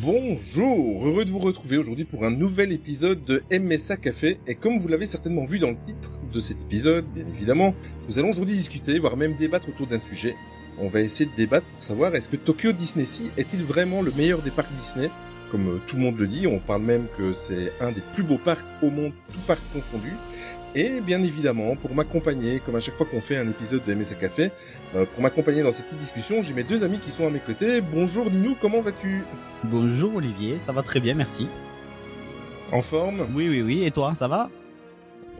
Bonjour, heureux de vous retrouver aujourd'hui pour un nouvel épisode de MSA Café. Et comme vous l'avez certainement vu dans le titre de cet épisode, bien évidemment, nous allons aujourd'hui discuter, voire même débattre autour d'un sujet. On va essayer de débattre pour savoir est-ce que Tokyo Disney Sea est-il vraiment le meilleur des parcs Disney? Comme euh, tout le monde le dit, on parle même que c'est un des plus beaux parcs au monde, tout parc confondu. Et bien évidemment, pour m'accompagner, comme à chaque fois qu'on fait un épisode de MSA Café, euh, pour m'accompagner dans ces petites discussions, j'ai mes deux amis qui sont à mes côtés. Bonjour Ninou, comment vas-tu? Bonjour Olivier, ça va très bien, merci. En forme? Oui, oui, oui, et toi, ça va?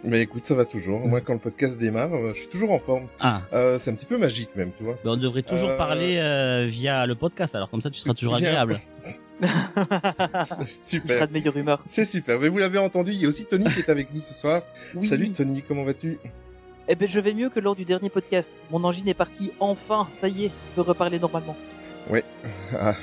Mais écoute, ça va toujours. Moi, quand le podcast démarre, euh, je suis toujours en forme. Ah, Euh, c'est un petit peu magique même, tu vois. ben on devrait toujours Euh, parler euh, via le podcast, alors comme ça tu seras toujours agréable. C'est Il super. sera de meilleure humeur. C'est super. Mais vous l'avez entendu, il y a aussi Tony qui est avec nous ce soir. Oui. Salut Tony, comment vas-tu? Eh ben, je vais mieux que lors du dernier podcast. Mon angine est partie enfin. Ça y est, je peux reparler normalement. Ah,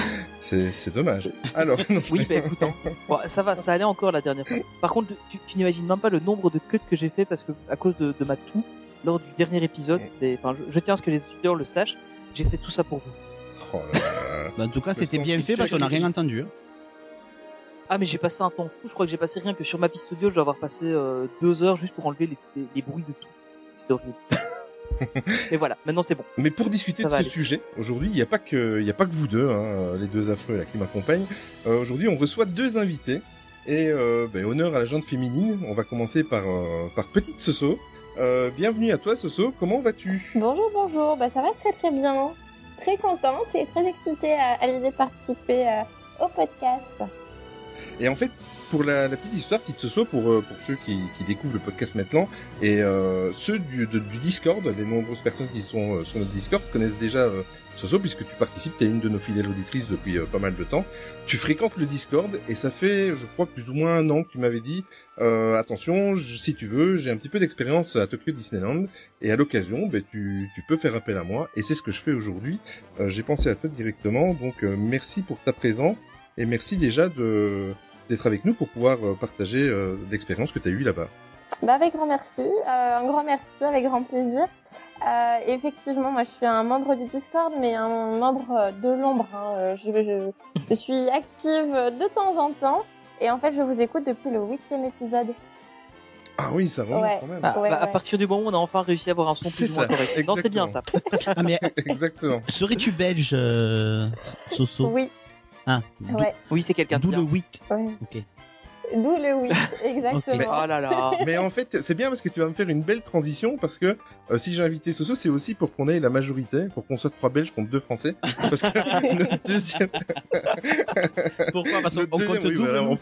C'est dommage. Alors, non, je- Oui, bah écoute, hein. Bon, ça va, ça allait encore la dernière fois. Par contre, tu, tu n'imagines même pas le nombre de cuts que j'ai fait parce que à cause de, de ma toux lors du dernier épisode, je, je tiens à ce que les auditeurs le sachent. J'ai fait tout ça pour vous. Oh là là. Ben, en tout cas, c'était bien fait parce qu'on n'a rien entendu. hein. Ah, mais j'ai passé un temps fou. Je crois que j'ai passé rien que sur ma piste audio, je dois avoir passé euh, deux heures juste pour enlever les, les, les bruits de tout. C'était horrible. Et voilà, maintenant c'est bon. Mais pour discuter Ça de ce aller. sujet, aujourd'hui, il n'y a pas que, il y a pas que vous deux, hein, les deux affreux là qui m'accompagnent. Euh, aujourd'hui, on reçoit deux invités et euh, ben, honneur à la gente féminine. On va commencer par euh, par petite Soso. Euh, bienvenue à toi, Soso. Comment vas-tu? Bonjour, bonjour. Bah, ça va très très bien. Très contente et très excitée à, à l'idée de participer euh, au podcast. Et en fait, pour la, la petite histoire, petite Soso, pour euh, pour ceux qui, qui découvrent le podcast maintenant et euh, ceux du, de- du Discord, les nombreuses personnes qui sont euh, sur notre Discord connaissent déjà euh, Soso puisque tu participes, tu es une de nos fidèles auditrices depuis euh, pas mal de temps. Tu fréquentes le Discord et ça fait, je crois, plus ou moins un an que tu m'avais dit, attention, si tu veux, j'ai un petit peu d'expérience à Tokyo Disneyland et à l'occasion, ben, tu, tu peux faire appel à moi et c'est ce que je fais aujourd'hui. J'ai pensé à toi directement, donc merci pour ta présence et merci déjà de d'être avec nous pour pouvoir euh, partager euh, l'expérience que tu as eue là-bas. Bah, avec grand merci. Euh, un grand merci, avec grand plaisir. Euh, effectivement, moi je suis un membre du Discord, mais un membre de l'ombre. hein. Je, je, je suis active de temps en temps. Et en fait, je vous écoute depuis le huitième épisode. Ah oui, ça remonte Ouais. quand même. Ah, Ouais, bah, À partir du moment où on a enfin réussi à avoir un son C'est plus ça, correct. Non, c'est bien ça. Ah, mais Exactement. serais-tu belge, euh, Soso? Oui, Ah, ouais, Oui, c'est quelqu'un d'où le bien. 8. ouais. Ok. D'où le oui, exactement. Oh là là. Mais en fait, c'est bien parce que tu vas me faire une belle transition parce que euh, si j'ai invité Soso, c'est aussi pour qu'on ait la majorité, pour qu'on soit trois Belges contre deux Français. Parce que deuxième, Pourquoi? Parce qu'on compte deuxième- double.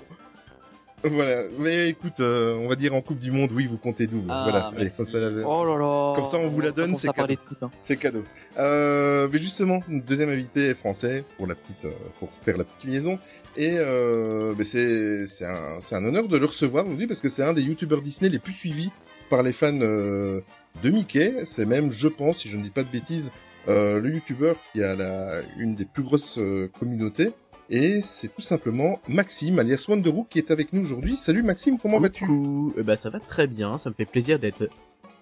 Voilà. Mais écoute, euh, on va dire en Coupe du Monde, oui, vous comptez double. Ah, voilà. Allez, merci. comme ça, là, Oh là là. Comme ça, on vous la donne, c'est cadeau. hein. c'est cadeau. Euh, mais justement, notre deuxième invité est français pour la petite, euh, pour faire la petite liaison. Et euh, ben c'est c'est un c'est un honneur de le recevoir aujourd'hui parce que c'est un des youtubeurs Disney les plus suivis par les fans euh, de Mickey. C'est même, je pense, si je ne dis pas de bêtises, euh, le youtubeur qui a la une des plus grosses euh, communautés. Et c'est tout simplement Maxime, alias Wonderoo, qui est avec nous aujourd'hui. Salut Maxime, comment vas-tu? Eh ben, ça va très bien. Ça me fait plaisir d'être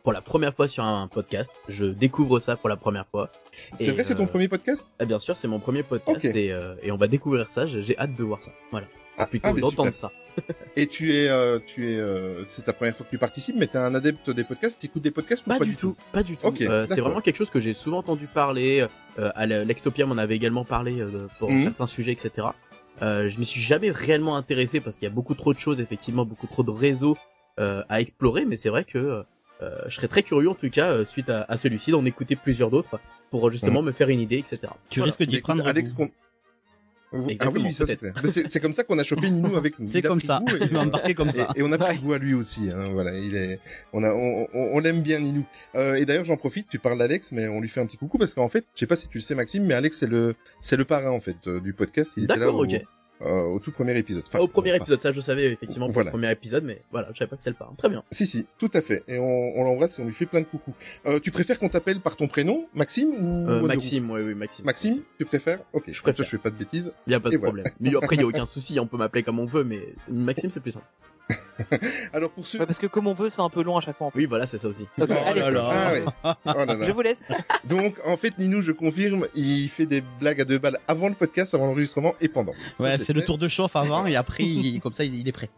pour la première fois sur un podcast. Je découvre ça pour la première fois. C'est vrai, c'est ton euh, premier podcast? Eh bien sûr, c'est mon premier podcast et, euh, et on va découvrir ça. J'ai hâte de voir ça. Voilà. Ah, Plutôt ah, d'entendre ça. Et tu es, euh, tu es, euh, c'est ta première fois que tu participes, mais t'es un adepte des podcasts, t'écoutes des podcasts ou Pas, du tout. Pas du tout. Euh, c'est vraiment quelque chose que j'ai souvent entendu parler. Euh, à l- L'Extopia m'en avait également parlé euh, pour Mhm. certains sujets, etc. Euh, je m'y suis jamais réellement intéressé parce qu'il y a beaucoup trop de choses, effectivement, beaucoup trop de réseaux euh, à explorer. Mais c'est vrai que euh, je serais très curieux, en tout cas, euh, suite à, à celui-ci, d'en écouter plusieurs d'autres pour justement me faire une idée, etc. Tu Voilà. risques d'y prendre. Alex, Ah oui, ça c'est comme ça qu'on a chopé Ninou avec nous. C'est comme ça. et- Il m'a embarqué comme ça. et on a pris Ouais. goût à lui aussi. Hein, voilà, il est, on a, on, on, on l'aime bien Ninou. Euh, et d'ailleurs, j'en profite. Tu parles d'Alex, mais on lui fait un petit coucou parce qu'en fait, je sais pas si tu le sais Maxime, mais Alex c'est le, c'est le parrain en fait euh, du podcast. Il était là D'accord, au, ok. Euh, au tout premier épisode. Enfin, Au premier épisode, ça je savais effectivement pour Voilà. le premier épisode, mais voilà, je savais pas que c'était le parrain. Très bien. Si, si, tout à fait. Et on, on l'embrasse et on lui fait plein de coucou. Euh, tu préfères qu'on t'appelle par ton prénom, Maxime ou Euh, Maxime, oui, oui, Maxime. Maxime, tu préfères? Ok, Je préfère. ça, je fais pas de bêtises. Il y a pas de Et voilà. problème. Mais après, il y a aucun souci, on peut m'appeler comme on veut, mais Maxime c'est plus simple. Alors pour ceux... Ouais, parce que comme on veut, c'est un peu long à chaque fois. Oui, voilà, c'est ça aussi. Oh allez, là là. Ah ouais. Oh là là. je vous laisse. Donc, en fait, Ninou, je confirme, il fait des blagues à deux balles avant le podcast, avant l'enregistrement et pendant. Ouais, c'est le tour de chauffe avant et après, il- comme ça, il, il est prêt.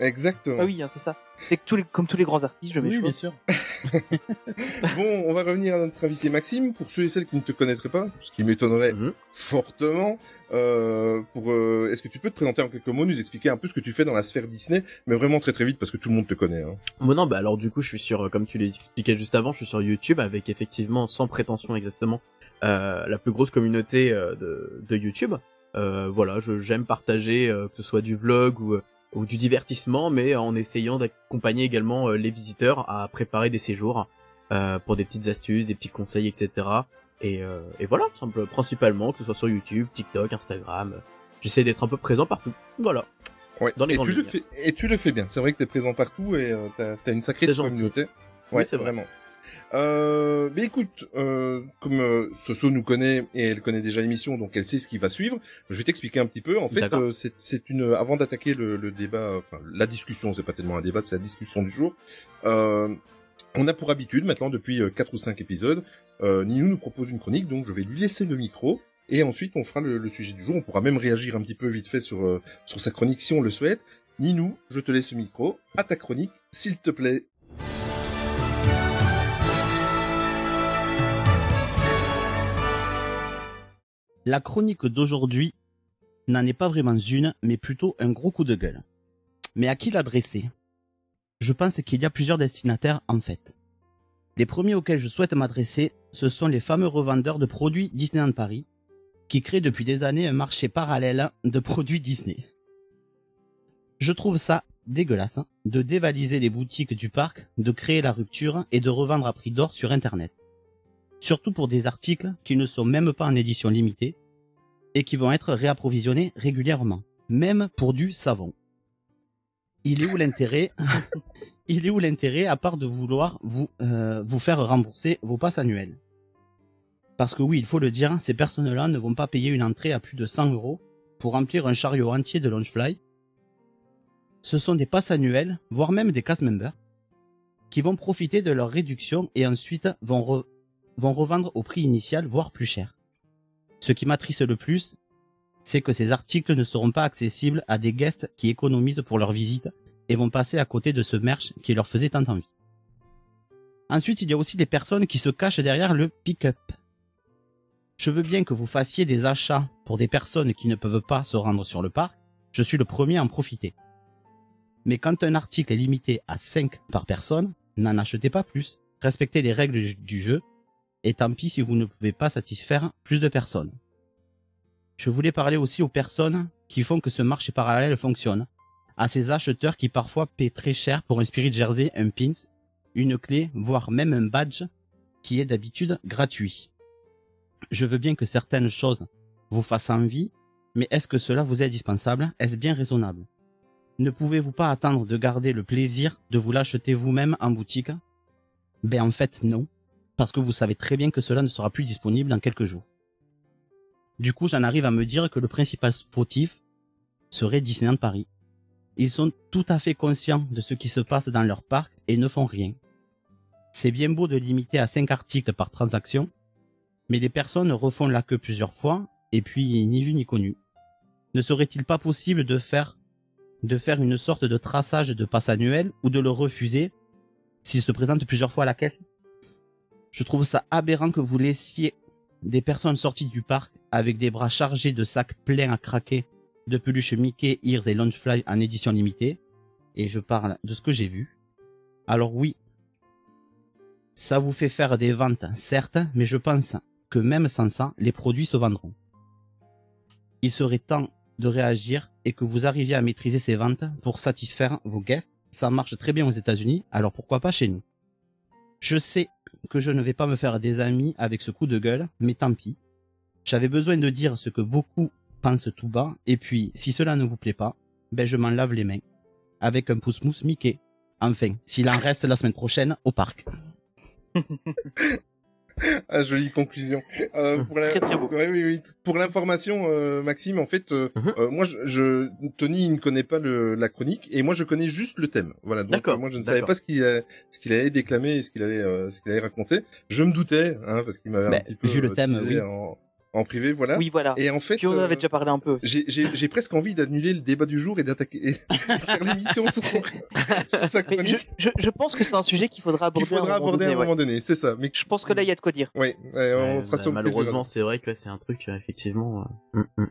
Exactement. Ah oui, hein, c'est ça. C'est que tous les, comme tous les grands artistes, je m'échauffe. sûr. Bon, on va revenir à notre invité Maxime. Pour ceux et celles qui ne te connaîtraient pas, ce qui m'étonnerait Mhm. fortement, euh, pour, euh, est-ce que tu peux te présenter en quelques mots, nous expliquer un peu ce que tu fais dans la sphère Disney, mais vraiment très très vite parce que tout le monde te connaît. Hein. Bon non, bah alors du coup, je suis sur, euh, comme tu l'expliquais juste avant, je suis sur YouTube avec effectivement, sans prétention exactement, euh, la plus grosse communauté euh, de, de YouTube. Euh, voilà, je j'aime partager euh, que ce soit du vlog ou, euh, ou du divertissement, mais en essayant d'accompagner également euh, les visiteurs à préparer des séjours euh, pour des petites astuces, des petits conseils, etc. Et, euh, et voilà, simple, principalement, que ce soit sur YouTube, TikTok, Instagram. J'essaie d'être un peu présent partout. Voilà. Ouais. Dans les et tu le fais, et tu le fais bien. C'est vrai que t'es présent partout et euh, t'as, t'as une sacrée C'est communauté. Oui, Ouais, c'est vrai. vraiment. Euh, mais écoute, euh, comme euh, Soso nous connaît et elle connaît déjà l'émission, donc elle sait ce qui va suivre. Je vais t'expliquer un petit peu. En fait, euh, c'est, c'est une avant d'attaquer le, le débat, enfin la discussion, c'est pas tellement un débat, c'est la discussion du jour. Euh, on a pour habitude maintenant depuis euh, quatre ou cinq épisodes, euh, Ninou nous propose une chronique, donc je vais lui laisser le micro. Et ensuite, on fera le, le sujet du jour. On pourra même réagir un petit peu vite fait sur, euh, sur sa chronique si on le souhaite. Ninou, je te laisse le micro. À ta chronique, s'il te plaît. La chronique d'aujourd'hui n'en est pas vraiment une, mais plutôt un gros coup de gueule. Mais à qui l'adresser? Je pense qu'il y a plusieurs destinataires en fait. Les premiers auxquels je souhaite m'adresser, ce sont les fameux revendeurs de produits Disneyland Paris, qui créent depuis des années un marché parallèle de produits Disney. Je trouve ça dégueulasse hein, de dévaliser les boutiques du parc, de créer la rupture et de revendre à prix d'or sur Internet. Surtout pour des articles qui ne sont même pas en édition limitée et qui vont être réapprovisionnés régulièrement, même pour du savon. Il est où l'intérêt Il est où l'intérêt à part de vouloir vous euh, vous faire rembourser vos passes annuelles? Parce que oui, il faut le dire, ces personnes-là ne vont pas payer une entrée à plus de 100 euros pour remplir un chariot entier de Launchfly. Ce sont des passes annuelles, voire même des cast members, qui vont profiter de leur réduction et ensuite vont, re- vont revendre au prix initial, voire plus cher. Ce qui m'attriste le plus, c'est que ces articles ne seront pas accessibles à des guests qui économisent pour leur visite et vont passer à côté de ce merch qui leur faisait tant envie. Ensuite, il y a aussi des personnes qui se cachent derrière le pick-up. Je veux bien que vous fassiez des achats pour des personnes qui ne peuvent pas se rendre sur le parc, je suis le premier à en profiter. Mais quand un article est limité à 5 par personne, n'en achetez pas plus. Respectez les règles du- jeu et tant pis si vous ne pouvez pas satisfaire plus de personnes. Je voulais parler aussi aux personnes qui font que ce marché parallèle fonctionne, à ces acheteurs qui parfois paient très cher pour un Spirit Jersey, un pins, une clé, voire même un badge qui est d'habitude gratuit. Je veux bien que certaines choses vous fassent envie, mais est-ce que cela vous est indispensable Est-ce bien raisonnable? Ne pouvez-vous pas attendre de garder le plaisir de vous l'acheter vous-même en boutique? Ben en fait non, parce que vous savez très bien que cela ne sera plus disponible dans quelques jours. Du coup, j'en arrive à me dire que le principal fautif serait Disneyland Paris. Ils sont tout à fait conscients de ce qui se passe dans leur parc et ne font rien. C'est bien beau de limiter à 5 articles par transaction, mais les personnes refont la queue plusieurs fois et puis ni vu ni connu. Ne serait-il pas possible de faire de faire une sorte de traçage de passe annuel ou de le refuser s'il se présente plusieurs fois à la caisse? Je trouve ça aberrant que vous laissiez des personnes sorties du parc avec des bras chargés de sacs pleins à craquer de peluches Mickey, Ears et Launchfly en édition limitée. Et je parle de ce que j'ai vu. Alors oui, ça vous fait faire des ventes, certes, mais je pense que même sans ça, les produits se vendront. Il serait temps de réagir et que vous arriviez à maîtriser ces ventes pour satisfaire vos guests. Ça marche très bien aux États-Unis, alors pourquoi pas chez nous? Je sais que je ne vais pas me faire des amis avec ce coup de gueule, mais tant pis. J'avais besoin de dire ce que beaucoup pense tout bas. Et puis, si cela ne vous plaît pas, ben je m'en lave les mains avec un pouce-mousse Mickey. Enfin, s'il en reste la semaine prochaine au parc. Ah, jolie conclusion. Euh, pour la... Très, très beau. Ouais, oui, oui. Pour l'information, euh, Maxime, en fait, euh, Mhm. euh, moi, je, je- Tony, il ne connaît pas le, la chronique, et moi, je connais juste le thème. Voilà. Donc, D'accord, moi, je ne savais pas ce qu'il a- ce qu'il allait déclamer et ce qu'il allait, euh, ce qu'il allait raconter. Je me doutais, hein, parce qu'il m'avait un petit peu vu le euh, thème, oui. en, en privé, voilà. Oui, voilà. Et en fait, Puis on en avait euh, déjà parlé un peu. aussi. j'ai- j'ai j'ai presque envie d'annuler le débat du jour et d'attaquer et faire l'émission sur, sur sa je, je, je pense que c'est un sujet qu'il faudra aborder. faudra à un moment aborder à un donné, ouais. moment donné, c'est ça. Mais Je pense que là, il y a de quoi dire. ouais, ouais, on sera bah, sur le malheureusement, c'est vrai que c'est un truc, euh, effectivement. euh, mm, mm.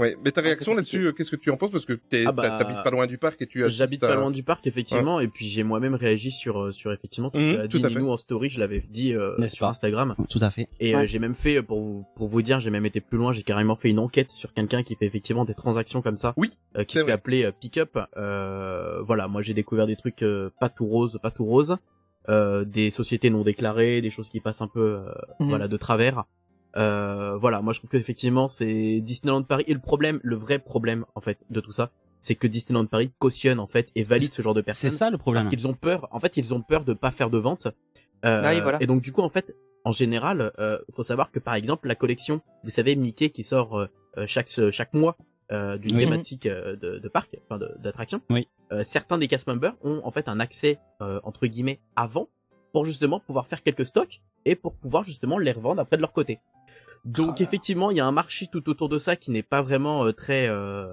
Ouais, mais ta réaction compliqué. là-dessus, euh, qu'est-ce que tu en penses? Parce que Ah bah, t'habites pas loin du parc et tu assistes J'habite à- pas loin du parc, effectivement, et puis j'ai moi-même réagi sur, euh, sur effectivement, Mhm, qu'a tout dit à fait. Ninou en story, je l'avais dit euh, sur pas? Instagram. Tout à fait. Et euh, j'ai même fait, euh, pour vous, pour vous dire, j'ai même été plus loin, j'ai carrément fait une enquête sur quelqu'un qui fait effectivement des transactions comme ça. Oui, euh, qui se fait vrai. appeler euh, Pickup. Euh, voilà, moi j'ai découvert des trucs euh, pas tout rose, pas tout rose. Euh, des sociétés non déclarées, des choses qui passent un peu euh, Mhm. voilà de travers. Euh, voilà, moi je trouve qu'effectivement c'est Disneyland Paris et le problème, le vrai problème en fait de tout ça, c'est que Disneyland Paris cautionne en fait et valide ce genre de C'est personnes ça le problème. parce qu'ils ont peur. En fait, ils ont peur de pas faire de vente. Euh, Ah oui, voilà. Et donc du coup, en fait, en général, euh, faut savoir que par exemple, la collection, vous savez, Mickey qui sort euh, euh, chaque chaque mois euh, d'une Oui. thématique euh, de, de parc, enfin d'attraction. Oui. Euh, certains des cast members ont en fait un accès euh, entre guillemets avant pour justement pouvoir faire quelques stocks et pour pouvoir justement les revendre après de leur côté. Donc effectivement, il y a un marché tout autour de ça qui n'est pas vraiment euh, très euh,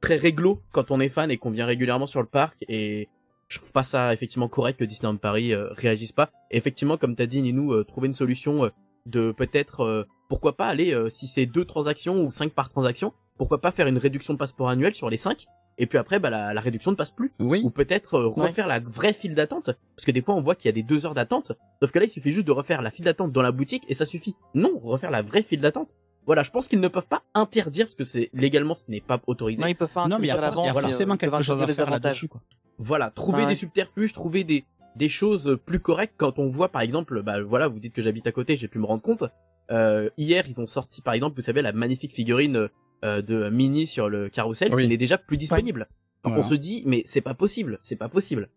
très réglo quand on est fan et qu'on vient régulièrement sur le parc et je trouve pas ça effectivement correct que Disneyland Paris euh, réagisse pas. Et effectivement, comme t'as dit Ninou, trouver une solution de peut-être euh, pourquoi pas aller euh, si c'est deux transactions ou cinq par transaction, pourquoi pas faire une réduction de passeport annuel sur les cinq et puis après bah la, la réduction ne passe plus. Oui. ou peut-être euh, refaire la vraie file d'attente. Parce que des fois on voit qu'il y a des deux heures d'attente. Sauf que là il suffit juste de refaire la file d'attente dans la boutique et ça suffit. Non refaire la vraie file d'attente. Voilà je pense qu'ils ne peuvent pas interdire parce que c'est légalement ce n'est pas autorisé. Non, ils peuvent pas Non, mais il y a, interdire for- y forcément euh, peuvent quelque chose à interdire faire là-dessus. quoi. voilà trouver Ah ouais. des subterfuges trouver des des choses plus correctes. Quand on voit par exemple bah voilà vous dites que j'habite à côté j'ai pu me rendre compte. Euh, hier ils ont sorti par exemple vous savez la magnifique figurine euh, de Minnie sur le carrousel Oui. qui n'est déjà plus disponible Enfin, Voilà. on se dit mais c'est pas possible c'est pas possible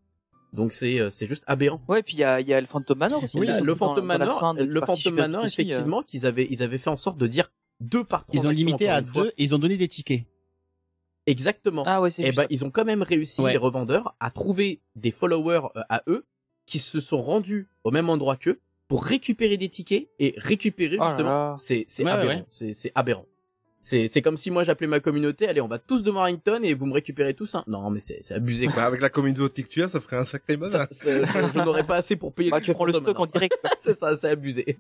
donc c'est euh, c'est juste aberrant Ouais, puis il y a, il y a le Phantom Manor aussi. oui, le Phantom Manor, le Phantom Manor, aussi, euh. effectivement, qu'ils avaient, ils avaient fait en sorte de dire deux par Ils ont limité à deux et ils ont donné des tickets. Exactement. Ah ouais, c'est Et juste ben, ils ont quand même réussi, Ouais. les revendeurs, à trouver des followers euh, à eux qui se sont rendus au même endroit qu'eux pour récupérer des tickets et récupérer Oh là justement. là. C'est c'est Ouais, aberrant. ouais. C'est c'est aberrant. C'est c'est comme si moi j'appelais ma communauté, allez, on va tous devant Harrington et vous me récupérez tous. Hein. Non, mais c'est c'est abusé. Quoi. Bah, avec la communauté que tu as, ça ferait un sacré bazar. je n'aurais pas assez pour payer. Bah, tu prends le stock en direct. c'est ça, c'est abusé.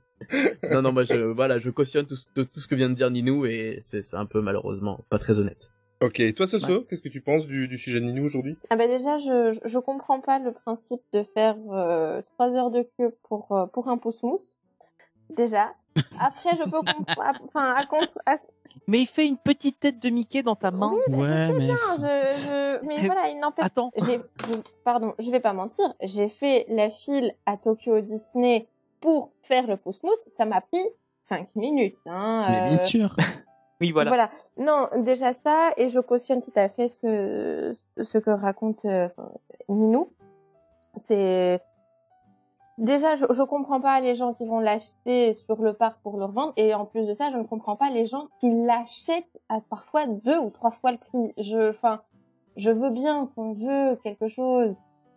non, non, moi, je, voilà, je cautionne tout, ce- tout ce que vient de dire Ninou et c'est c'est un peu malheureusement pas très honnête. Ok, et toi, Soso, qu'est-ce que tu penses du, du sujet de Ninou aujourd'hui? Ah bah déjà, je, je comprends pas le principe de faire euh, trois heures de queue pour, euh, pour un pouce mousse. Déjà. Après, je peux comprendre. Enfin, à contre. à- Mais il fait une petite tête de Mickey dans ta main. Oui, bah, Ouais, je sais mais- bien. Je, je... Mais voilà, il n'empêche. Attends. Pardon, je vais pas mentir. J'ai fait la file à Tokyo Disney pour faire le pouce mousse. Ça m'a pris cinq minutes. Hein, Mais bien euh, sûr. Oui, voilà. Voilà. Non, déjà ça, et je cautionne tout à fait ce que ce que raconte euh, Ninou. C'est déjà, je, je comprends pas les gens qui vont l'acheter sur le parc pour le revendre, et en plus de ça, je ne comprends pas les gens qui l'achètent à parfois deux ou trois fois le prix. Je, enfin, je veux bien qu'on veut quelque chose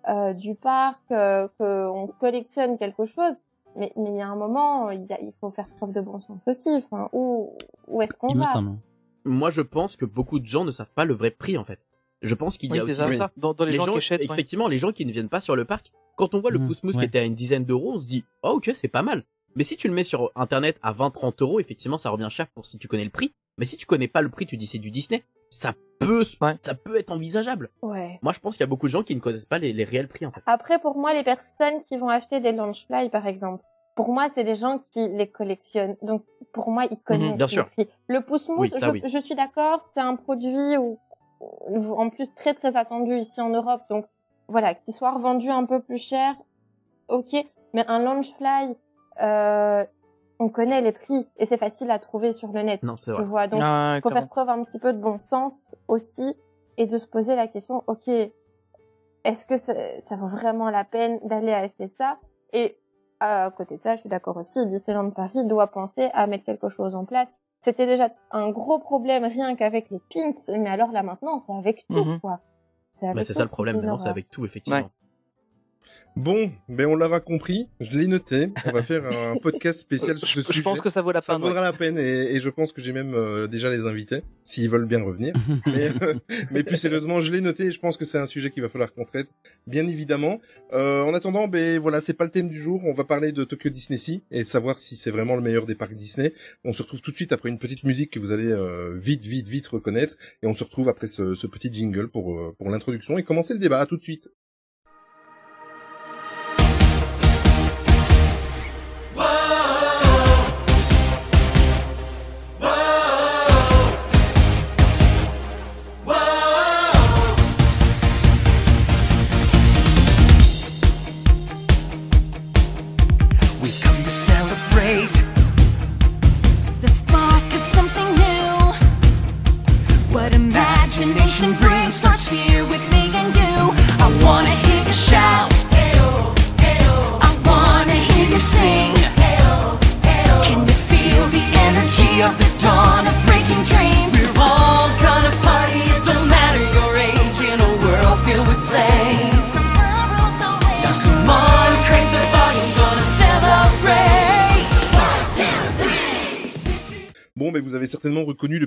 euh, du parc, euh, qu'on collectionne quelque chose, mais mais il y a un moment, il, y a- il faut faire preuve de bon sens aussi. Enfin, où où est-ce qu'on va semble. Moi, je pense que beaucoup de gens ne savent pas le vrai prix en fait. Je pense qu'il y Oui, a c'est aussi ça. Dans, dans les, gens, qui achètent. ouais. effectivement, les gens qui ne viennent pas sur le parc, quand on voit le Mmh, pouce-mousse ouais. qui était à une dizaine d'euros, on se dit, oh ok, c'est pas mal. Mais si tu le mets sur internet à 20-30 euros, effectivement, ça revient cher pour si tu connais le prix. Mais si tu connais pas le prix, tu dis c'est du Disney, ça peut, Ouais. ça peut être envisageable. Ouais. Moi, je pense qu'il y a beaucoup de gens qui ne connaissent pas les, les réels prix en fait. Après, pour moi, les personnes qui vont acheter des Launchfly, par exemple, pour moi, c'est des gens qui les collectionnent. Donc, pour moi, ils connaissent Mhm, bien le sûr. prix. Le pouce-mousse, Oui, ça, je, oui. je suis d'accord, c'est un produit où- en plus très très attendu ici en Europe. Donc, voilà, qu'il soit revendu un peu plus cher, ok. Mais un Launchfly, euh, on connaît les prix et c'est facile à trouver sur le net. Non, c'est Tu vrai. vois, donc Ah, faut clairement. faire preuve un petit peu de bon sens aussi et de se poser la question, ok, est-ce que ça, ça vaut vraiment la peine d'aller acheter ça? Et à côté de ça, je suis d'accord aussi, Disneyland Paris doit penser à mettre quelque chose en place. C'était déjà un gros problème rien qu'avec les pins, mais alors là maintenant, c'est avec tout, Mhm. quoi. C'est Bah, ça le problème, maintenant c'est horreur. avec tout, effectivement. Bon, ben on l'aura compris, je l'ai noté. On va faire un podcast spécial sur ce Je sujet. pense que ça vaut la Ça peine. ouais. vaudra la peine et, et je pense que j'ai même euh, déjà les invités s'ils veulent bien revenir. mais, euh, mais plus sérieusement, je l'ai noté et je pense que c'est un sujet qu'il va falloir qu'on traite, bien évidemment. Euh, en attendant, ben voilà, c'est pas le thème du jour. On va parler de Tokyo Disney Sea et savoir si c'est vraiment le meilleur des parcs Disney. On se retrouve tout de suite après une petite musique que vous allez euh, vite, vite, vite reconnaître et on se retrouve après ce, ce petit jingle pour pour l'introduction et commencer le débat. À tout de suite.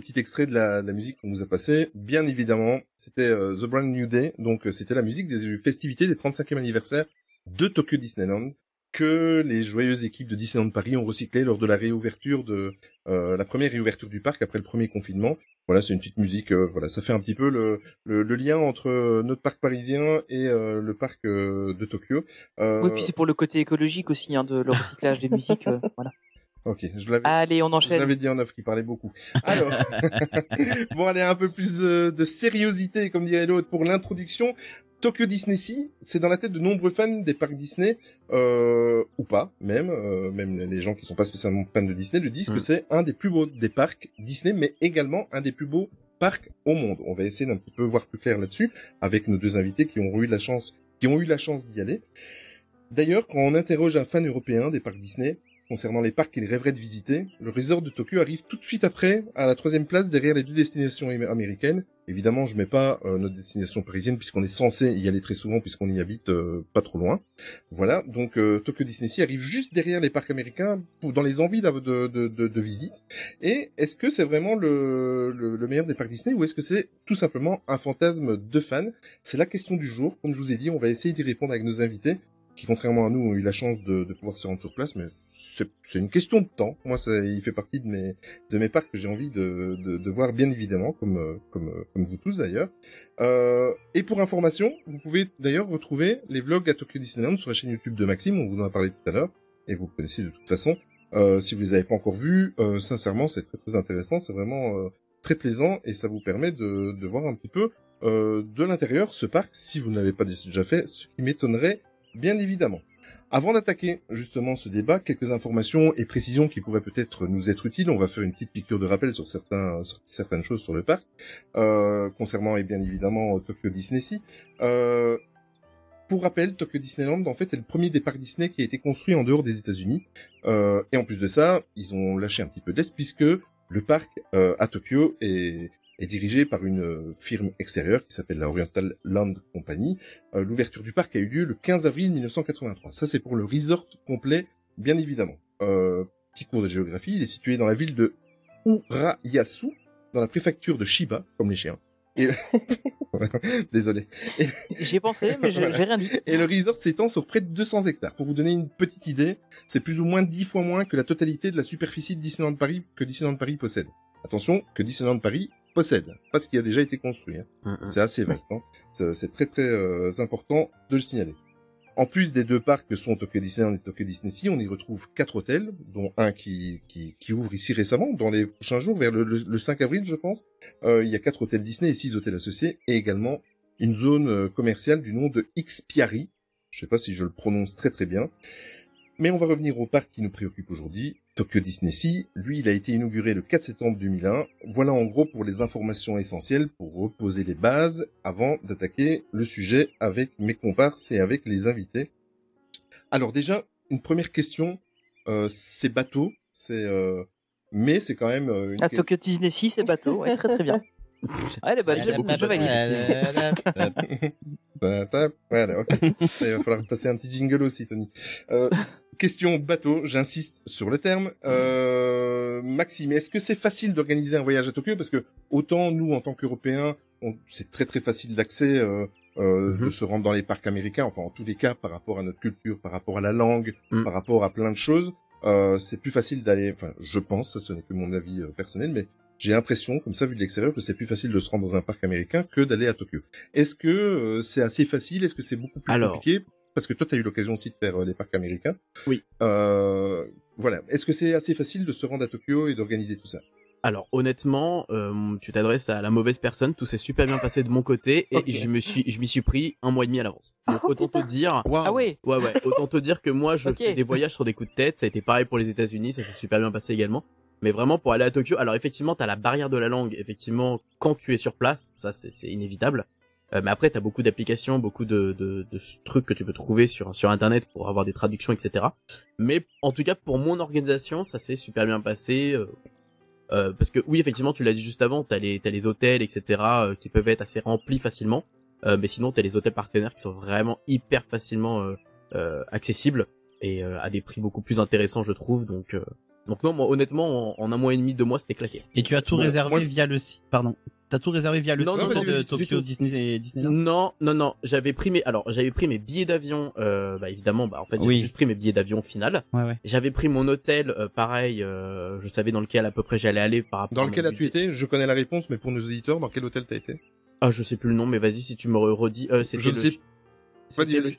Petit extrait de la, musique qu'on vous a passé. Bien évidemment, c'était euh, The Brand New Day, donc euh, c'était la musique des festivités des 35e anniversaire de Tokyo Disneyland que les joyeuses équipes de Disneyland Paris ont recyclé lors de la réouverture de euh, la première réouverture du parc après le premier confinement. Voilà, c'est une petite musique. voilà, ça fait un petit peu le, lien entre notre parc parisien et le parc de Tokyo. Oui, puis c'est pour le côté écologique aussi hein, de le recyclage des musiques. voilà. Ok, je l'avais. Allez, on Je enchaîne. l'avais dit en off qui parlait beaucoup. Alors, bon, allez, un peu plus euh, de sériosité, comme dirait l'autre, pour l'introduction. Tokyo Disney Sea, c'est dans la tête de nombreux fans des parcs Disney, euh, ou pas, même, euh, même les gens qui sont pas spécialement fans de Disney le disent Mm. que c'est un des plus beaux des parcs Disney, mais également un des plus beaux parcs au monde. On va essayer d'un petit peu voir plus clair là-dessus avec nos deux invités qui ont eu la chance, qui ont eu la chance d'y aller. D'ailleurs, quand on interroge un fan européen des parcs Disney, concernant les parcs qu'il rêverait de visiter, le resort de Tokyo arrive tout de suite après, à la troisième place derrière les deux destinations am- américaines. Évidemment, je mets pas euh, notre destination parisienne puisqu'on est censé y aller très souvent puisqu'on y habite euh, pas trop loin. Voilà, donc euh, Tokyo Disney Sea arrive juste derrière les parcs américains pour, dans les envies de, de, de, de visite. Et est-ce que c'est vraiment le, le, le meilleur des parcs Disney ou est-ce que c'est tout simplement un fantasme de fan C'est la question du jour. Comme je vous ai dit, on va essayer d'y répondre avec nos invités qui, contrairement à nous, ont eu la chance de, de pouvoir se rendre sur place, mais c'est une question de temps. Moi, ça, il fait partie de mes, de mes parcs que j'ai envie de, de, de voir, bien évidemment, comme, euh, comme, euh, comme vous tous d'ailleurs. Euh, et pour information, vous pouvez d'ailleurs retrouver les vlogs à Tokyo Disneyland sur la chaîne YouTube de Maxime, on vous en a parlé tout à l'heure, et vous le connaissez de toute façon. Euh, si vous les avez pas encore vus, euh, sincèrement, c'est très très intéressant, c'est vraiment euh, très plaisant, et ça vous permet de, de voir un petit peu euh, de l'intérieur ce parc, si vous ne l'avez pas déjà fait, ce qui m'étonnerait bien évidemment. Avant d'attaquer justement ce débat, quelques informations et précisions qui pourraient peut-être nous être utiles. On va faire une petite piqûre de rappel sur, certaines choses sur le parc, euh, concernant et bien évidemment Tokyo Disney Sea. Euh, pour rappel, Tokyo Disneyland, en fait, est le premier des parcs Disney qui a été construit en dehors des États-Unis. Euh, et en plus de ça, ils ont lâché un petit peu d'est puisque le parc euh, à Tokyo est, est dirigé par une euh, firme extérieure qui s'appelle la Oriental Land Company. Euh, L'ouverture du parc a eu lieu le 15 avril 1983. Ça, c'est pour le resort complet, bien évidemment. Euh, petit cours de géographie, il est situé dans la ville de Urayasu, dans la préfecture de Shiba, comme les chiens. Et... Désolé. Et... J'y ai pensé, mais j'ai Voilà. rien dit. Et le resort s'étend sur près de 200 hectares. Pour vous donner une petite idée, c'est plus ou moins 10 fois moins que la totalité de la superficie de Disneyland Paris que Disneyland Paris possède. Attention, que Disneyland Paris possède, pas ce qui a déjà été construit. hein. Mhm. C'est assez vaste. Hein. C'est très très euh, important de le signaler. En plus des deux parcs que sont Tokyo Disneyland et Tokyo Disney Sea, on y retrouve quatre hôtels, dont un qui, qui, qui ouvre ici récemment, dans les prochains jours, vers le, le- le 5 avril, je pense. Euh, il y a quatre hôtels Disney et six hôtels associés, et également une zone euh, commerciale du nom de Xpiari. Je sais pas si je le prononce très très bien. Mais on va revenir au parc qui nous préoccupe aujourd'hui, Tokyo Disney Sea. Lui, il a été inauguré le 4 septembre 2001. Voilà en gros pour les informations essentielles pour reposer les bases avant d'attaquer le sujet avec mes comparses et avec les invités. Alors déjà, une première question, euh, c'est bateau, c'est euh, mais c'est quand même euh, une À Tokyo Disney 6, c'est bateau, ouais, très très bien. Ouais, elle est bonne, j'aime beaucoup, tape, Voilà, ok. Il va falloir passer un petit jingle aussi, Tony. Euh, question bateau, j'insiste sur le terme. Euh, Maxime, est-ce que c'est facile d'organiser un voyage à Tokyo? Parce que autant nous, en tant qu'Européens, on- c'est très très facile d'accès, euh, euh, Mhm. de se rendre dans les parcs américains. Enfin, en tous les cas, par rapport à notre culture, par rapport à la langue, Mm. par rapport à plein de choses, euh, c'est plus facile d'aller. Enfin, je pense, ça ce n'est que mon avis euh, personnel, mais j'ai l'impression, comme ça, vu de l'extérieur, que c'est plus facile de se rendre dans un parc américain que d'aller à Tokyo. Est-ce que euh, c'est assez facile? Est-ce que c'est beaucoup plus Alors. compliqué? Parce que toi, tu as eu l'occasion aussi de faire euh, les parcs américains. Oui. Euh, voilà. Est-ce que c'est assez facile de se rendre à Tokyo et d'organiser tout ça? Alors honnêtement, euh, tu t'adresses à la mauvaise personne. Tout s'est super bien passé de mon côté et je me suis, je m'y suis pris un mois et demi à l'avance. Donc Oh, autant te dire, Ah ouais ouais ouais, autant te dire que moi je fais des voyages sur des coups de tête. Ça a été pareil pour les États-Unis, ça s'est super bien passé également. Mais vraiment pour aller à Tokyo, alors effectivement t'as la barrière de la langue. Effectivement, quand tu es sur place, ça c'est inévitable. Euh, mais après t'as beaucoup d'applications, beaucoup de, de, de trucs que tu peux trouver sur sur internet pour avoir des traductions, etc. Mais en tout cas pour mon organisation, ça s'est super bien passé. euh, euh, parce que oui, effectivement, tu l'as dit juste avant, t'as les, t'as les hôtels, etc., euh, qui peuvent être assez remplis facilement. Euh, mais sinon, t'as les hôtels partenaires qui sont vraiment hyper facilement accessibles et à des prix beaucoup plus intéressants, je trouve. Donc, donc non, moi, honnêtement, en, en un mois et demi, deux mois, c'était claqué. Et tu as tout Bon, réservé moi- via le site, pardon. T'as tout réservé via le Non, site non, de Tokyo. Disney Disneyland. Non, non, non, j'avais pris mes, alors j'avais pris mes billets d'avion. Euh, bah évidemment, bah en fait, j'avais Oui. juste pris mes billets d'avion final. Ouais, ouais. J'avais pris mon hôtel, euh, pareil. euh, je savais dans lequel à peu près j'allais aller par rapport. Dans lequel as-tu été? Je connais la réponse, mais pour nos auditeurs, dans quel hôtel t'as été? Ah, je sais plus le nom, mais vas-y si tu me re- redis. Euh, c'était Je le- sais- c'était Vas-y, le- vas-y.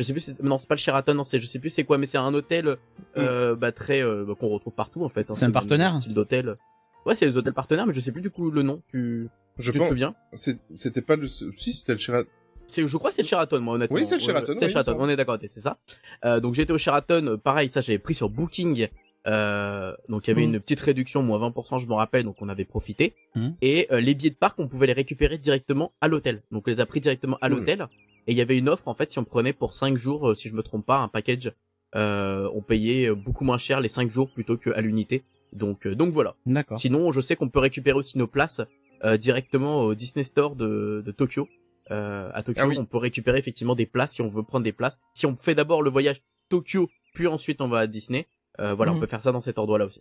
Je sais plus. c'est- Non, c'est pas le Sheraton. Non, c'est je sais plus c'est quoi, mais c'est un hôtel euh, bah, très euh, bah, qu'on retrouve partout en fait. hein, C'est un partenaire Style d'hôtel. Ouais, c'est les hôtels partenaires, mais je sais plus du coup le nom. Tu, Je tu te souviens? C'était pas le. Si, c'était le Sheraton. C'est, je crois que c'est le Sheraton, moi, honnêtement. Oui, c'est le Ouais, Sheraton, C'est oui. On est d'accord, c'est ça. Euh, donc j'étais au Sheraton, pareil, ça j'avais pris sur Booking. Euh, donc il y avait Mhm. une petite réduction, moins 20%, je me rappelle, donc on avait profité. Mhm. Et euh, les billets de parc, on pouvait les récupérer directement à l'hôtel. Donc on les a pris directement à Cool. l'hôtel. Et il y avait une offre, en fait, si on prenait pour 5 jours, euh, si je me trompe pas, un package, euh, on payait euh, beaucoup moins cher les 5 jours plutôt qu'à l'unité. Donc, euh, donc voilà. D'accord. Sinon, je sais qu'on peut récupérer aussi nos places euh, directement au Disney Store de, de Tokyo. Euh, à Tokyo, Ah oui. on peut récupérer effectivement des places si on veut prendre des places. Si on fait d'abord le voyage Tokyo, puis ensuite on va à Disney, euh, voilà, Mhm. on peut faire ça dans cet ordre-là aussi.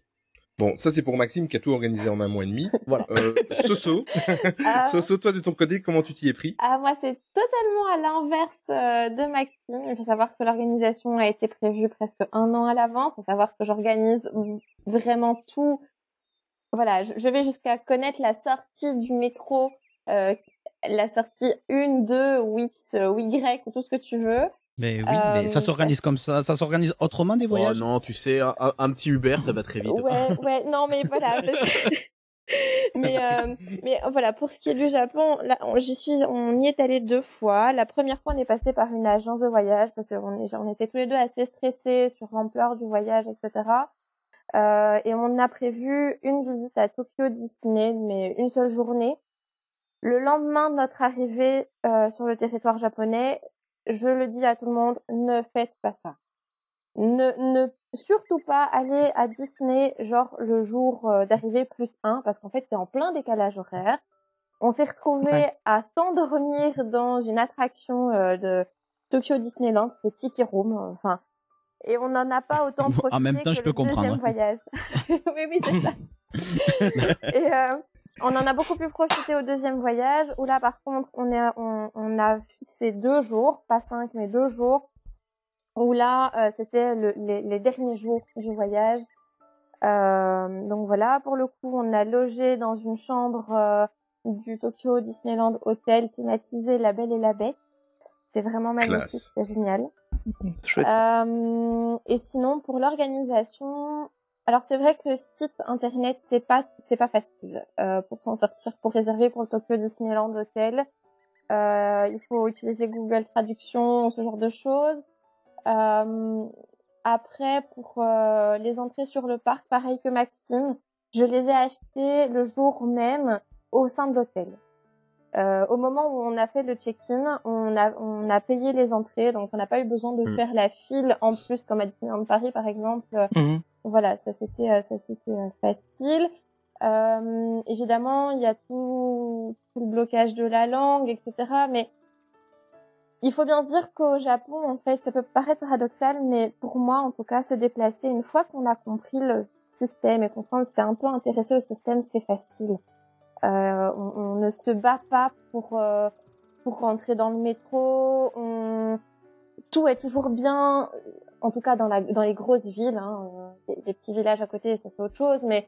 Bon, ça c'est pour Maxime qui a tout organisé en un mois et demi. Voilà. Euh, Soso, Ah, Soso, toi de ton côté, comment tu t'y es pris? Ah, moi, c'est totalement à l'inverse euh, de Maxime. Il faut savoir que l'organisation a été prévue presque un an à l'avance, à savoir que j'organise vraiment tout. Voilà, je, je vais jusqu'à connaître la sortie du métro, euh, la sortie 1, 2, ou X, euh, ou Y, ou tout ce que tu veux. Mais oui, Euh, mais ça s'organise comme ça. Ça s'organise autrement des Oh voyages? non, tu sais, un, un- un petit Uber, ça va très vite. Ouais, ouais, non, mais voilà. parce que- mais, euh, mais voilà, pour ce qui est du Japon, là, on, j'y suis, on y est allé deux fois. La première fois, on est passé par une agence de voyage parce qu'on est, on était tous les deux assez stressés sur l'ampleur du voyage, etc. Euh, et on a prévu une visite à Tokyo Disney, mais une seule journée. Le lendemain de notre arrivée euh, sur le territoire japonais, je le dis à tout le monde, ne faites pas ça. Ne, ne surtout pas aller à Disney genre le jour euh, d'arrivée plus un parce qu'en fait t'es en plein décalage horaire. On s'est retrouvé Ouais. à s'endormir dans une attraction euh, de Tokyo Disneyland, c'était Tiki Room, enfin et on n'en a pas autant En profité même temps, que je le deuxième hein. voyage. oui oui c'est ça. et euh, on en a beaucoup plus profité au deuxième voyage où là par contre on est on, on a fixé deux jours, pas cinq mais deux jours où là euh, c'était le- les, les derniers jours du voyage. Euh, donc voilà, pour le coup, on a logé dans une chambre euh, du Tokyo Disneyland Hotel thématisé La Belle et la Bête. C'était vraiment magnifique, c'était génial. Chouette. Euh, et sinon, pour l'organisation, alors c'est vrai que le site internet c'est pas c'est pas facile euh, pour s'en sortir, pour réserver pour le Tokyo Disneyland Hotel. Euh, il faut utiliser Google Traduction, ce genre de choses. Euh, après, pour les entrées sur le parc, pareil que Maxime, je les ai achetées le jour même au sein de l'hôtel. Au moment où on a fait le check-in, on a, on a payé les entrées, donc on n'a pas eu besoin de Mm. faire la file en plus comme à Disneyland Paris par exemple. Mhm. Voilà, ça c'était euh, ça c'était euh, facile. Euh, évidemment, il y a tout, tout le blocage de la langue, etc. Mais il faut bien se dire qu'au Japon, en fait, ça peut paraître paradoxal, mais pour moi, en tout cas, se déplacer une fois qu'on a compris le système et qu'on s'est un peu intéressé au système, c'est facile. Euh, on, ne se bat pas pour euh, pour rentrer dans le métro. On... Tout est toujours bien, en tout cas dans la dans les grosses villes. Hein, euh, les, les petits villages à côté, ça c'est autre chose, mais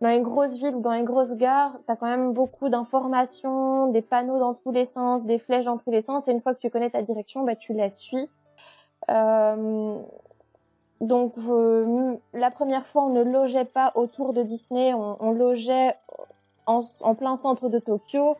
dans les grosses villes ou dans les grosses gares, t'as quand même beaucoup d'informations, des panneaux dans tous les sens, des flèches dans tous les sens. Et une fois que tu connais ta direction, bah tu la suis. Euh, donc euh, la première fois, on ne logeait pas autour de Disney, on, logeait en plein centre de Tokyo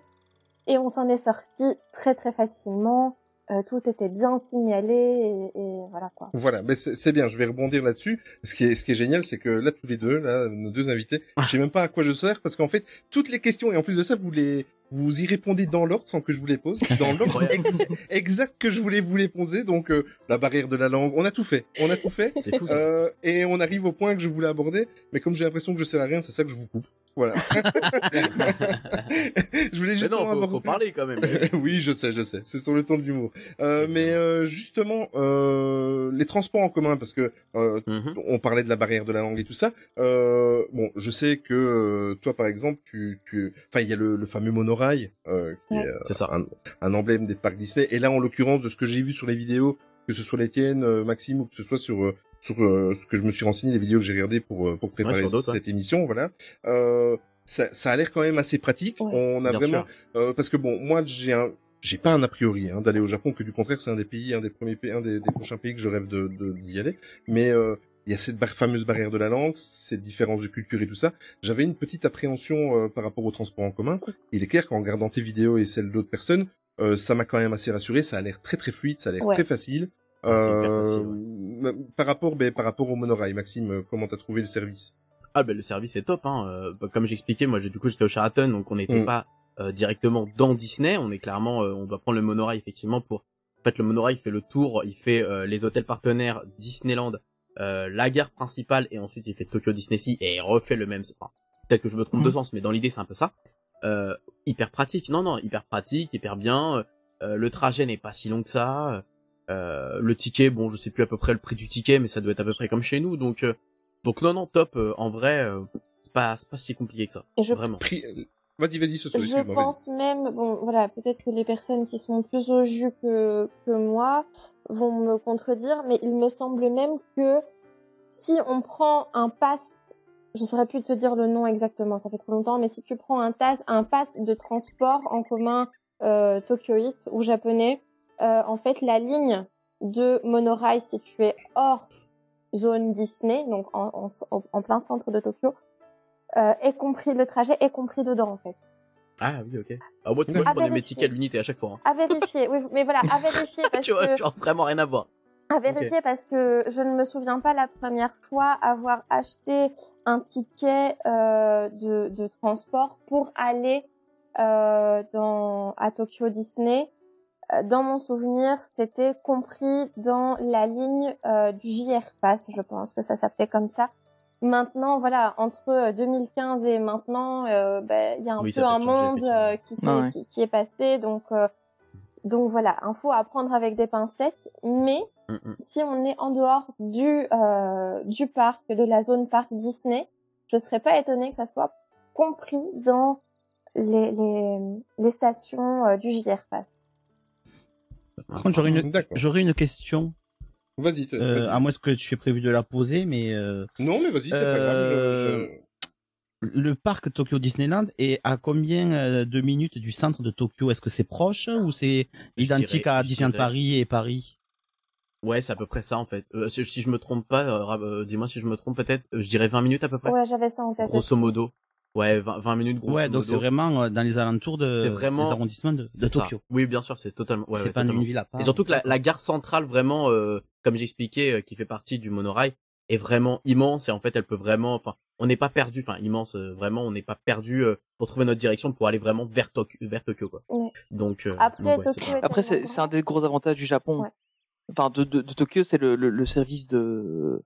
et on s'en est sorti très très facilement. Euh, tout était bien signalé et, et voilà quoi. Voilà, mais c'est c'est bien, je vais rebondir là-dessus. Ce qui est, ce qui est génial, c'est que là, tous les deux, là, nos deux invités, je sais même pas à quoi je sers, parce qu'en fait, toutes les questions, et en plus de ça, vous les, vous y répondez dans l'ordre sans que je vous les pose, dans l'ordre ex- exact que je voulais vous les poser, donc euh, la barrière de la langue, on a tout fait, on a tout fait, C'est fou, ça. Euh, et on arrive au point que je voulais aborder, mais comme j'ai l'impression que je sers à rien, c'est ça que je vous coupe. Voilà. je voulais Mais juste non, faut, faut parler quand même. oui, je sais, je sais. C'est sur le ton de l'humour. Euh, mais euh, justement, euh, les transports en commun, parce que euh, Mhm. on parlait de la barrière de la langue et tout ça. Euh, bon, je sais que euh, toi, par exemple, tu, tu, enfin, il y a le, le fameux monorail, euh, qui Ouais. est euh, C'est ça. un, un emblème des parcs Disney. Et là, en l'occurrence, de ce que j'ai vu sur les vidéos, que ce soit les tiennes, Maxime, ou que ce soit sur euh, sur euh, ce que je me suis renseigné, les vidéos que j'ai regardées pour euh, pour préparer ouais. cette émission, voilà. Euh, ça, ça a l'air quand même assez pratique. Ouais. On a vraiment euh, parce que bon, moi j'ai un j'ai pas un a priori hein, d'aller au Japon, que du contraire c'est un des pays, un des premiers pays, un des, des prochains pays que je rêve de de- d'y aller. Mais euh, il y a cette bar- fameuse barrière de la langue, ces différences de culture et tout ça. J'avais une petite appréhension euh, par rapport au transport en commun. Il est clair qu'en regardant tes vidéos et celles d'autres personnes, euh, ça m'a quand même assez rassuré. Ça a l'air très très fluide, ça a l'air Ouais. très facile. Ah, Euh, facile, Par rapport, ben, par rapport au monorail, Maxime, euh, comment t'as trouvé le service? Ah ben le service est top. Hein. Euh, bah, comme j'expliquais, moi j'ai- du coup j'étais au Sheraton, donc on n'était Mm. pas euh, directement dans Disney. On est clairement, euh, on doit prendre le monorail effectivement pour. En fait, le monorail fait le tour, il fait euh, les hôtels partenaires Disneyland, euh, la gare principale et ensuite il fait Tokyo Disney Sea et il refait le même. Enfin, Peut-être que je me trompe de Mhm. sens, mais dans l'idée c'est un peu ça. Euh, hyper pratique. Non non, hyper pratique, hyper bien. Euh, le trajet n'est pas si long que ça. Euh, le ticket, bon, je sais plus à peu près le prix du ticket, mais ça doit être à peu près comme chez nous. Donc, euh, donc non, non, top. euh, en vrai, euh, c'est pas, c'est pas si compliqué que ça. Et je Vraiment. Pri- Vas-y, vas-y, ce soir. Je pense même, bon, voilà, peut-être que les personnes qui sont plus au jus que, que moi vont me contredire, mais il me semble même que si on prend un pass, je saurais plus te dire le nom exactement, ça fait trop longtemps, mais si tu prends un, tas, un pass de transport en commun euh, Tokyoite ou japonais, euh, en fait, la ligne de monorail située hors zone Disney, donc en, en, en plein centre de Tokyo, euh, est compris le trajet est compris dedans en fait. Ah oui, ok. Ah, moi, tu vois, je prenais mes tickets à l'unité à chaque fois. hein. À vérifier, oui, mais voilà, à vérifier parce tu vois, que tu vois, vraiment rien à voir. à vérifier parce que je ne me souviens pas la première fois avoir acheté un ticket euh, de, de transport pour aller euh, dans à Tokyo Disney. Euh, Dans mon souvenir, c'était compris dans la ligne euh, du JR Pass, je pense que ça s'appelait comme ça. Maintenant, voilà, entre 2015 et maintenant, euh, ben, il y a un Oui, peu un changé, monde euh, qui, ouais. qui, qui est passé, donc euh, donc voilà, info à prendre avec des pincettes. Mais Mm, mm. si on est en dehors du euh, du parc, de la zone parc Disney, je serais pas étonnée que ça soit compris dans les les, les stations euh, du JR Pass. Par contre, j'aurais une, D'accord. j'aurais une question, Vas-y. euh, vas-y. à moins que tu aies prévu de la poser, mais euh, Non, mais vas-y, c'est pas grave. je- Euh, je... le parc Tokyo Disneyland est à combien euh, de minutes du centre de Tokyo? Est-ce que c'est proche ou c'est identique dirais- à Disneyland Paris et Paris? Ouais, c'est à peu près ça en fait. Euh, si, si je me trompe pas, euh, euh, dis-moi si je me trompe peut-être. euh, je dirais 20 minutes à peu près. Ouais, j'avais ça en tête. grosso aussi. modo. Ouais, 20, 20 minutes grosso Ouais, donc c'est vraiment euh, dans les alentours de C'est vraiment- des arrondissements de, de ça. Tokyo. Oui, bien sûr, c'est totalement. Ouais, c'est ouais, pas totalement. une ville à part. Et surtout que la, la gare centrale vraiment euh, comme j'expliquais, euh, qui fait partie du monorail, est vraiment immense et en fait, elle peut vraiment, enfin, on n'est pas perdu, enfin, immense, euh, vraiment, on n'est pas perdu euh, pour trouver notre direction pour aller vraiment vers Tokyo, vers Tokyo quoi. Ouais. Donc, euh, Après, donc, ouais, c'est Tokyo cool. est Après, c'est tellement c'est un des gros avantages du Japon. Ouais. Enfin, de, de, de Tokyo, c'est le, le, le service de,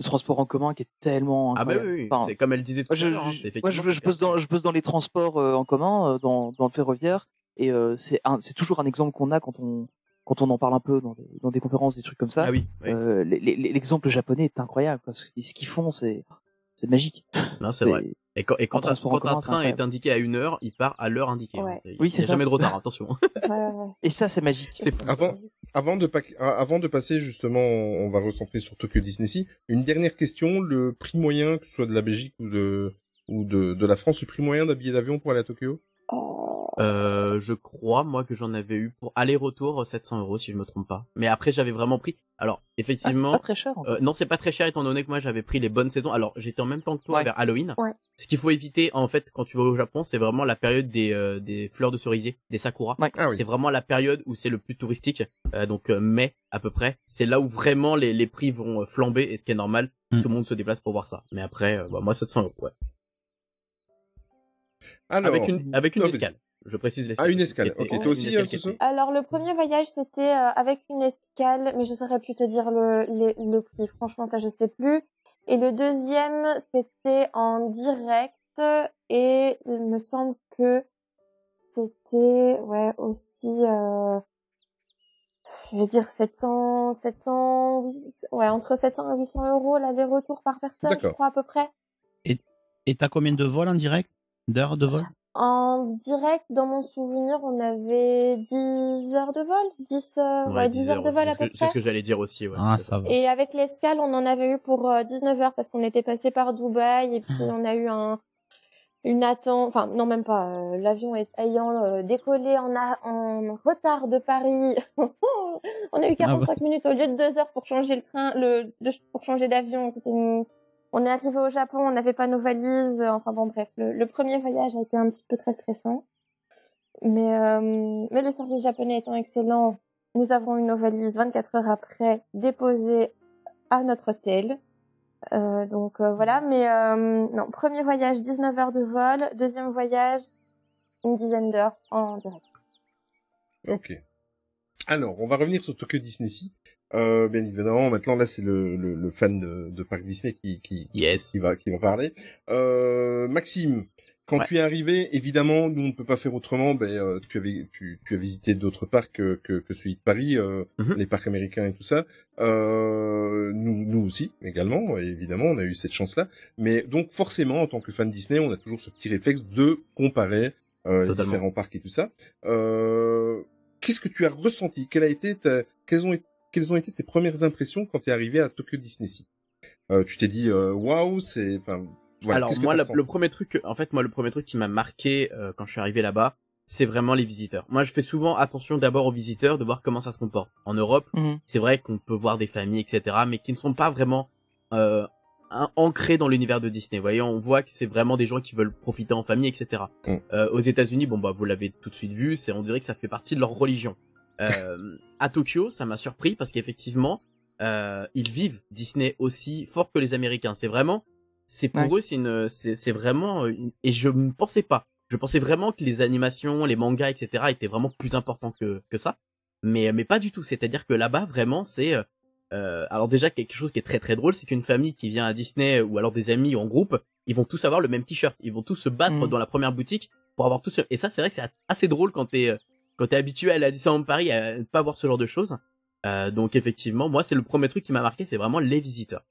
de transport en commun qui est tellement Ah bah incroyable. oui, oui, Enfin, c'est comme elle disait tout moi, à l'heure, hein, je- moi, je, effectivement je bosse dans, je bosse dans les transports euh, en commun, euh, dans, dans le ferroviaire, et euh, c'est c'est toujours un exemple qu'on a quand on, quand on en parle un peu dans des, dans des conférences, des trucs comme ça. Ah oui, oui. Euh, L'exemple japonais est incroyable parce que ce qu'ils font, c'est, c'est magique. Non, c'est vrai. Et quand, et quand, en un- quand commun, train est indiqué à une heure, il part à l'heure indiquée. hein. Ouais. Oui, il c'est jamais de retard, attention. Ouais, ouais. Et ça, c'est magique. C'est fou. Avant, avant de, pa- avant de passer justement, on va recentrer sur Tokyo Disney Sea. Une dernière question, le prix moyen, que ce soit de la Belgique ou de, ou de, de la France, le prix moyen d'un billet d'avion pour aller à Tokyo? Euh, je crois, moi, que j'en avais eu pour aller-retour 700 euros, si je me trompe pas. Mais après, j'avais vraiment pris. Alors, Ah, c'est effectivement. pas très cher. en fait. euh, non, c'est pas très cher étant donné que moi j'avais pris les bonnes saisons. Alors, j'étais en même temps que toi Ouais. vers Halloween. Ouais. Ce qu'il faut éviter, en fait, quand tu vas au Japon, c'est vraiment la période des, euh, des fleurs de cerisier, des sakura. Ouais. Ah oui. C'est vraiment la période où c'est le plus touristique, euh, donc euh, mai à peu près. C'est là où vraiment les, les prix vont euh, flamber et ce qui est normal. Mm. Tout le monde se déplace pour voir ça. Mais après, euh, bah, moi 700 euros. Ouais. Alors, avec une avec une Ah, escale. Je précise Ah, l'escale. une escale. Ok, toi aussi, Alors, le premier voyage, c'était euh, avec une escale, mais je saurais plus te dire le, le, le prix. Franchement, ça, je sais plus. Et le deuxième, c'était en direct, et il me semble que c'était, ouais, aussi, euh, je vais dire 700, 700, huit- ouais, entre 700 et 800 euros l'aller-retour par personne, je crois, à peu près. Et t'as combien de vols en direct? D'heures de vol? En direct, dans mon souvenir, on avait 10 heures de vol, 10, euh, ouais, 10 heures de vol c'est à peu C'est près. ce que j'allais dire aussi. Ouais. Ah, ça va. Et avec l'escale, on en avait eu pour euh, 19 heures parce qu'on était passé par Dubaï et puis Ah. on a eu un une attente, enfin non même pas, euh, l'avion ayant euh, décollé en, a- en retard de Paris, on a eu 45 Ah minutes au lieu de 2 heures pour changer le train, le de- pour changer d'avion. C'était une- On est arrivé au Japon, on n'avait pas nos valises, euh, enfin bon bref, le, premier voyage a été un petit peu très stressant, mais euh, mais le service japonais étant excellent, nous avons eu nos valises 24 heures après déposées à notre hôtel. Euh, donc voilà, mais non, premier voyage 19 heures de vol, deuxième voyage une dizaine d'heures en direct. Ok. Alors, on va revenir sur Tokyo Disney Sea. Euh, bien évidemment, maintenant là, c'est le, le, le fan de, de parc Disney qui, qui, Yes. qui va qui va parler. Euh, Maxime, quand Ouais. tu es arrivé, évidemment, nous on ne peut pas faire autrement. Ben, euh, tu avais tu, tu as visité d'autres parcs que, que, que celui de Paris, euh, Mhm. les parcs américains et tout ça. Euh, nous nous aussi également, évidemment, on a eu cette chance-là. Mais donc forcément, en tant que fan Disney, on a toujours ce petit réflexe de comparer euh, les différents parcs et tout ça. Euh, Qu'est-ce que tu as ressenti? Quelle a été ta... quelles ont été quelles ont été tes premières impressions quand tu es arrivé à Tokyo Disney Sea? Euh, Tu t'es dit euh, waouh, c'est enfin voilà. Alors moi, le, premier truc, en fait, moi, le premier truc qui m'a marqué euh, quand je suis arrivé là-bas, c'est vraiment les visiteurs. Moi, je fais souvent attention d'abord aux visiteurs, de voir comment ça se comporte. En Europe, Mhm. c'est vrai qu'on peut voir des familles, etc., mais qui ne sont pas vraiment euh, dans l'univers de Disney. Vous voyez, on voit que c'est vraiment des gens qui veulent profiter en famille, etc. Mm. Euh, aux États-Unis, bon bah vous l'avez tout de suite vu, c'est on dirait que ça fait partie de leur religion. Euh, à Tokyo, ça m'a surpris parce qu'effectivement, euh, ils vivent Disney aussi fort que les Américains. C'est vraiment, c'est pour eux, c'est une, c'est c'est vraiment, une- et je ne pensais pas. Je pensais vraiment que les animations, les mangas, etc. étaient vraiment plus importants que que ça, mais mais pas du tout. C'est-à-dire que là-bas, vraiment, c'est euh, euh, alors déjà quelque chose qui est très très drôle, c'est qu'une famille qui vient à Disney ou alors des amis en groupe, ils vont tous avoir le même t-shirt. Ils vont tous se battre Mhm. dans la première boutique pour avoir tous. Et ça, c'est vrai que c'est assez drôle quand t'es euh, quand t'es habitué à à Disneyland Paris à ne pas voir ce genre de choses. Euh, donc effectivement, moi, c'est le premier truc qui m'a marqué, c'est vraiment les visiteurs.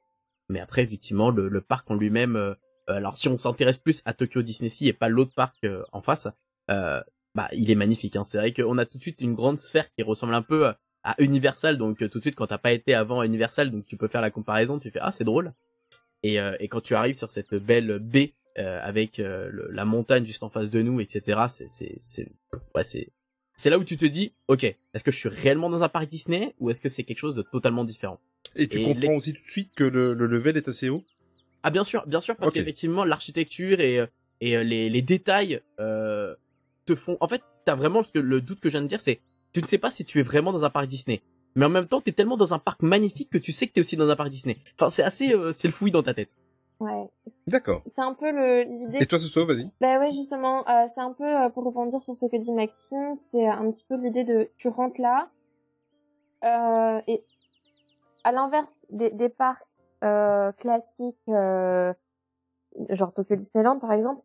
Mais après, effectivement, le, parc en lui-même. euh, euh, alors si on s'intéresse plus à Tokyo Disney Sea et pas l'autre parc euh, en face, euh, bah il est magnifique. Hein. C'est vrai qu'on a tout de suite une grande sphère qui ressemble un peu à- à Universal. Donc euh, tout de suite, quand t'as pas été avant Universal, donc tu peux faire la comparaison. Tu fais ah c'est drôle. Et, euh, et quand tu arrives sur cette belle baie euh, avec euh, la montagne juste en face de nous, etc. C'est c'est c'est ouais c'est c'est là où tu te dis ok est-ce que je suis réellement dans un parc Disney ou est-ce que c'est quelque chose de totalement différent. Et tu Et comprends les- aussi tout de suite que le, le level est assez haut. Ah bien sûr, bien sûr, parce qu'effectivement l'architecture et euh, et euh, les, les détails euh, te font. En fait, t'as vraiment parce que le doute que je viens de dire, c'est tu ne sais pas si tu es vraiment dans un parc Disney. Mais en même temps, t'es tellement dans un parc magnifique que tu sais que t'es aussi dans un parc Disney. Enfin, c'est assez, euh, c'est le fouillis dans ta tête. Ouais. D'accord. C'est un peu le l'idée. Et toi, Soso, vas-y. Bah ouais, justement, euh, c'est un peu euh, pour rebondir sur ce que dit Maxime, c'est un petit peu l'idée de tu rentres là euh, et à l'inverse des, des parcs euh, classiques, euh, genre Tokyo Disneyland par exemple,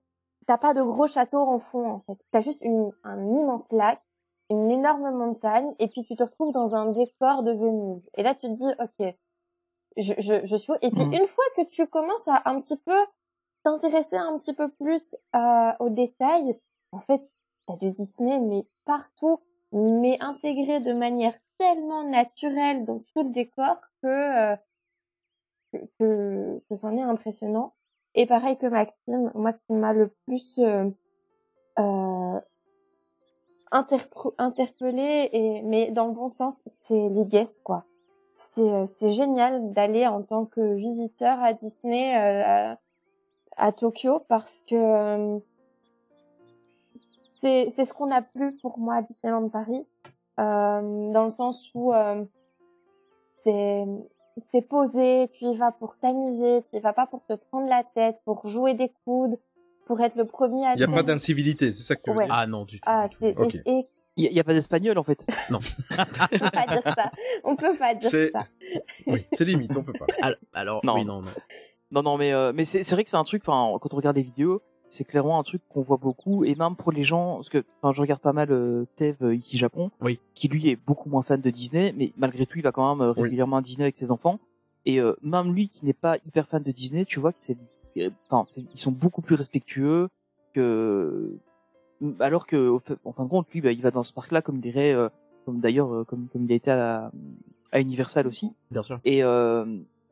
t'as pas de gros châteaux en fond en fait. T'as juste une, un immense lac, une énorme montagne, et puis tu te retrouves dans un décor de Venise. Et là tu te dis ok, je, je, je suis Et puis Mhm. une fois que tu commences à un petit peu t'intéresser un petit peu plus euh, aux détails, en fait, t'as du Disney, mais partout, mais intégré de manière tellement naturelle dans tout le décor que euh, que, que, c'en est impressionnant. Et pareil que Maxime, moi, ce qui m'a le plus euh, euh, interpellé, et, mais dans le bon sens, c'est les guests, quoi. C'est euh, c'est génial d'aller en tant que visiteur à Disney euh, à, à Tokyo parce que euh, c'est c'est ce qu'on a plus pour moi à Disneyland Paris euh, dans le sens où euh, c'est c'est posé, tu y vas pour t'amuser, tu y vas pas pour te prendre la tête, pour jouer des coudes, pour être le premier à Il n'y a pas d'incivilité, c'est ça que tu veux Ouais. dire? Ah non, du tout. Ah, et, et Il y, a pas d'espagnol en fait. Non. on peut pas dire ça. On peut pas dire C'est- ça. Oui, c'est limite, on peut pas. Al- Alors, Non. oui, non, non. Non, non, mais euh, mais c'est c'est vrai que c'est un truc. Enfin, quand on regarde les vidéos, c'est clairement un truc qu'on voit beaucoup et même pour les gens, parce que enfin, je regarde pas mal euh, Tev euh, Iki Japon, Oui. qui lui est beaucoup moins fan de Disney, mais malgré tout, il va quand même euh, Oui. régulièrement à Disney avec ses enfants. Et euh, même lui, qui n'est pas hyper fan de Disney, tu vois que c'est, enfin, c'est- ils sont beaucoup plus respectueux que, alors que en fin de compte, lui, bah, il va dans ce parc-là comme il irait, euh, comme d'ailleurs, euh, comme comme il a été à, à Universal aussi. Bien sûr. Et, euh,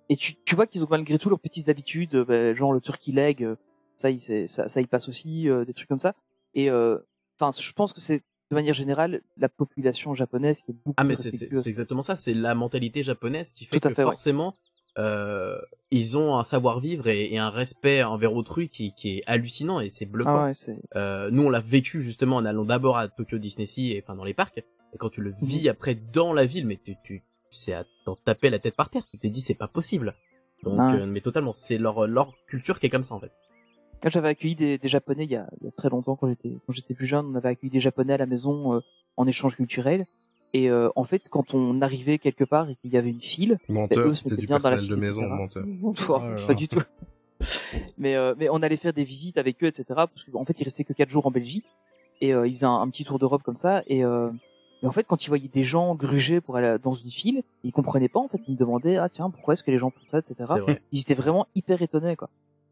et tu, tu vois qu'ils ont malgré tout leurs petites habitudes, bah, genre le turkey leg, ça, il, ça, ça y passe aussi, euh, des trucs comme ça. Et enfin, je pense que c'est de manière générale la population japonaise qui est beaucoup Ah mais c'est exactement ça, c'est la mentalité japonaise qui fait Tout à que fait, ouais. Euh, ils ont un savoir-vivre et, et un respect envers autrui qui, qui est hallucinant et c'est bluffant. Ah ouais, Euh, nous on l'a vécu justement en allant d'abord à Tokyo Disney Sea et enfin dans les parcs et quand tu le vis après dans la ville mais tu tu c'est à t'en taper la tête par terre, tu t'es dit c'est pas possible. Donc Ah euh, mais totalement, c'est leur leur culture qui est comme ça en fait. Moi, j'avais accueilli des, des japonais il y, a, il y a très longtemps quand j'étais quand j'étais plus jeune. On avait accueilli des japonais à la maison euh, en échange culturel. Et euh, en fait, quand on arrivait quelque part et qu'il y avait une file, Menteur, eux se c'était mettaient du bien dans la personnel de file, maison, etc. menteur. Oh, Oh pas du tout. mais euh, mais on allait faire des visites avec eux, etc. Parce qu'en fait, ils restaient que quatre jours en Belgique et euh, ils faisaient un, un petit tour d'Europe comme ça. Et, euh, et en fait, quand ils voyaient des gens gruger pour aller dans une file, ils comprenaient pas. En fait, ils me demandaient ah tiens pourquoi est-ce que les gens font ça, etc. Ils étaient vraiment hyper étonnés quoi.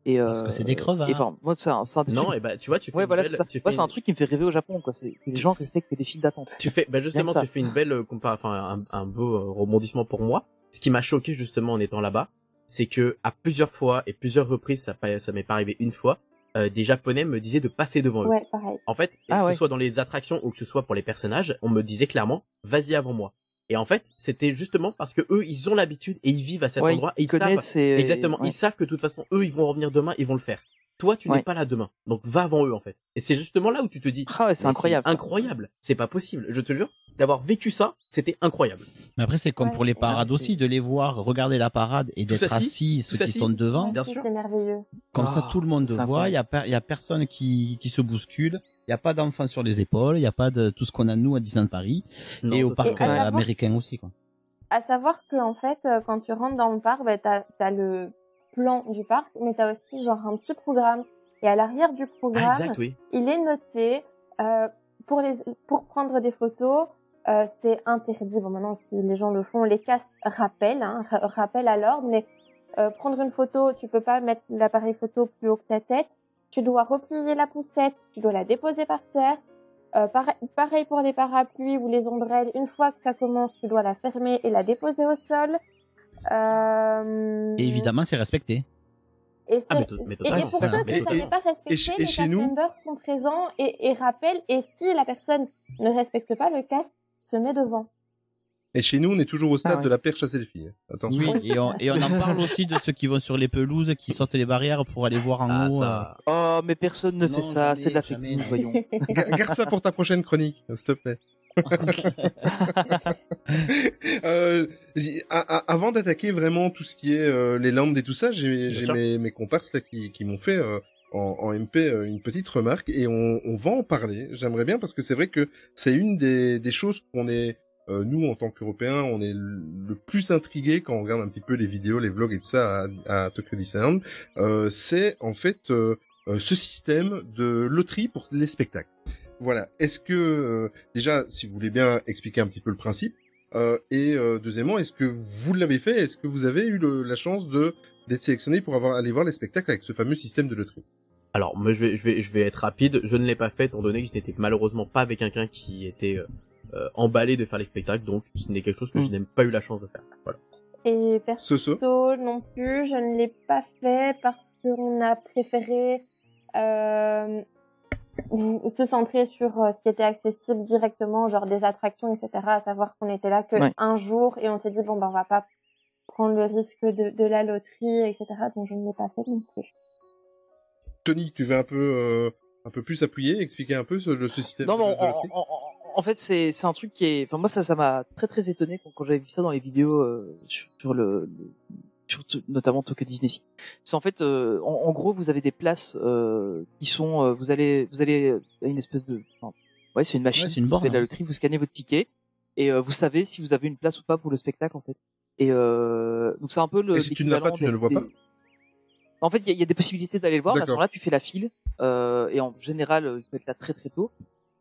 Et, Parce que c'est des crevards. Et enfin, moi, c'est un, c'est un des Non, et bah tu vois, tu fais Ouais, une voilà, belle- c'est ça. tu Moi, fais c'est un une- truc qui me fait rêver au Japon, quoi. C'est que les gens respectent les files d'attente. Tu fais, bah justement, tu fais une belle euh, compar- enfin un, un beau euh, rebondissement pour moi. Ce qui m'a choqué justement en étant là-bas, c'est que à plusieurs fois et plusieurs reprises, ça, m'est pas arrivé une fois, euh, des Japonais me disaient de passer devant eux. Ouais, pareil. En fait, Ah que ouais. ce soit dans les attractions ou que ce soit pour les personnages, on me disait clairement, vas-y avant moi. Et en fait, c'était justement parce que eux, ils ont l'habitude et ils vivent à cet Ouais, endroit et ils ils savent et- exactement, ouais. ils savent que de toute façon, eux, ils vont revenir demain, ils vont le faire. Toi, tu Ouais. n'es pas là demain, donc va avant eux en fait. Et c'est justement là où tu te dis, Ah ouais, c'est incroyable. incroyable, c'est pas possible. Je te jure, d'avoir vécu ça, c'était incroyable. Mais après, c'est comme Ouais. pour les parades aussi, de les voir regarder la parade et d'être assis, ceux qui sont devant. Bien sûr. C'est merveilleux. Comme Ah, ça, tout le monde c'est voit. Il y a, y a personne qui, qui se bouscule. Il y a pas d'enfants sur les épaules. Il y a pas de tout ce qu'on a nous à Disneyland Paris Non, et au parc euh, savoir- américain aussi, quoi. À savoir que en fait, euh, quand tu rentres dans le parc, bah, t'as as le plan du parc, mais t'as aussi genre un petit programme. Et à l'arrière du Ah, programme, exact, oui. il est noté euh, pour les pour prendre des photos. euh, c'est interdit. Bon, maintenant, si les gens le font, les castes rappellent, hein, ra- rappellent à l'ordre. Mais euh, prendre une photo, tu peux pas mettre l'appareil photo plus haut que ta tête. Tu dois replier la poussette, tu dois la déposer par terre. Euh, pareil, pareil pour les parapluies ou les ombrelles. Une fois que ça commence, tu dois la fermer et la déposer au sol. Euh, Et évidemment, c'est respecté. et, Ah, mais mais et- et pour ceux qui ne pas respectés, et chez- et les cast nous members sont présents et, et rappellent. Et si la personne ne respecte pas, le cast se met devant. Et chez nous, on est toujours au stade Ah ouais. de la perche à selfie. Attention. Oui, et on, et on en parle aussi de ceux qui vont sur les pelouses, qui sortent les barrières pour aller voir en Ah, haut. ça. Oh, mais personne ne Non, fait ça. C'est de la fake news, voyons. Ga- Garde ça pour ta prochaine chronique, s'il te plaît. Euh, avant d'attaquer vraiment tout ce qui est euh, les lampes et tout ça, j'ai mes, mes comparses là qui, qui m'ont fait euh, en, en MP euh, une petite remarque et on, on va en parler. J'aimerais bien parce que c'est vrai que c'est une des, des choses qu'on est euh, nous en tant qu'Européens, on est le plus intrigué quand on regarde un petit peu les vidéos, les vlogs et tout ça à, Tokyo Disneyland. Euh, c'est en fait euh, ce système de loterie pour les spectacles. Voilà. Est-ce que déjà, si vous voulez bien expliquer un petit peu le principe, et deuxièmement, est-ce que vous l'avez fait? Est-ce que vous avez eu la chance de d'être sélectionné pour avoir aller voir les spectacles avec ce fameux système de loterie? Alors, je vais, je vais être rapide. Je ne l'ai pas fait, étant donné que je n'étais malheureusement pas avec quelqu'un qui était euh, emballé de faire les spectacles, donc ce n'est quelque chose que je n'ai pas eu la chance de faire. Voilà. Et perso Soso non plus, je ne l'ai pas fait parce qu'on a préféré euh, se centrer sur euh, ce qui était accessible directement, genre des attractions, etc. À savoir qu'on était là que Ouais. un jour et on s'est dit bon ben on va pas prendre le risque de, de la loterie, etc. Donc je ne l'ai pas fait non plus. Tony, tu veux un peu euh, un peu plus appuyer, expliquer un peu ce, le, ce système Non, de, loterie? En fait, c'est c'est un truc qui est. Enfin, moi, ça, ça m'a très très étonné quand, quand j'avais vu ça dans les vidéos euh, sur, sur le, le- sur notamment Tokyo Disney. C'est en fait, euh, en, en gros, vous avez des places euh, qui sont. euh, vous allez, vous allez à une espèce de. enfin, ouais, c'est une machine. Ouais, c'est une vous borne, faites de la hein. loterie, vous scannez votre ticket et euh, vous savez si vous avez une place ou pas pour le spectacle, en fait. Et euh, donc c'est un peu le. Et si tu ne l'as pas, tu ne le vois pas En fait, il y, a- il y a des possibilités d'aller le voir. À ce moment-là, tu fais la file euh, et en général, euh, il faut être là très très tôt.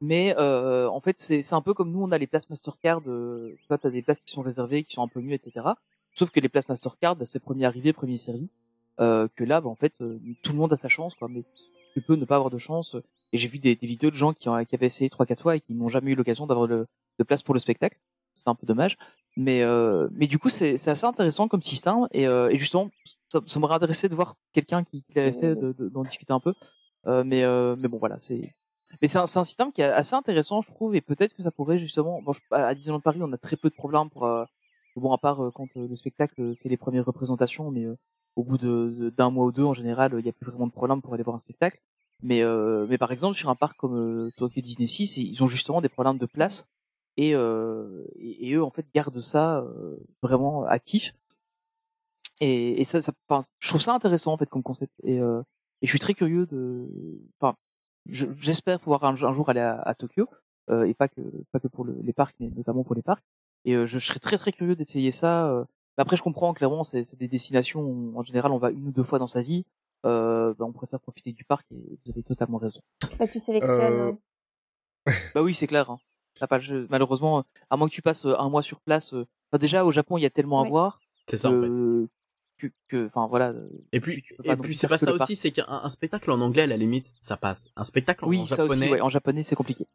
Mais euh, en fait, c'est c'est un peu comme nous, on a les places Mastercard. Euh, tu vois, t'as des places qui sont réservées, qui sont un peu mieux, etc. Sauf que les places Mastercard, bah, c'est premier arrivé, premier série. Euh, que là, bah, en fait, euh, tout le monde a sa chance, quoi. Mais tu peux ne pas avoir de chance. Et j'ai vu des, des vidéos de gens qui, ont, qui avaient essayé trois quatre fois et qui n'ont jamais eu l'occasion d'avoir de place pour le spectacle. C'est un peu dommage. Mais euh, mais du coup, c'est c'est assez intéressant comme système. Et, euh, et justement, ça, ça m'aurait intéressé de voir quelqu'un qui, qui l'avait fait, de- de- d'en discuter un peu. Euh, mais euh, mais bon, voilà, c'est mais c'est un, un système qui est assez intéressant, je trouve, et peut-être que ça pourrait justement. Bon, je- à Disneyland Paris, on a très peu de problèmes pour. euh, bon, à part euh, quand euh, le spectacle, euh, c'est les premières représentations, mais au bout de d'un mois ou deux, en général, il n'y a plus vraiment de problème pour aller voir un spectacle. Mais mais par exemple, sur un parc comme Tokyo Disney Sea, c'est- ils ont justement des problèmes de place, et et, et eux en fait gardent ça vraiment actif. Et, et ça, ça enfin, je trouve ça intéressant en fait comme concept. Et, et je suis très curieux de. Enfin, je- j'espère pouvoir un, un jour aller à, à Tokyo euh, et pas que pas que pour le- les parcs mais notamment pour les parcs et euh, je, je serais très très curieux d'essayer ça euh. Après je comprends clairement c'est c'est des destinations où en général on va une ou deux fois dans sa vie euh, bah, on préfère profiter du parc et vous avez totalement raison Bah, tu sélectionnes. Euh, hein. bah oui c'est clair hein. T'as pas le jeu- malheureusement à moins que tu passes un mois sur place euh, enfin, déjà au Japon il y a tellement à voir C'est ça, en fait. Que que enfin voilà euh, Et puis, et puis c'est pas ça aussi, c'est qu'un un spectacle en anglais, à la limite, ça passe. Un spectacle en ça japonais, aussi ouais, en japonais c'est compliqué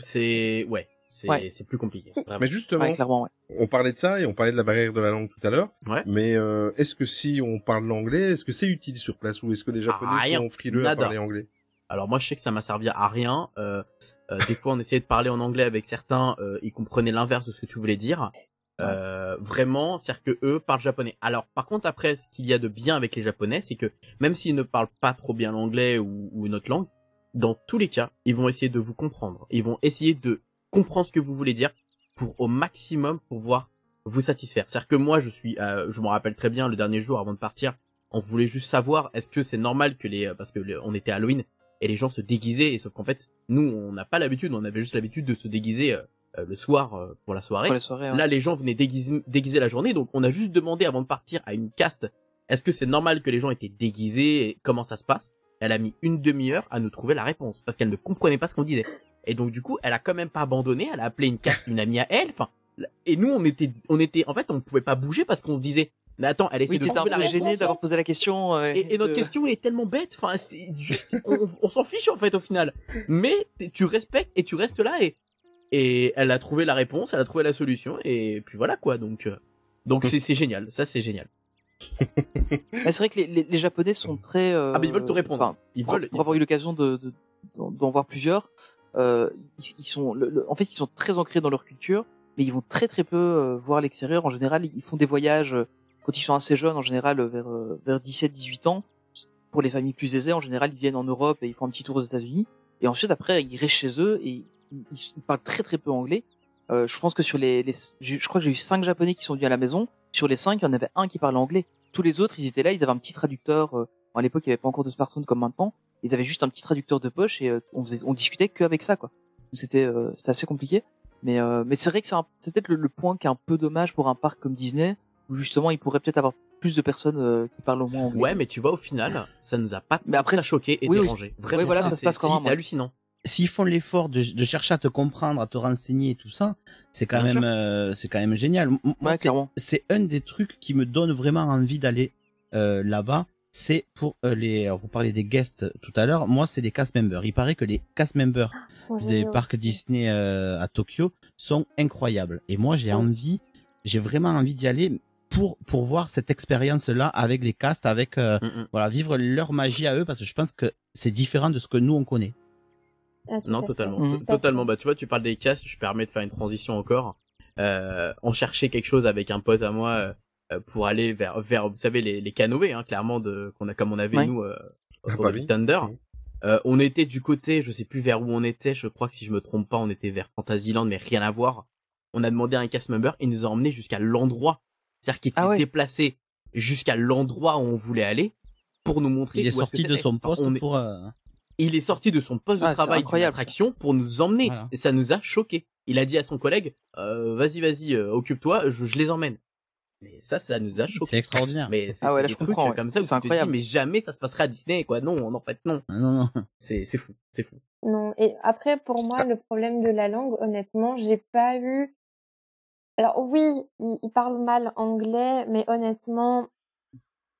c'est, ouais, c'est, Ouais. plus compliqué. Si. Mais justement, ouais, clairement ouais on parlait de ça et on parlait de la barrière de la langue tout à l'heure. Ouais. Mais euh, est-ce que si on parle l'anglais, est-ce que c'est utile sur place ou est-ce que les Japonais Ah, sont frileux à Nada. parler anglais? Alors moi, je sais que ça m'a servi à rien. Euh, euh, des fois, on essayait de parler en anglais avec certains, euh, ils comprenaient l'inverse de ce que tu voulais dire. Euh, vraiment, c'est-à-dire que eux parlent japonais. Alors, par contre, après, ce qu'il y a de bien avec les japonais, c'est que même s'ils ne parlent pas trop bien l'anglais ou, ou une autre langue, dans tous les cas, ils vont essayer de vous comprendre. Ils vont essayer de comprendre ce que vous voulez dire pour au maximum pouvoir vous satisfaire. C'est-à-dire que moi, je suis, euh, je me rappelle très bien le dernier jour avant de partir, on voulait juste savoir est-ce que c'est normal que les, parce que on était Halloween et les gens se déguisaient et sauf qu'en fait, nous, on n'a pas l'habitude, on avait juste l'habitude de se déguiser euh, euh, le soir euh, pour la soirée. pour les soirées ouais. Là, les gens venaient déguiser, déguiser la journée, donc on a juste demandé avant de partir à une caste, est-ce que c'est normal que les gens étaient déguisés et comment ça se passe? Elle a mis une demi-heure à nous trouver la réponse parce qu'elle ne comprenait pas ce qu'on disait. Et donc du coup, elle a quand même pas abandonné, elle a appelé une caste, une amie à elle. Enfin, et nous, on était, on était, en fait, on pouvait pas bouger parce qu'on se disait, mais attends, elle essaie oui de trouver la gêné d'avoir posé la question euh, Et, et notre de- question est tellement bête, enfin, c'est juste, on, on s'en fiche en fait au final. Mais tu respectes et tu restes là et et elle a trouvé la réponse, elle a trouvé la solution et puis voilà quoi. Donc euh, donc c'est c'est génial, ça c'est génial. Mais c'est vrai que les, les, les Japonais sont très. euh, Ah mais ils veulent te répondre. enfin, Ils pour, veulent. pour avoir eu l'occasion de de- d'en d'en voir plusieurs, euh, ils, ils sont, le- le- en fait, ils sont très ancrés dans leur culture, mais ils vont très très peu voir l'extérieur. En général, ils font des voyages quand ils sont assez jeunes, en général vers vers 17-18 ans. Pour les familles plus aisées, en général, ils viennent en Europe et ils font un petit tour aux États-Unis. Et ensuite, après, ils restent chez eux et ils, ils parlent très très peu anglais. Euh, je pense que sur les, je crois que j'ai eu cinq japonais qui sont venus à la maison. Sur les cinq, il y en avait un qui parlait anglais. Tous les autres, ils étaient là, ils avaient un petit traducteur. euh, à l'époque, il n'y avait pas encore de smartphone comme maintenant. Ils avaient juste un petit traducteur de poche et euh, on faisait, on discutait qu'avec ça, quoi. C'était, c'était assez compliqué. Mais, mais c'est vrai que c'est un- c'est peut-être le, le point qui est un peu dommage pour un parc comme Disney, où justement, il pourrait peut-être avoir plus de personnes qui parlent au moins anglais. Ouais, mais tu vois, au final, ça nous a pas Mais après, ça choqué et oui, dérangé. Vraiment, Oui, voilà, ça se c'est- passe quand si, même, C'est hallucinant. S'ils font l'effort de, de chercher à te comprendre, à te renseigner et tout ça, c'est quand Bien même, euh, c'est quand même génial. Moi, Ouais, c'est- clairement. c'est un des trucs qui me donne vraiment envie d'aller euh, là-bas. C'est pour euh, les. alors, vous parlez des guests tout à l'heure. Moi, c'est les cast members. Il paraît que les cast members sont des parcs aussi. Disney euh, à Tokyo sont incroyables. Et moi, j'ai Ouais. envie, j'ai vraiment envie d'y aller pour pour voir cette expérience-là avec les castes, avec euh, Mm, mm. voilà vivre leur magie à eux, parce que je pense que c'est différent de ce que nous on connaît. Ah, Non, totalement. To- Totalement. Bah, tu vois, tu parles des castes, je permets de faire une transition encore. Euh, on cherchait quelque chose avec un pote à moi euh, euh, pour aller vers, vers, vous savez, les, les canoës, hein, clairement, de, qu'on a, comme on avait, Ouais. nous, euh, autour bah oui. Thunder. Euh, on était du côté, je sais plus vers où on était, je crois que si je me trompe pas, on était vers Fantasyland, mais rien à voir. On a demandé à un cast member, il nous a emmené jusqu'à l'endroit. C'est-à-dire qu'il s'est Ah ouais. déplacé jusqu'à l'endroit où on voulait aller pour nous montrer Il est sorti de son Enfin, poste on est- pour. euh, il est sorti de son poste Ah, de c'est travail d'une incroyable. attraction pour nous emmener. Voilà. Et ça nous a choqué. Il a dit à son collègue, euh, vas-y, vas-y, euh, occupe-toi, je, je les emmène. Mais ça, ça nous a C'est choqué. extraordinaire. Mais c'est Ah ouais, c'est des trucs ouais. comme ça où C'est tu te dis, incroyable. mais jamais ça se passerait à Disney, quoi. Non, en fait, non. Ah, non, non. C'est, c'est fou, c'est fou. Non, et après, pour moi, le problème de la langue, honnêtement, j'ai pas eu. Alors, oui, il, il parle mal anglais, mais honnêtement,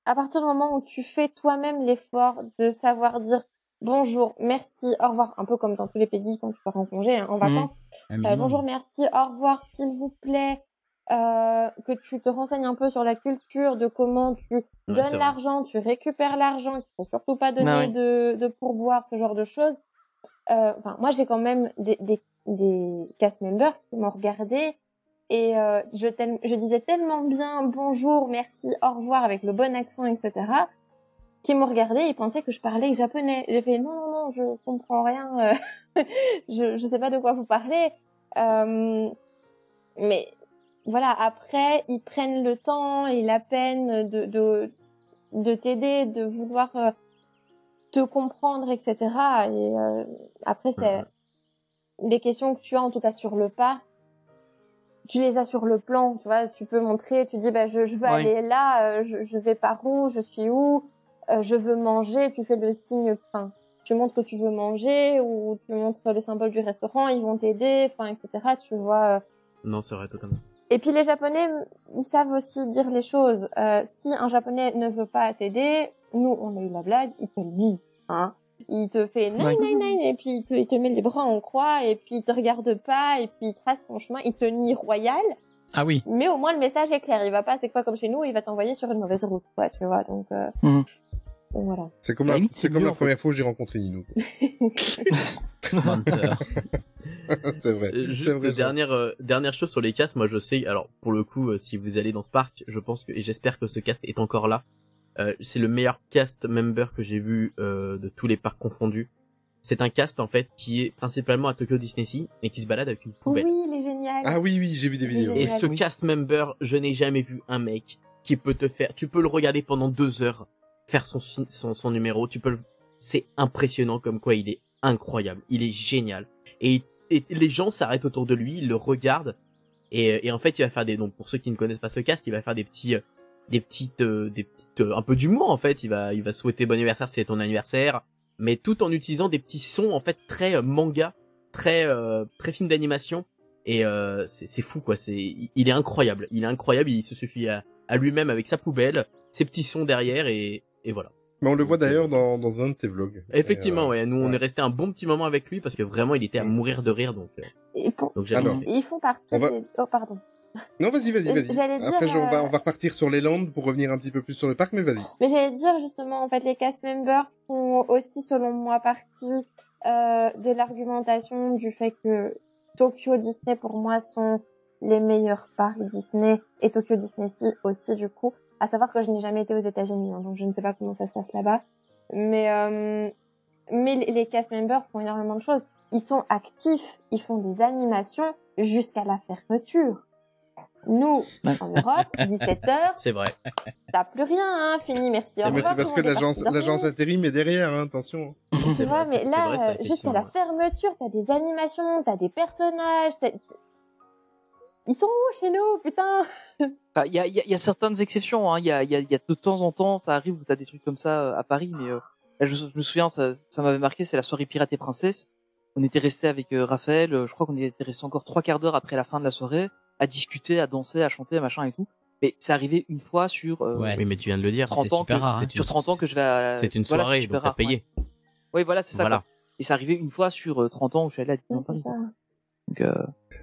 à partir du moment où tu fais toi-même l'effort de savoir dire bonjour, merci, au revoir, un peu comme dans tous les pays quand tu pars en congé, hein, en vacances. Un Euh, bonjour, merci, au revoir, s'il vous plaît. Euh, que tu te renseignes un peu sur la culture, de comment tu donnes l'argent, tu récupères l'argent, qu'il faut surtout pas donner Ah ouais. de, de pourboire, ce genre de choses. Euh, Enfin, moi, j'ai quand même des, des, des cast members qui m'ont regardé et euh, je, je disais tellement bien bonjour, merci, au revoir avec le bon accent, etc. qui m'ont regardé et pensaient que je parlais japonais. J'ai fait non, non, non, je comprends rien, euh, je, je sais pas de quoi vous parlez. Euh, mais voilà, après, ils prennent le temps et la peine de, de, de t'aider, de vouloir euh, te comprendre, etc. Et euh, après, c'est les questions que tu as, en tout cas sur le parc, tu les as sur le plan, tu vois, tu peux montrer, tu dis, bah, je, je veux Oui. aller là, euh, je, je vais par où, je suis où, euh, je veux manger, tu fais le signe, enfin, tu montres que tu veux manger ou tu montres le symbole du restaurant, ils vont t'aider, enfin, etc. Tu vois. euh. Non, c'est vrai, totalement. Et puis les Japonais, ils savent aussi dire les choses. Euh, si un Japonais ne veut pas t'aider, nous, on a eu la blague, il te le dit, hein. Il te fait nine, nine, nine, et puis il te, il te met les bras en croix, et puis il te regarde pas, et puis il trace son chemin, il te nie royal, Ah oui. mais au moins le message est clair. Il va pas, c'est pas comme chez nous, il va t'envoyer sur une mauvaise route, quoi, tu vois. Donc, euh, Mhm. donc voilà. C'est comme, la, la limite, c'est c'est comme mieux, la en fait. première fois où j'ai rencontré Nino. C'est vrai. Euh, c'est Juste vrai, dernière euh, dernière chose sur les castes, moi je sais, alors pour le coup, euh, si vous allez dans ce parc, je pense que et j'espère que ce cast est encore là. Euh, c'est le meilleur cast member que j'ai vu euh, de tous les parcs confondus. C'est un cast en fait qui est principalement à Tokyo Disney Sea et qui se balade avec une poubelle. Oui, il est génial. Ah oui, oui, j'ai vu des vidéos. Et ce Oui. cast member, je n'ai jamais vu un mec qui peut te faire. Tu peux le regarder pendant deux heures, faire son son, son numéro. Tu peux. le- C'est impressionnant comme quoi il est incroyable. Il est génial. Et, et les gens s'arrêtent autour de lui, ils le regardent. Et, et en fait, il va faire des. Donc pour ceux qui ne connaissent pas ce cast, il va faire des petits, euh, des petites, euh, des petites, euh, un peu d'humour en fait. Il va, il va souhaiter bon anniversaire, c'est ton anniversaire, mais tout en utilisant des petits sons en fait très euh, manga, très, euh, très film d'animation. Et euh, c'est fou quoi. C'est, il est incroyable. Il est incroyable. Il se suffit à, à lui-même avec sa poubelle, ses petits sons derrière et, et voilà. Mais on le voit d'ailleurs dans, dans un de tes vlogs. Effectivement, Et, euh, ouais. Nous, on est resté un bon petit moment avec lui parce que vraiment, il était à Mm. mourir de rire. Donc, euh, Et pour- donc Alors. Ils font partie. On va- des- Oh, pardon. Non, vas-y, vas-y, vas-y. Dire, Après, on, va, euh, on va repartir sur les landes pour revenir un petit peu plus sur le parc, mais vas-y. Mais j'allais dire justement, en fait, les cast members font aussi, selon moi, partie euh, de l'argumentation du fait que Tokyo Disney, pour moi, sont les meilleurs parcs Disney et Tokyo Disney Sea aussi, du coup. À savoir que je n'ai jamais été aux États-Unis, hein, donc je ne sais pas comment ça se passe là-bas. Mais euh, mais les, les cast members font énormément de choses. ils sont actifs, ils font des animations jusqu'à la fermeture. Nous, en Europe, 17h, C'est vrai. t'as plus rien, hein, fini, merci, c'est parce que l'agence, l'agence intérim est derrière, hein, attention. Tu vois, mais là, euh, jusqu'à la fermeture, t'as des animations, t'as des personnages, t'as- ils sont où chez nous, putain Enfin, Il y, a, il y a- il y a certaines exceptions. hein. Il y, a, il y, a, y a de temps en temps, ça arrive où t'as des trucs comme ça euh, à Paris, mais euh, là, je, je me souviens, ça, ça m'avait marqué, c'est la soirée Pirate et Princesse. On était resté avec euh, Raphaël, euh, je crois qu'on était resté encore trois quarts d'heure après la fin de la soirée, à discuter, à danser, à chanter, machin et tout. Mais c'est arrivé une fois sur euh, Ouais, Oui, mais tu viens de le dire. 30 ans, que, super rare, hein. C'est sur une- 30 ans que je vais à... C'est une voilà, soirée, super donc t'as payé. Ouais. Oui, voilà, c'est ça. Voilà. quoi. Et c'est arrivé une fois sur euh, 30 ans où je suis allé à Ouais, Disneyland c'est Paris. ça. Donc, euh,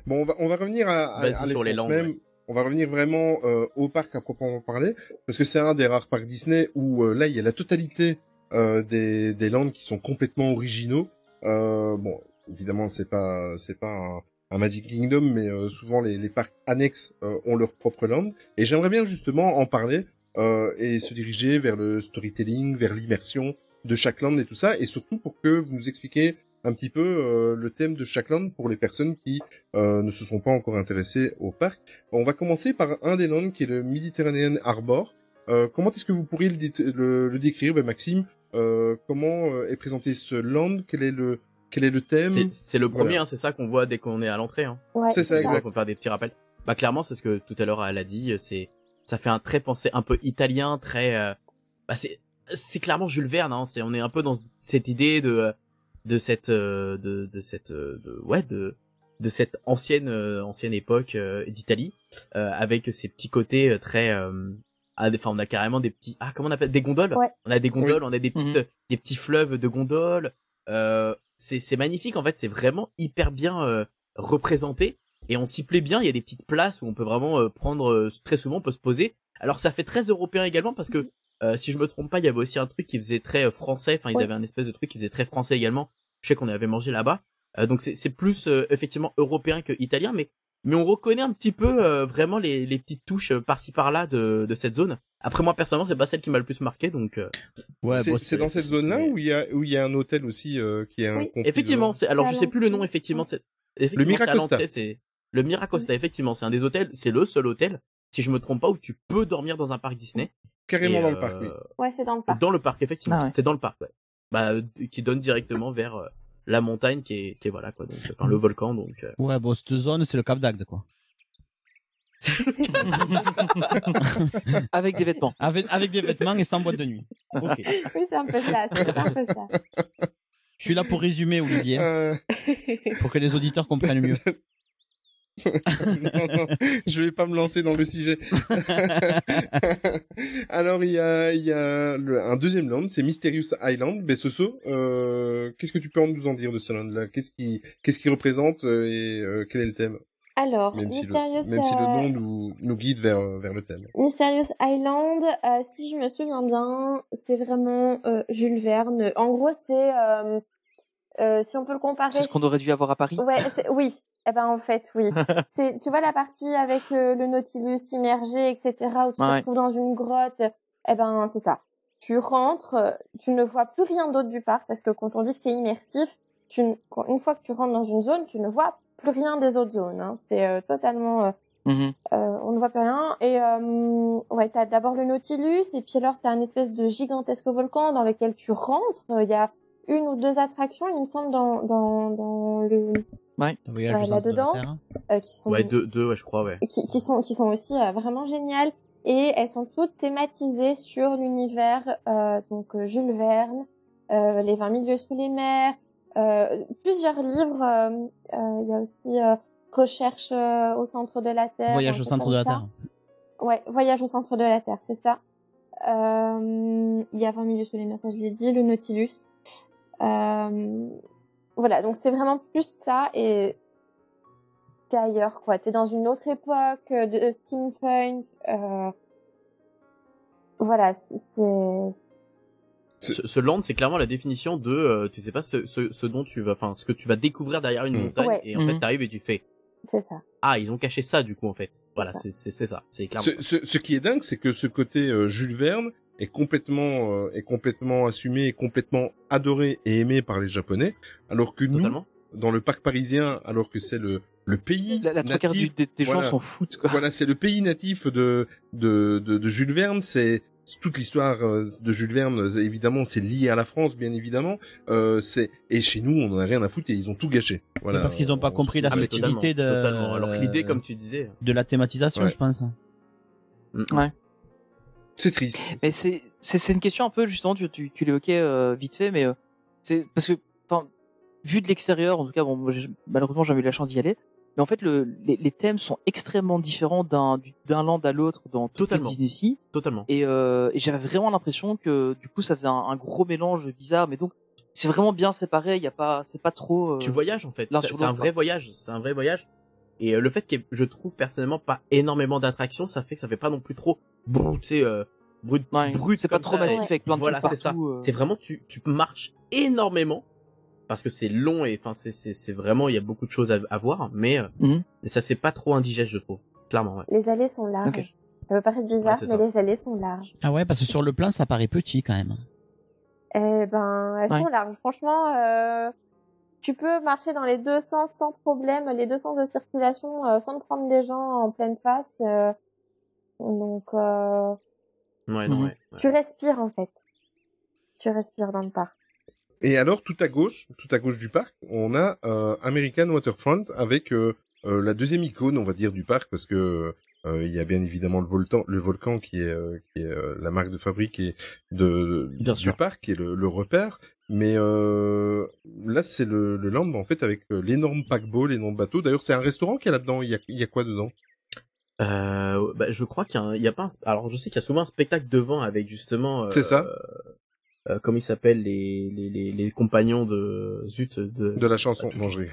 Bon, on va, on va revenir à, à, Vas-y à sur les langues, même. ouais. On va revenir vraiment euh, au parc à proprement parler, parce que c'est un des rares parcs Disney où euh, là il y a la totalité euh, des, des landes qui sont complètement originaux. Euh, bon, évidemment c'est pas c'est pas un, un Magic Kingdom, mais euh, souvent les, les parcs annexes euh, ont leur propre land. Et j'aimerais bien justement en parler euh, et se diriger vers le storytelling, vers l'immersion de chaque land et tout ça, et surtout pour que vous nous expliquiez un petit peu euh, le thème de chaque land pour les personnes qui euh, ne se sont pas encore intéressées au parc. On va commencer par un des lands qui est le Mediterranean Harbor. Euh, comment est-ce que vous pourriez le, dé- le- le décrire, ben, Maxime? Euh, Comment euh, est présenté ce land Quel est le quel est le thème? C'est- C'est le premier, Voilà. hein, c'est ça qu'on voit dès qu'on est à l'entrée. Hein. Ouais, C'est ça, exact. Faut faire des petits rappels. Bah clairement, c'est ce que tout à l'heure elle a dit. C'est ça fait un trait pensé un peu italien, très. euh, Bah c'est c'est clairement Jules Verne. Hein. C'est on est un peu dans cette idée de de cette euh, de de cette euh, de, ouais de de cette ancienne euh, ancienne époque euh, d'Italie euh, avec ces petits côtés euh, très des- enfin on a carrément des petits ah comment on appelle des gondoles. Ouais. on a des gondoles on a des petites Mhm. des petits fleuves de gondoles. Euh, c'est c'est magnifique en fait c'est vraiment hyper bien euh, représenté. Et on s'y plaît bien il y a des petites places où on peut vraiment euh, prendre euh, très souvent on peut se poser. Alors ça fait très européen également parce que euh, si je me trompe pas il y avait aussi un truc qui faisait très euh, français enfin ils Ouais. avaient un espèce de truc qui faisait très français également je sais qu'on avait mangé là-bas Euh, donc c'est c'est plus euh, effectivement européen que italien mais mais on reconnaît un petit peu euh, vraiment les, les petites touches par-ci par-là de, de cette zone. Après moi personnellement c'est pas celle qui m'a le plus marqué donc euh, Ouais, c'est bon, c'est dans cette zone-là où il y a où il y a un hôtel aussi euh, qui est un Oui. effectivement c'est alors je sais plus le nom effectivement de cette effectivement, c'est à Miracosta. c'est le Miracosta effectivement c'est un des hôtels c'est le seul hôtel si je me trompe pas où tu peux dormir dans un parc Disney carrément Et, dans le euh, parc. Oui. Ouais, c'est dans le parc. dans le parc effectivement Ah ouais. c'est dans le parc ouais. bah euh, qui donne directement vers euh, la montagne qui est qui est voilà quoi donc enfin le volcan donc euh, Ouais, bon, cette zone, c'est le Cap d'Agde, quoi. avec des vêtements. Avec, avec des vêtements et sans boîte de nuit. Ok. Oui, c'est un peu ça, c'est un peu ça. Je suis là pour résumer, Olivier, Euh, pour que les auditeurs comprennent mieux. non, je vais pas me lancer dans le sujet. Alors il y a, il y a le- un deuxième land, c'est Mysterious Island. Bessoso, euh, qu'est-ce que tu peux nous en dire de ce land-là? Qu'est-ce qui, qu'est-ce qui représente euh, et euh, quel est le thème? Alors, Même si le, Mysterious, même si le euh, nom nous, nous guide vers euh, vers le thème. Mysterious Island, euh, si je me souviens bien, c'est vraiment euh, Jules Verne. En gros, c'est euh, euh, si on peut le comparer. C'est ce qu'on aurait dû avoir à Paris. Ouais, oui. Eh ben en fait, oui. c'est tu vois la partie avec euh, le Nautilus immergé, etc. où tu te retrouves dans une grotte. Eh ben c'est ça. Tu rentres, euh, tu ne vois plus rien d'autre du parc parce que quand on dit que c'est immersif, tu, une fois que tu rentres dans une zone, tu ne vois plus rien des autres zones. Hein. C'est euh, totalement euh, Mhm. euh, on ne voit plus rien. Et euh, ouais, t'as d'abord le Nautilus, et puis alors t'as un espèce de gigantesque volcan dans lequel tu rentres. Il y a une ou deux attractions, il me semble, dans dans dans le Ouais. Voyage Ouais, au centre de la là-dedans. Terre. euh, qui sont ouais deux deux ouais je crois ouais qui, qui sont qui sont aussi euh, vraiment géniales et elles sont toutes thématisées sur l'univers euh, donc euh, Jules Verne, euh, les 20 milieux sous les mers, euh, plusieurs livres. euh, euh, Il y a aussi euh, Recherche euh, au centre de la Terre. Voyage au centre de la ça. Terre. Ouais, Voyage au centre de la Terre, c'est ça. Euh, il y a 20 milieux sous les mers, ça je l'ai dit, le Nautilus. Euh, voilà, donc c'est vraiment plus ça et t'es ailleurs quoi. T'es dans une autre époque euh, de steampunk. Euh... Voilà, c'est- ce, ce land c'est clairement la définition de euh, tu sais pas ce, ce, ce dont tu vas enfin ce que tu vas découvrir derrière une Mm. montagne Ouais. et en fait Mhm. t'arrives et tu fais c'est ça. ah ils ont caché ça du coup en fait voilà c'est ça c'est clairement Ce, ce, ce qui est dingue, c'est que ce côté euh, Jules Verne est complètement euh, est complètement assumé, est complètement adoré et aimé par les Japonais, alors que nous, dans le parc parisien alors que c'est le le pays La, la quarts du- natif. des, gens s'en foutent, quoi. Voilà, c'est le pays natif de de de, de Jules Verne. C'est toute l'histoire euh, de Jules Verne. Évidemment, c'est lié à la France, bien évidemment. Euh, c'est et chez nous, on en a rien à foutre et ils ont tout gâché. Voilà. parce qu'ils ont pas On compris la Ah, subtilité de. totalement, totalement. Alors que l'idée, comme tu disais. De la thématisation, Ouais. je pense. Ouais. C'est triste. Mais c'est une question un peu justement tu tu, tu l'évoquais euh, vite fait mais euh, c'est parce que enfin vu de l'extérieur en tout cas bon moi, malheureusement j'ai jamais eu la chance d'y aller mais en fait le les, les thèmes sont extrêmement différents d'un du- d'un land à l'autre dans Totalement. Disney Totalement. et, euh, et j'avais vraiment l'impression que du coup ça faisait un, un gros mélange bizarre mais donc c'est vraiment bien séparé il y a pas c'est pas trop euh, tu voyages en fait. C'est un vrai voyage. C'est un vrai voyage. Et euh, le fait que je trouve personnellement pas énormément d'attractions, ça fait que ça fait pas non plus trop brut, tu sais, euh, brut, Ouais, brut c'est pas trop ça. massif avec plein de Voilà, trucs c'est ça. euh. C'est vraiment tu tu marches énormément parce que c'est long et enfin c'est c'est c'est vraiment il y a beaucoup de choses à, à voir, mais mais ça c'est pas trop indigeste je trouve. Clairement. Ouais. Les allées sont larges. Ça peut paraître bizarre, mais ça. les allées sont larges. Ah ouais, parce que sur le plan, ça paraît petit quand même. Eh ben, elles Ouais. sont larges. Franchement, euh, tu peux marcher dans les deux sens sans problème, les deux sens de circulation, euh, sans te prendre les gens en pleine face. euh, donc, euh, Ouais, non, Mhm. ouais. tu respires en fait. Tu respires dans le parc. Et alors, tout à gauche, tout à gauche du parc, on a euh, American Waterfront avec euh, euh, la deuxième icône, on va dire, du parc, parce que euh, il y a bien évidemment le volcan, le volcan qui est, euh, qui est euh, la marque de fabrique et de Bien du sûr. parc, qui est le, le repère. Mais euh, là, c'est le, le land en fait avec euh, l'énorme paquebot, l'énorme bateau. D'ailleurs, c'est un restaurant qui est là-dedans. Il y a, il y a quoi dedans? Euh, bah, je crois qu'il y a, a pas un, alors je sais qu'il y a souvent un spectacle devant avec justement. euh, C'est ça. Euh, comment ils s'appellent les, les, les, les compagnons de zut de De la chanson. Rigole.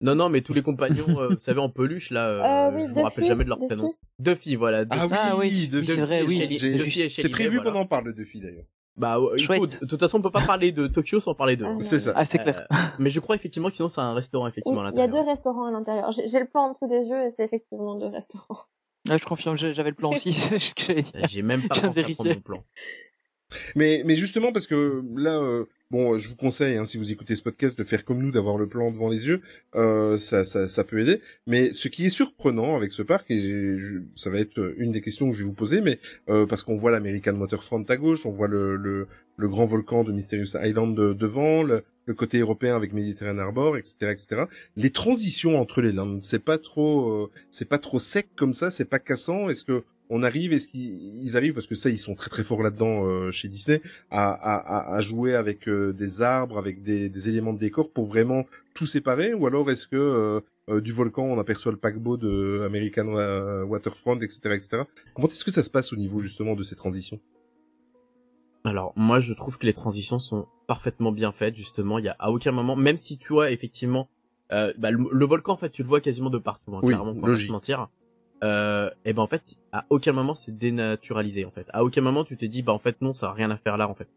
Non non mais tous les compagnons euh, vous savez en peluche là euh, Euh, oui, je me rappelle Duffy, jamais de leur Duffy. prénom Duffy voilà Ah Duffy. oui, Duffy, c'est vrai, oui. C'est Shelley prévu voilà. qu'on en parle de Duffy d'ailleurs. Bah, ouais, il faut, de toute façon, on peut pas parler de Tokyo sans parler d'eux. Ah, C'est ça. ah c'est clair Euh, mais je crois effectivement que sinon c'est un restaurant effectivement Oui, à il y a l'intérieur. deux restaurants à l'intérieur. J'ai le plan en dessous des yeux et c'est effectivement deux restaurants. Ouais, je confirme j'avais le plan aussi c'est ce que j'allais dire J'ai même pas pensé à prendre mon plan. Mais, mais justement parce que là, euh, bon, je vous conseille, hein, si vous écoutez ce podcast, de faire comme nous, d'avoir le plan devant les yeux. Euh, ça, ça, ça peut aider. Mais ce qui est surprenant avec ce parc, et je- ça va être une des questions que je vais vous poser, mais euh, parce qu'on voit l'American Waterfront à gauche, on voit le, le, le grand volcan de Mysterious Island de- devant, le, le côté européen avec Mediterranean Harbor, etc., etc. Les transitions entre les landes, c'est pas trop, euh, c'est pas trop sec comme ça, c'est pas cassant. Est-ce que on arrive, est-ce qu'ils ils arrivent parce que ça ils sont très très forts là-dedans euh, chez Disney à, à, à- à jouer avec euh, des arbres, avec des, des éléments de décor pour vraiment tout séparer ou alors est-ce que euh, du volcan on aperçoit le paquebot de American Wa- Waterfront, etc., etc. Comment est-ce que ça se passe au niveau justement de ces transitions? Alors, moi, je trouve que les transitions sont parfaitement bien faites, justement. Il y a à aucun moment, même si tu vois, effectivement, euh, bah, le, le volcan, en fait, tu le vois quasiment de partout, hein, Oui, clairement, pour pas logique. se mentir. Euh, et ben, en fait, à aucun moment, c'est dénaturalisé, en fait. À aucun moment, tu te dis, bah, en fait, non, ça a rien à faire là, en fait.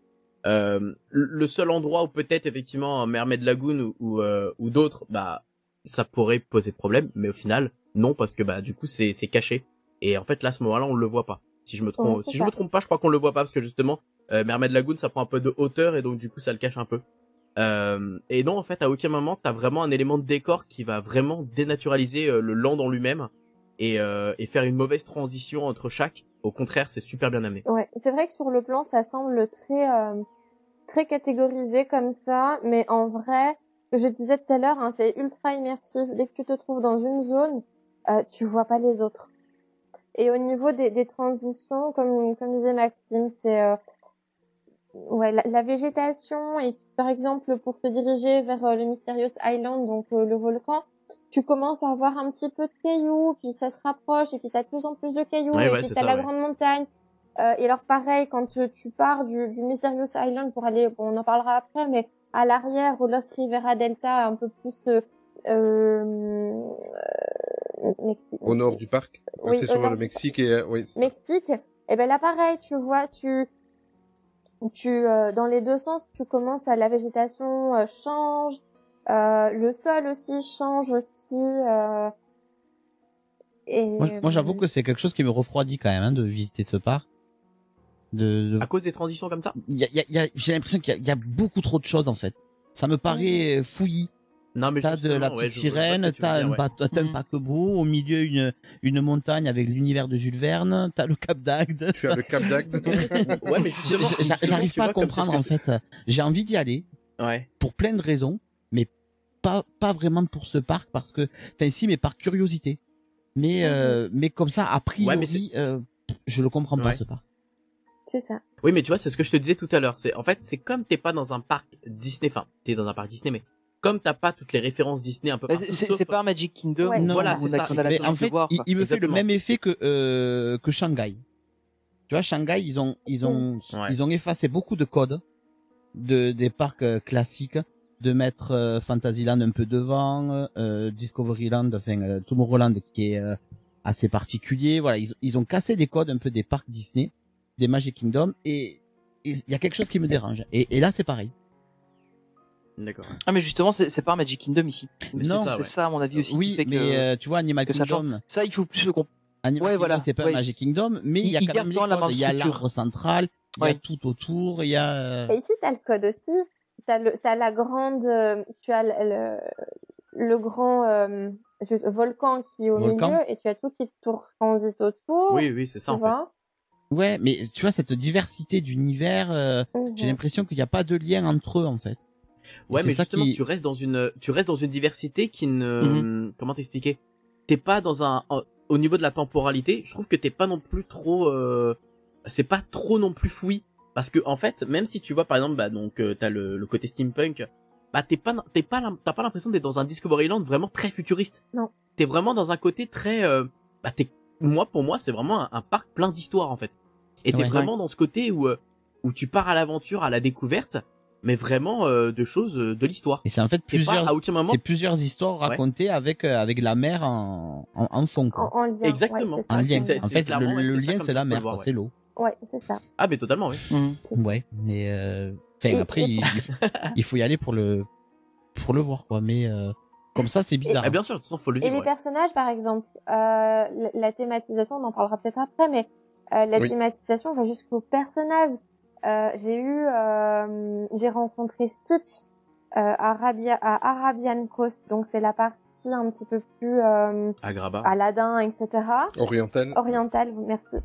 Euh, le seul endroit où peut-être, effectivement, Mermaid Lagoon ou, ou, euh, ou d'autres, bah, ça pourrait poser problème, mais au final, non, parce que, bah, du coup, c'est, c'est caché. Et en fait, là, à ce moment-là, on le voit pas. Si je me trompe, Ouais, si je me trompe pas, je crois qu'on le voit pas parce que justement, euh, Mermaid Lagoon, ça prend un peu de hauteur et donc du coup, ça le cache un peu. Euh, et non, en fait, à aucun moment, t'as vraiment un élément de décor qui va vraiment dénaturaliser euh, le land en lui-même et, euh, et faire une mauvaise transition entre chaque. Au contraire, c'est super bien amené. Ouais, c'est vrai que sur le plan, ça semble très euh, très catégorisé comme ça, mais en vrai, je disais tout à l'heure, hein, c'est ultra immersif. Dès que tu te trouves dans une zone, euh, tu vois pas les autres. Et au niveau des, des transitions, comme comme disait Maxime, c'est euh, ouais la, la végétation et par exemple pour te diriger vers euh, le Mysterious Island, donc euh, le volcan. Tu commences à avoir un petit peu de cailloux, puis ça se rapproche, et puis t'as de plus en plus de cailloux, Ouais, et ouais, puis ça, la ouais. grande montagne. Euh, et alors pareil, quand tu, tu pars du, du Mysterious Island pour aller, bon, on en parlera après, mais à l'arrière, au Los Rivera Delta, un peu plus euh, euh, Mexique. Au nord du parc? Oui, C'est sur le Mexique et euh, oui. Mexique. Et ben là pareil, tu vois, tu tu euh, dans les deux sens, tu commences à la végétation euh, change, euh, le sol aussi change aussi. euh, et Moi, moi, j'avoue que c'est quelque chose qui me refroidit quand même hein, de visiter ce parc. De, de- À cause des transitions comme ça? Y a- y a- y a- j'ai l'impression qu'il y, a- il y a beaucoup trop de choses en fait. Ça me paraît fouillis. Non, mais T'as de la ouais, petite que sirène, t'as un, ouais. un Mhm. paquebot, au milieu une, une montagne avec l'univers de Jules Verne, t'as le Cap d'Agde. Tu as le Cap d'Agde. Ouais, mais justement, J'arrive pas à comprendre en fait. J'ai envie d'y aller Ouais. pour plein de raisons, pas pas vraiment pour ce parc parce que, enfin si, mais par curiosité. Mais euh, mais comme ça, a priori, Ouais, mais euh, je le comprends pas ce parc. C'est ça. Oui, mais tu vois, c'est ce que je te disais tout à l'heure. C'est en fait, c'est comme t'es pas dans un parc Disney. Enfin, t'es dans un parc Disney, mais comme t'as pas toutes les références Disney un peu partout. c'est sauf- c'est pas Magic Kingdom. Ouais. Non, voilà, c'est ça. Mais en fait, voir, il, me fait le même effet que euh, que Shanghai. Tu vois, Shanghai, ils ont ils ont Ouais. ils ont effacé beaucoup de codes de des parcs euh, classiques, de mettre euh, Fantasyland un peu devant, euh, Discoveryland, enfin euh, Tomorrowland qui est euh, assez particulier. Voilà, ils, ils ont cassé des codes un peu des parcs Disney, des Magic Kingdom, et il y a quelque chose qui me dérange. Et, et là, c'est pareil. D'accord. Ah, mais justement, c'est c'est pas un Magic Kingdom ici. Mais Non. c'est ouais. ça, à mon avis aussi. qui oui, fait que- mais euh, tu vois, Animal que ça Kingdom. Ça, il faut plus le comprendre. Animal Ouais, Kingdom, voilà. c'est pas Ouais, un Magic Kingdom, mais il y a quand même les la codes. Il y a l'arbre central, il y a tout autour, il y a. euh, Et ici, t'as le code aussi. T'as le, t'as la grande, euh, tu as le, le, le grand euh, volcan qui est au Volcan. milieu et tu as tout qui tourne transite autour. Oui, oui, c'est ça en fait. vois. Ouais, mais tu vois cette diversité d'univers, euh, Mhm. j'ai l'impression qu'il n'y a pas de lien entre eux en fait. Ouais, c'est mais ça justement, qui- tu restes dans une, tu restes dans une diversité qui ne, Mhm. comment t'expliquer? T'es pas dans un, au niveau de la temporalité, je trouve que t'es pas non plus trop, euh, c'est pas trop non plus fouillis. Parce que en fait, même si tu vois par exemple, bah donc euh, t'as le, le côté steampunk, bah t'es pas, t'es pas, t'as pas l'impression d'être dans un Discoveryland vraiment très futuriste. Non. T'es vraiment dans un côté très, euh, bah t'es, moi pour moi c'est vraiment un, un parc plein d'histoires en fait. Et t'es Ouais. vraiment dans ce côté où, euh, où tu pars à l'aventure, à la découverte, mais vraiment euh, de choses euh, de l'histoire. Et c'est en fait T'es pas plusieurs, à aucun moment c'est plusieurs histoires Ouais. racontées avec euh, avec la mer en en, en fond En, quoi. en lien. Exactement. Ouais, En lien. En fait, le, lien c'est la mer, c'est l'eau. Ouais, c'est ça. Ah, mais totalement, oui. Mhm. Ouais, mais euh, enfin Et- après et- il, il faut- y aller pour le pour le voir quoi. Mais euh, comme ça c'est bizarre. Ah, bien sûr, de toute façon, faut le Et vivre. les ouais. personnages, par exemple, euh, la, la thématisation, on en parlera peut-être après, mais euh, la Oui. thématisation va jusqu'au personnage. Euh, j'ai eu, euh, j'ai rencontré Stitch euh, Arabia, à Arabian Coast, donc c'est la partie un petit peu plus euh, À Graba. Aladdin, etc. Oriental. Orientale, merci.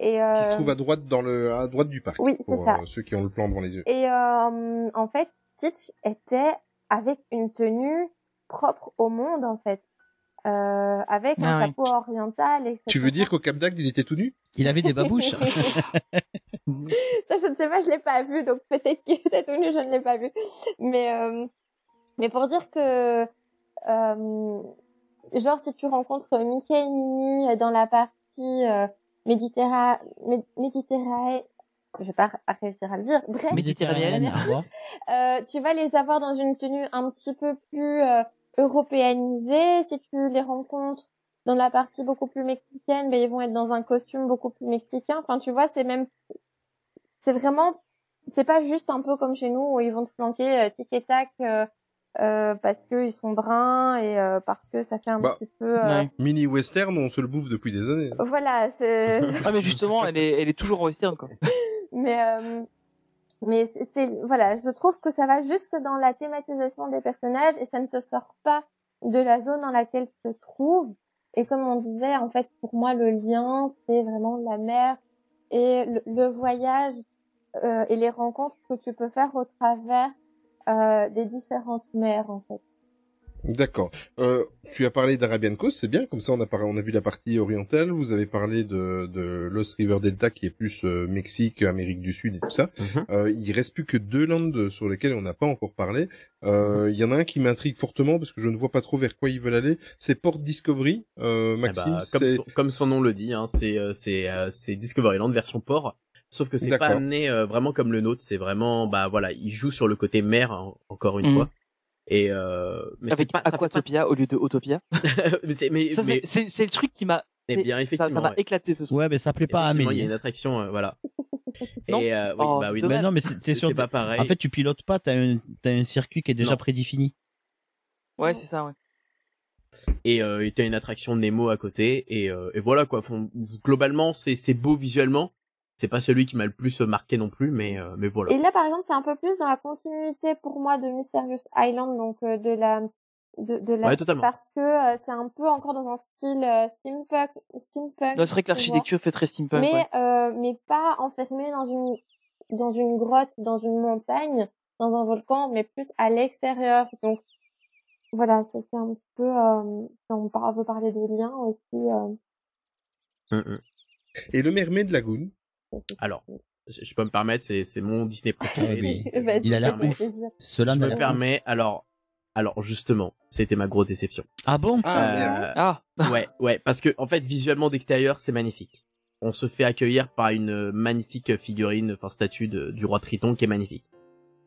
Et euh, Qui se trouve à droite dans le, à droite du parc. Oui, c'est pour, ça. euh, ceux qui ont le plan devant les yeux. Et euh, en fait, Stitch était avec une tenue propre au monde, en fait. Euh, avec un Ah oui. chapeau oriental, etc. Tu veux dire qu'au Cap d'Agde, il était tout nu? Il avait des babouches. Ça, je ne sais pas, je l'ai pas vu, donc peut-être qu'il était tout nu, je ne l'ai pas vu. Mais, euh, mais pour dire que, euh, genre, si tu rencontres Mickey et Minnie dans la partie euh, Méditerra... Mé- Méditerranée, je vais pas réussir à le dire, bref, Méditerranéenne. euh, tu vas les avoir dans une tenue un petit peu plus euh, européanisée. Si tu les rencontres dans la partie beaucoup plus mexicaine, ben, ils vont être dans un costume beaucoup plus mexicain. Enfin, tu vois, c'est même, c'est vraiment, c'est pas juste un peu comme chez nous où ils vont te flanquer euh, tic et tac euh, parce que ils sont bruns et euh, parce que ça fait un Bah, petit peu. euh, Ouais. Mini western, on se le bouffe depuis des années. Voilà, c'est. Ah, mais justement, elle est, elle est toujours en western, quoi. Mais euh, mais c'est c'est- voilà, je trouve que ça va jusque dans la thématisation des personnages et ça ne te sort pas de la zone dans laquelle tu te trouves. Et comme on disait, en fait, pour moi, le lien, c'est vraiment la mer et le, le voyage euh, et les rencontres que tu peux faire au travers euh, des différentes mers, en fait. D'accord. Euh, tu as parlé d'Arabian Coast, c'est bien. Comme ça, on a parlé, on a vu la partie orientale. Vous avez parlé de, de Lost River Delta, qui est plus euh, Mexique, Amérique du Sud et tout ça. Mhm. Euh, il reste plus que deux landes sur lesquelles on n'a pas encore parlé. Euh, Il y en a un qui m'intrigue fortement parce que je ne vois pas trop vers quoi ils veulent aller. C'est Port Discovery, euh, Eh Maxime. bah, comme, son, comme son nom le dit, hein, c'est euh, c'est euh, c'est Discoveryland version port. Sauf que c'est pas amené euh, vraiment comme le nôtre. C'est vraiment, bah voilà, il joue sur le côté mer en- encore une fois. Et euh, mais c'est Avec pas, fait pas- Aquatopia au lieu de Autopia. mais c'est mais, c'est- le truc qui m'a. mais bien effectivement. Ça m'a ouais. éclaté ce soir. Ouais, mais ça plaît pas à Effectivement, il y a Amélie. une attraction, euh, voilà. Non. Et euh, oui, Oh, bah oui. dommage. Mais non, mais c'est- t'es C'est sûr. pas pareil. En fait, tu pilotes pas, t'as un, t'as un circuit qui est déjà Non. prédéfini. Ouais, c'est ça, ouais. et euh, t'as une attraction Nemo à côté et, euh, et voilà quoi. Globalement, c'est c'est beau visuellement. C'est pas celui qui m'a le plus marqué non plus, mais euh, mais voilà. Et là, par exemple, c'est un peu plus dans la continuité pour moi de Mysterious Island, donc euh, de la de, de la Ouais, totalement. parce que euh, c'est un peu encore dans un style euh, steampunk steampunk c'est vrai que l'architecture fait très steampunk. mais ouais. euh, mais pas enfermé dans une dans une grotte dans une montagne dans un volcan mais plus à l'extérieur donc voilà ça c'est un petit peu euh, on veut parler de lien aussi euh, hum. Et le Mermaid Lagoon? Alors, je je peux me permettre, c'est c'est mon Disney préféré. Il a l'air ouf. Cela je me permets. Alors, alors justement, c'était ma grosse déception. Ah bon? Ah, Euh. Ah, ouais, ouais, parce que en fait, visuellement d'extérieur, c'est magnifique. On se fait accueillir par une magnifique figurine, enfin statue de- du roi Triton qui est magnifique.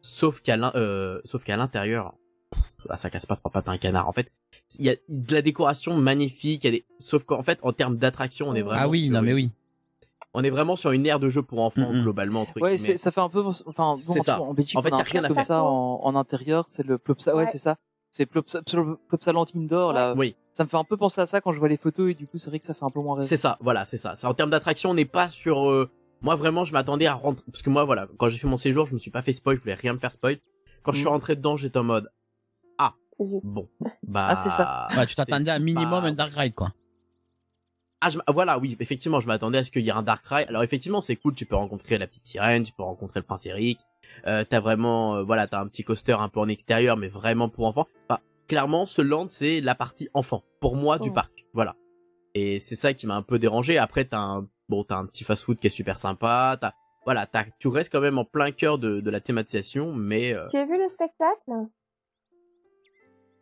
Sauf qu'à l'in- euh, sauf qu'à l'intérieur, pff, ah, ça casse pas trois pattes à un canard. En fait, il y a de la décoration magnifique. il y a des... Sauf qu'en fait, en termes d'attraction, on est vraiment Ah oui, sur non mais oui. On est vraiment sur une aire de jeu pour enfants globalement entre ouais, guillemets. ça fait un peu, enfin, bon, C'est en, ça. en Belgique, En fait, on a y a rien à comme faire. ça en, en intérieur, c'est le Plopsa, ouais, Ouais. c'est ça. C'est Plopsa, Plop- Plopsaland Indoor, là. Oui, Ça me fait un peu penser à ça quand je vois les photos et du coup, c'est vrai que ça fait un peu moins rêve. c'est ça. Voilà, c'est ça. En termes d'attraction, on n'est pas sur. euh, Moi vraiment, je m'attendais à rentrer parce que moi voilà, quand j'ai fait mon séjour, je me suis pas fait spoil, je voulais rien me faire spoil. Quand je suis Mhm. rentré dedans, j'étais en mode Zut. bon, bah. Ah, c'est ça. Ouais, tu t'attendais à un minimum pas- un Dark Ride quoi. Ah, je voilà, oui, effectivement, je m'attendais à ce qu'il y ait un Dark Ride. Alors effectivement, c'est cool, tu peux rencontrer la petite sirène, tu peux rencontrer le prince Eric. Euh, t'as vraiment, euh, voilà, t'as un petit coaster un peu en extérieur, mais vraiment pour enfants. Enfin, clairement, ce land, c'est la partie enfant, pour moi, du Ouais. parc. Voilà. Et c'est ça qui m'a un peu dérangé. Après, t'as un, bon, t'as un petit fast-food qui est super sympa. T'as, voilà, t'as, tu restes quand même en plein cœur de, de la thématisation, mais euh, tu as vu le spectacle?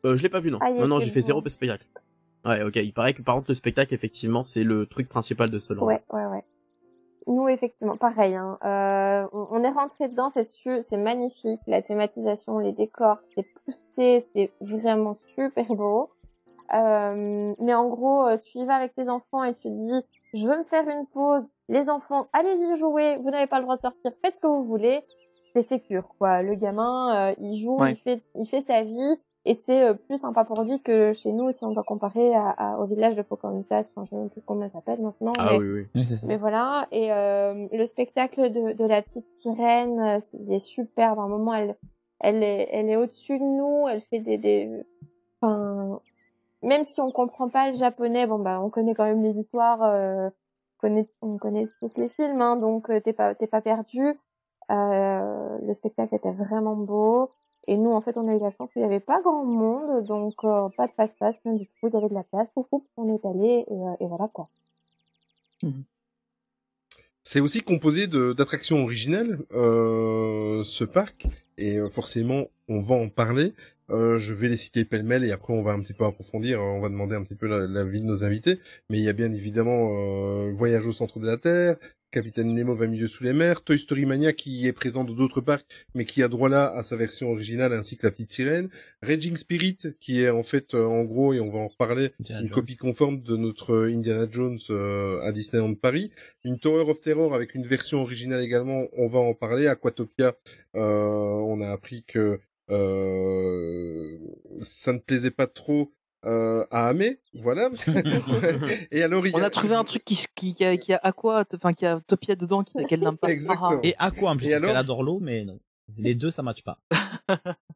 Euh, je l'ai pas vu non. Ah, non, non, j'ai fait zéro spectacle. Ouais, ok. Il paraît que par contre le spectacle, effectivement, c'est le truc principal de ce land. Ouais, ouais, ouais. Nous, effectivement, pareil. Hein. Euh, on, on est rentré dedans, c'est sûr, c'est magnifique. La thématisation, les décors, c'est poussé, c'est vraiment super beau. Euh, mais en gros, euh, tu y vas avec tes enfants et tu dis, je veux me faire une pause. Les enfants, allez-y jouer. Vous n'avez pas le droit de sortir. Faites ce que vous voulez. C'est sécure, quoi. Le gamin, euh, il joue, Ouais. il fait, il fait sa vie. Et c'est euh, plus sympa pour lui que chez nous, si on doit comparer à, à- au village de Pocahontas. Enfin, je ne sais même plus comment ça s'appelle maintenant. Ah mais... oui, oui. Oui, c'est ça. Mais voilà, et euh, le spectacle de, de la petite sirène, euh, c'est- il est superbe. À un moment, elle, elle est, elle est au-dessus de nous, elle fait des, des, enfin, même si on comprend pas le japonais, bon bah, on connaît quand même les histoires, euh, on connaît, on connaît tous les films, hein, donc euh, t'es pas, t'es pas perdu. Euh, le spectacle était vraiment beau. Et nous, en fait, on a eu la chance qu'il n'y avait pas grand monde, donc euh, pas de face-passe, rien du tout. Il y avait de la place, fou, fou, on est allé, et, euh, voilà quoi. C'est aussi composé d'attractions originales, euh, ce parc, et forcément, on va en parler. Je vais les citer pêle-mêle et après on va un petit peu approfondir, on va demander un petit peu la, la de nos invités. Mais il y a bien évidemment euh, Voyage au centre de la Terre, Capitaine Nemo va milieu sous les mers, Toy Story Mania qui est présent dans d'autres parcs, mais qui a droit là à sa version originale ainsi que la petite sirène, Raging Spirit qui est en fait euh, en gros et on va en reparler Indiana une Jones. copie conforme de notre euh, Indiana Jones euh, à Disneyland Paris, une Tower of Terror avec une version originale également, on va en parler. Aquatopia, euh, on a appris que euh, ça ne plaisait pas trop euh, à Amé, voilà. Et alors il y On a trouvé un truc qui, qui, qui a, qui a Aqua, enfin, qui a Topia dedans, qui, qu'elle n'aime pas. Exactement. Et à quoi en plus Et alors qu'elle adore l'eau, mais non. Les deux, ça matche pas.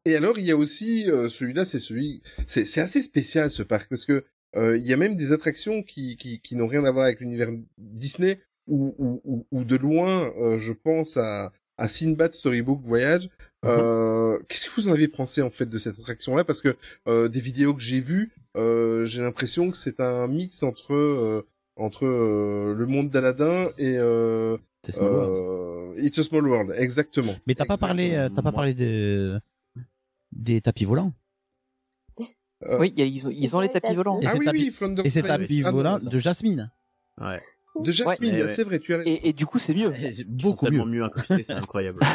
Et alors, il y a aussi euh, celui-là, c'est celui, c'est c'est assez spécial ce parc parce que euh, il y a même des attractions qui qui, qui n'ont rien à voir avec l'univers Disney ou ou, ou, ou de loin, euh, je pense à à Sinbad Storybook Voyage. Euh, Qu'est-ce que vous en avez pensé en fait de cette attraction-là? Parce que euh, des vidéos que j'ai vues, euh, j'ai l'impression que c'est un mix entre euh, entre euh, le monde d'Aladin et euh, C'est Small World. euh, It's a Small World, exactement. Mais t'as pas parlé, euh, t'as pas parlé de des tapis volants? Euh, Oui, y a- ils ont, ils ont les tapis volants. Et ah oui, tapis- oui, Et Flames. tapis volants de Jasmine. Ouais. De Jasmine, Ouais, ouais. c'est vrai, tu as raison. Et, et du coup, c'est mieux. Ils sont Beaucoup tellement mieux. mieux incrustés, c'est incroyable.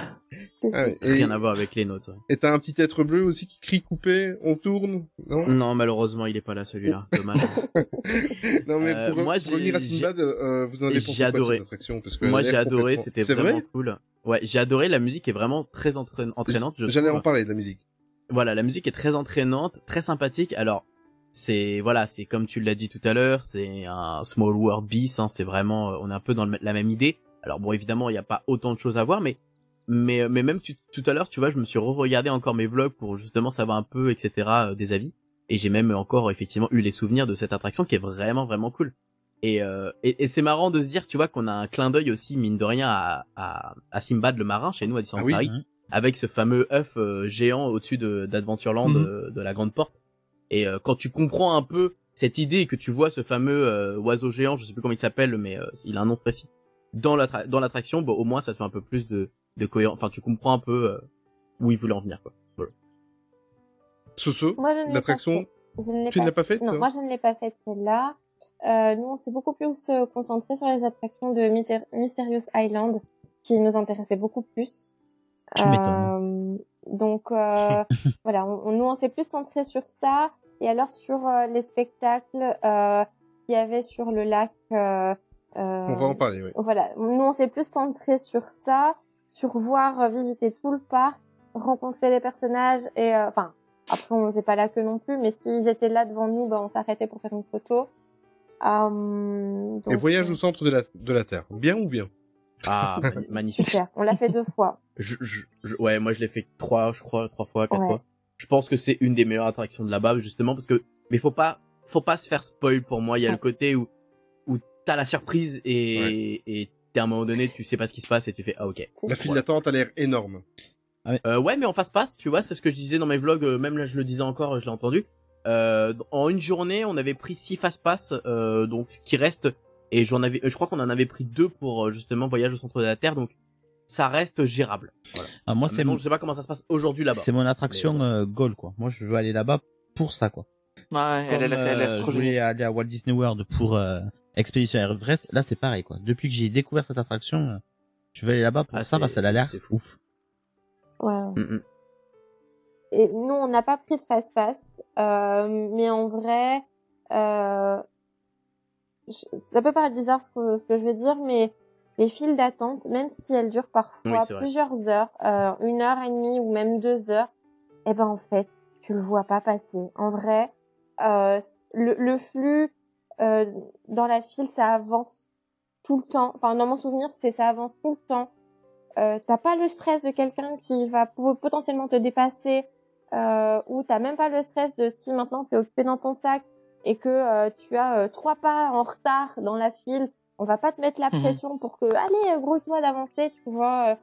Ah ouais, et Rien à voir avec les nôtres. et t'as un petit être bleu aussi qui crie coupé, on tourne, non? Non, malheureusement, il est pas là celui-là. Dommage. Non mais Euh, pour, moi, pour j'ai- revenir à Sinbad, euh, vous en avez pensé quoi de cette attraction? Parce que Moi, j'ai adoré, complètement- c'était vraiment vrai? cool. Ouais, j'ai adoré. La musique est vraiment très entraîn- entraînante. je J'allais en parler de la musique. Voilà, la musique est très entraînante, très sympathique. Alors, c'est voilà, c'est comme tu l'as dit tout à l'heure, c'est un small world bis. Hein, c'est vraiment, euh, on est un peu dans le- la même idée. Alors bon, évidemment, il n'y a pas autant de choses à voir, mais mais mais même tu- tout à l'heure, tu vois, je me suis re-regardé encore mes vlogs pour justement savoir un peu, etc. euh, des avis. et j'ai même encore effectivement eu les souvenirs de cette attraction qui est vraiment vraiment cool. Et, euh, et, et c'est marrant de se dire, tu vois, qu'on a un clin d'œil aussi mine de rien à, à, à Simbad le marin chez nous à Disneyland Ah oui. Paris, Mhm. avec ce fameux œuf euh, géant au-dessus de d'Adventureland Mhm. de la grande porte. Et euh, quand tu comprends un peu cette idée et que tu vois ce fameux euh, oiseau géant, je sais plus comment il s'appelle, mais euh, il a un nom précis dans l'attra- dans l'attraction, bon, au moins ça te fait un peu plus de de cohérence. Enfin, tu comprends un peu euh, où il voulait en venir, quoi. Voilà. Soso, Moi, je ne l'ai pas l'attraction, tu ne l'as pas faite Non, moi je ne l'ai pas faite celle-là. Euh, nous, on s'est beaucoup plus euh, concentré sur les attractions de Myter- Mysterious Island, qui nous intéressaient beaucoup plus. Tu m'étonnes. Euh, donc euh, voilà, on, on- nous on s'est plus centré sur ça. Et alors sur euh, les spectacles euh, qu'il y avait sur le lac. euh, euh, On va en parler, oui. Voilà, nous on s'est plus centré sur ça, sur voir euh, visiter tout le parc, rencontrer les personnages et euh, enfin après on faisait pas là que non plus, mais s'ils étaient là devant nous, bah, on s'arrêtait pour faire une photo. Euh, Et donc, voyage au centre de la, de la Terre. Bien ou bien? Ah, magnifique. Super, on l'a fait deux fois. Je, je, je- ouais, moi je l'ai fait trois, je crois, trois fois, quatre Ouais. fois. Je pense que c'est une des meilleures attractions de là-bas, justement, parce que, mais faut pas, faut pas se faire spoil pour moi. Il y a le côté où, où t'as la surprise et, et t'es à un moment donné, tu sais pas ce qui se passe et tu fais, ah, ok. La file d'attente a l'air énorme. Euh, ouais, mais en face passe, tu vois, c'est ce que je disais dans mes vlogs, euh, même là je le disais encore, euh, je l'ai entendu. Euh, en une journée, on avait pris six fast pass, euh, donc ce qui reste, et j'en avais, je crois qu'on en avait pris deux pour euh, justement voyage au centre de la Terre, donc ça reste gérable. Voilà. Ah, moi, c'est Maintenant, mon- je sais pas comment ça se passe aujourd'hui là-bas. C'est mon attraction euh, goal, quoi. Moi, je veux aller là-bas pour ça, quoi. Ouais, elle, elle, a fait- elle a l'air Comme, trop je voulais aller à Walt Disney World pour euh, Expédition Everest. Là, c'est pareil, quoi. Depuis que j'ai découvert cette attraction, euh, je vais aller là-bas pour Ah, ça c'est- parce qu'elle a l'air c'est ouf. Ouais. Mm, mm. Et nous, on n'a pas pris de fast pass, euh, mais en vrai, euh, je- ça peut paraître bizarre ce que, ce que je veux dire, mais les files d'attente, même si elles durent parfois Oui, plusieurs heures, euh, une heure et demie ou même deux heures, eh ben en fait, tu le vois pas passer. En vrai, euh, le, le flux euh, dans la file, ça avance tout le temps. Enfin, dans mon souvenir, c'est ça avance tout le temps. Euh, t'as pas le stress de quelqu'un qui va po- potentiellement te dépasser, euh, ou t'as même pas le stress de si maintenant t'es occupé dans ton sac et que euh, tu as trois pas en retard dans la file, on va pas te mettre la Mhm. pression pour que allez euh, grouille-toi d'avancer, tu vois. euh.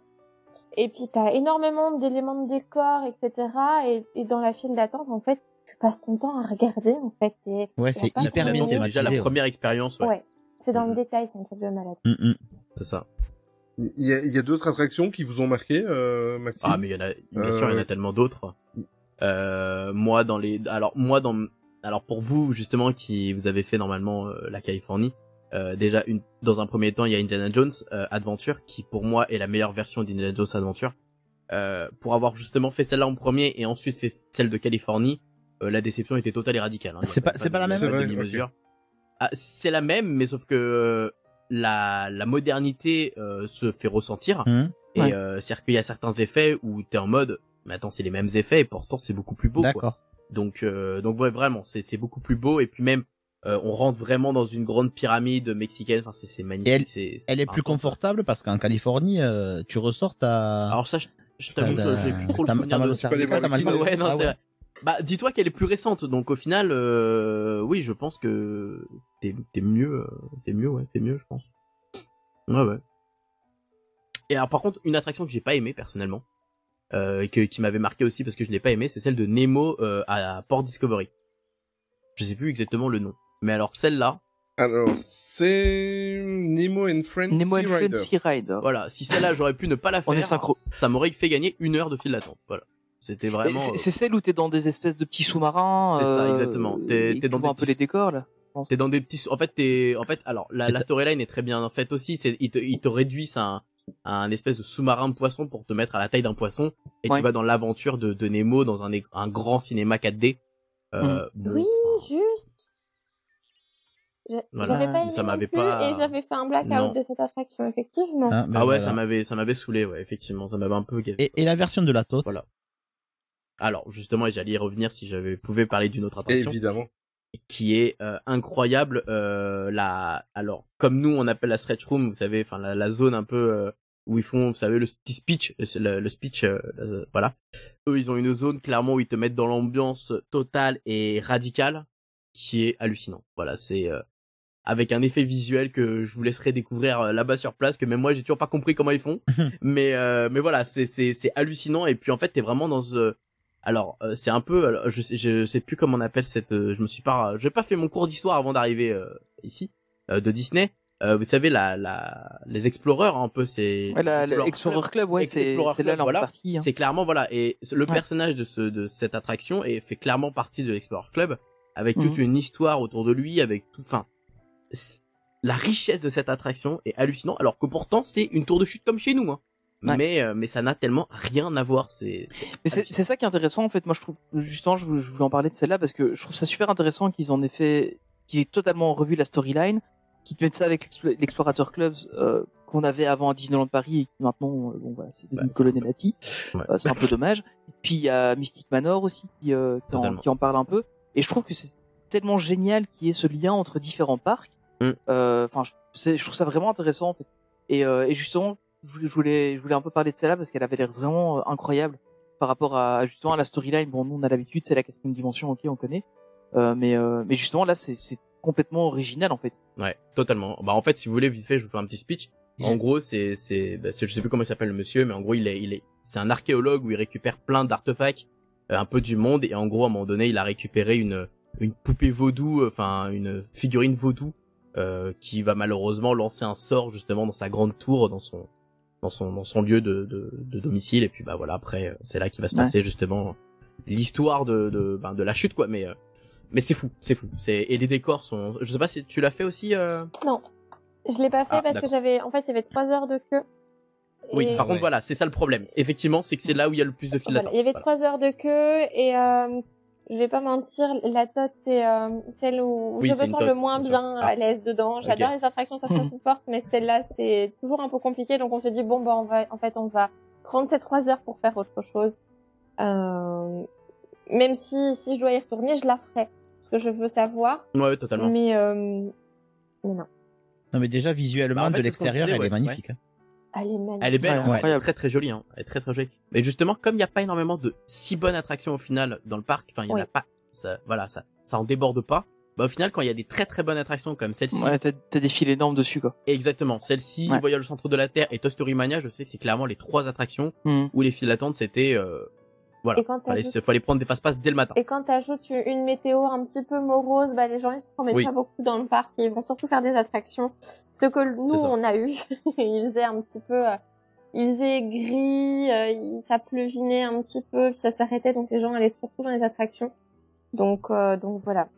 Et puis t'as énormément d'éléments de décor, etc. Et, et dans la file d'attente, en fait, tu passes ton temps à regarder, en fait. Et, Ouais, c'est hyper C'est déjà la première expérience, ouais. Ouais, c'est dans le Mhm. détail, c'est un truc de malade. Mm, mm. C'est ça. Il y a, il y a d'autres attractions qui vous ont marqué, euh, Maxime? Ah, mais il y en a, bien sûr, il y en a tellement d'autres. Euh, moi, dans les, alors, moi, dans, alors, pour vous, justement, qui vous avez fait normalement euh, la Californie, euh, déjà, une, dans un premier temps, il y a Indiana Jones euh, Adventure, qui pour moi est la meilleure version d'Indiana Jones Adventure. Euh, pour avoir justement fait celle-là en premier et ensuite fait celle de Californie, euh, la déception était totale et radicale. hein. C'est pas- c'est pas la même demi-mesure. Ah, c'est la même, mais sauf que euh, la, la modernité euh, se fait ressentir. Mhm. Et Ouais. euh, c'est-à-dire qu'il y a certains effets où t'es en mode, mais attends, c'est les mêmes effets et pourtant c'est beaucoup plus beau. D'accord. Donc, euh, donc ouais, vraiment, c'est c'est beaucoup plus beau et puis même, euh, on rentre vraiment dans une grande pyramide mexicaine. Enfin, c'est c'est magnifique. Et elle- c'est- c'est Elle est plus confortable parce qu'en Californie, euh, tu ressors ta. Alors ça, je, je t'avoue, j'ai plus trop le souvenir de ça. Ouais, non, Ah c'est ouais. vrai. Bah, dis-toi qu'elle est plus récente, donc au final, euh, oui, je pense que t'es t'es mieux, t'es mieux, ouais, t'es mieux, je pense. Ouais, ouais. Et alors, par contre, une attraction que j'ai pas aimée personnellement, euh, et que, qui m'avait marqué aussi parce que je l'ai pas aimée, c'est celle de Nemo euh, à Port Discovery. Je sais plus exactement le nom, mais alors celle-là, Alors, c'est Nemo and Friends Nemo Sea and Rider. Friends Sea Rider. voilà, si celle-là j'aurais pu ne pas la faire, On est synchro. ça m'aurait fait gagner une heure de file d'attente. Voilà, c'était vraiment. C'est- euh, C'est celle où t'es dans des espèces de petits sous-marins. C'est ça, euh, exactement. T'es- dans vois des un peu les décors là. T'es dans des petits, en fait, t'es, en fait, alors, la, la storyline est très bien faite aussi, c'est, ils te, ils te réduisent à un, à un espèce de sous-marin de poisson pour te mettre à la taille d'un poisson, et Ouais. tu vas dans l'aventure de, de Nemo dans un, un grand cinéma 4D. Euh, bon, Oui, enfin, juste. Voilà. J'avais pas aimé Ça m'avait pas- et j'avais fait un blackout Non. de cette attraction, effectivement. Ah, ben ah ouais, voilà. ça m'avait, ça m'avait saoulé, ouais, effectivement, ça m'avait un peu gavé. Et, et la version de la tôte. Voilà. Alors, justement, et j'allais y revenir si j'avais, pouvais parler d'une autre attraction. Évidemment. qui est euh, incroyable. Euh, la, alors comme nous on appelle la stretch room, vous savez, enfin la, la zone un peu euh, où ils font, vous savez, le petit speech, le, le speech, euh, euh, voilà. Eux, ils ont une zone clairement où ils te mettent dans l'ambiance totale et radicale, qui est hallucinant. Voilà, c'est euh, avec un effet visuel que je vous laisserai découvrir euh, là-bas sur place, que même moi j'ai toujours pas compris comment ils font. mais euh, mais voilà, c'est c'est c'est hallucinant et puis en fait t'es vraiment dans ce alors euh, c'est un peu alors, je sais je sais plus comment on appelle cette euh, je me suis pas j'ai pas fait mon cours d'histoire avant d'arriver euh, ici euh, de Disney. Euh, vous savez la la les exploreurs un peu c'est Ouais, Explorer l'Explorer Club, ouais, c'est- Explorer c'est là voilà. partie, hein. C'est clairement voilà et le Ouais. personnage de ce de cette attraction est fait clairement partie de l'Explorer Club avec toute Mhm. une histoire autour de lui avec tout enfin la richesse de cette attraction est hallucinant alors que pourtant c'est une tour de chute comme chez nous hein. Ouais. Mais euh, mais ça n'a tellement rien à voir c'est Mais ça qui est intéressant en fait. Moi, je trouve justement, je voulais en parler de celle-là parce que je trouve ça super intéressant qu'ils en aient fait, qu'ils aient totalement revu la storyline, qu'ils te mettent ça avec l'Explo- l'Explorateur Club euh, qu'on avait avant à Disneyland Paris et qui maintenant, euh, bon voilà, c'est devenu. Ouais. Euh, c'est un peu dommage. Et puis il y a Mystic Manor aussi qui, qui, en, qui en parle un peu. Et je trouve que c'est tellement génial qu'il y ait ce lien entre différents parcs. Mm. Euh, Enfin, je, c'est- je trouve ça vraiment intéressant en fait. Et, euh, et justement, je voulais, je voulais, je voulais un peu parler de celle-là parce qu'elle avait l'air vraiment euh, incroyable par rapport à justement à la storyline. Bon, nous on a l'habitude, c'est la quatrième dimension, ok, on connaît. Euh, mais euh, mais justement là, c'est complètement original en fait. Ouais, totalement. Bah en fait, si vous voulez vite fait, je vous fais un petit speech. En gros, c'est c'est bah, je sais plus comment il s'appelle le monsieur, mais en gros, il est il est c'est un archéologue où il récupère plein d'artefacts euh, un peu du monde et en gros, à un moment donné, il a récupéré une une poupée vaudou, euh, enfin une figurine vaudou euh, qui va malheureusement lancer un sort justement dans sa grande tour dans son dans son dans son lieu de de, de domicile et puis bah voilà, après euh, c'est là qu'il va se Ouais. passer justement l'histoire de de ben, de la chute quoi, mais euh, mais c'est fou, c'est fou. C'est et les décors sont je sais pas si tu l'as fait aussi euh... Non, je l'ai pas fait Ah, parce que j'avais, en fait, il y avait trois heures de queue. Oui, par contre, voilà, c'est ça le problème. Effectivement, c'est que c'est là où il y a le plus de fil Voilà, d'attente. il y avait Voilà. trois heures de queue et euh, je vais pas mentir, la tote c'est euh, celle où Oui, je me sens le moins bien Ah. à l'aise dedans. J'adore les attractions, ça se supporte, mais celle-là c'est toujours un peu compliqué, donc on se dit bon bah on va, en fait on va prendre ces trois heures pour faire autre chose. Euh, même si si je dois y retourner, je la ferai parce que je veux savoir. Ouais, totalement. Mais euh, mais non, Non, mais déjà, visuellement, Bah, en fait, de l'extérieur, elle ouais, est magnifique. hein. Elle est magnifique. Elle est belle, Ouais, hein. elle est très très jolie, hein. Elle est très très jolie. Mais justement, comme il n'y a pas énormément de si bonnes attractions au final dans le parc, enfin il y en Oui. a pas, ça, voilà, ça, ça en déborde pas. Bah au final, quand il y a des très très bonnes attractions comme celle-ci, Ouais, t'as t'as des fils énormes dessus quoi. exactement, celle-ci, Ouais. Voyage au centre de la Terre et Toy Story Mania, je sais que c'est clairement les trois attractions Mhm. où les files d'attente c'était, euh, voilà, Et quand fallait, fallait prendre des fast-pass dès le matin. Et quand t'ajoutes une météo un petit peu morose, bah les gens ils se promènent Oui. pas beaucoup dans le parc, ils vont surtout faire des attractions. Ce que nous on a eu, il faisait un petit peu, euh, il faisait gris, euh, ça pleuvinait un petit peu, puis ça s'arrêtait, donc les gens allaient surtout dans les attractions. Donc euh, donc voilà.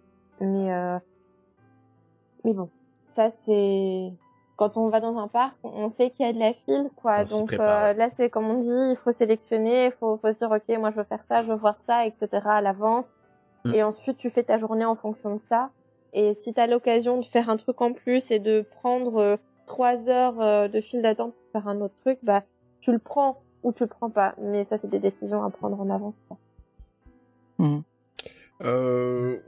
Mais euh, mais bon, ça c'est quand on va dans un parc, on sait qu'il y a de la file, quoi. On Donc prépare, euh, là, c'est comme on dit, il faut sélectionner, il faut, faut se dire, ok, moi je veux faire ça, je veux voir ça, etc. à l'avance. Mm. Et ensuite, tu fais ta journée en fonction de ça. Et si tu as l'occasion de faire un truc en plus et de prendre euh, trois heures euh, de file d'attente pour faire un autre truc, bah tu le prends ou tu le prends pas. Mais ça, c'est des décisions à prendre en avance. Quoi. Euh,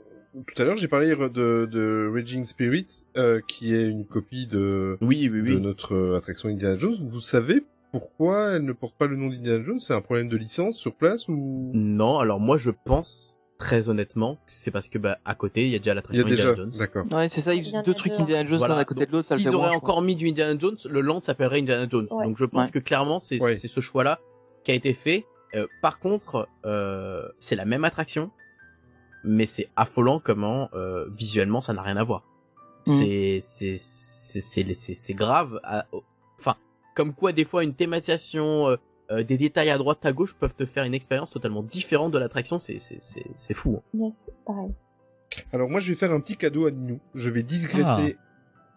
tout à l'heure, j'ai parlé de, de Raging Spirit, euh, qui est une copie de, Oui, oui, de oui. notre euh, attraction Indiana Jones. Vous savez pourquoi elle ne porte pas le nom d'Indiana Jones? C'est un problème de licence sur place ou? Non, alors moi je pense très honnêtement que c'est parce que bah à côté il y a déjà il y a l'attraction déjà Indiana Jones. D'accord. Ouais, c'est ça, ils- Indiana deux trucs. Indiana Jones l'un à côté de l'autre, ça le S'ils auraient moins, encore mis du Indiana Jones, le land s'appellerait Indiana Jones. Ouais. Donc je pense Ouais. que clairement c'est Ouais. c'est ce choix-là qui a été fait. Euh, par contre, euh, c'est la même attraction, mais c'est affolant comment euh, visuellement ça n'a rien à voir. Mhm. C'est c'est c'est c'est grave. à- Enfin, comme quoi des fois une thématisation, euh, euh, des détails à droite à gauche peuvent te faire une expérience totalement différente de l'attraction. C'est c'est c'est c'est fou. hein. Yes, pareil. Alors moi, je vais faire un petit cadeau à Ninou. Je vais digresser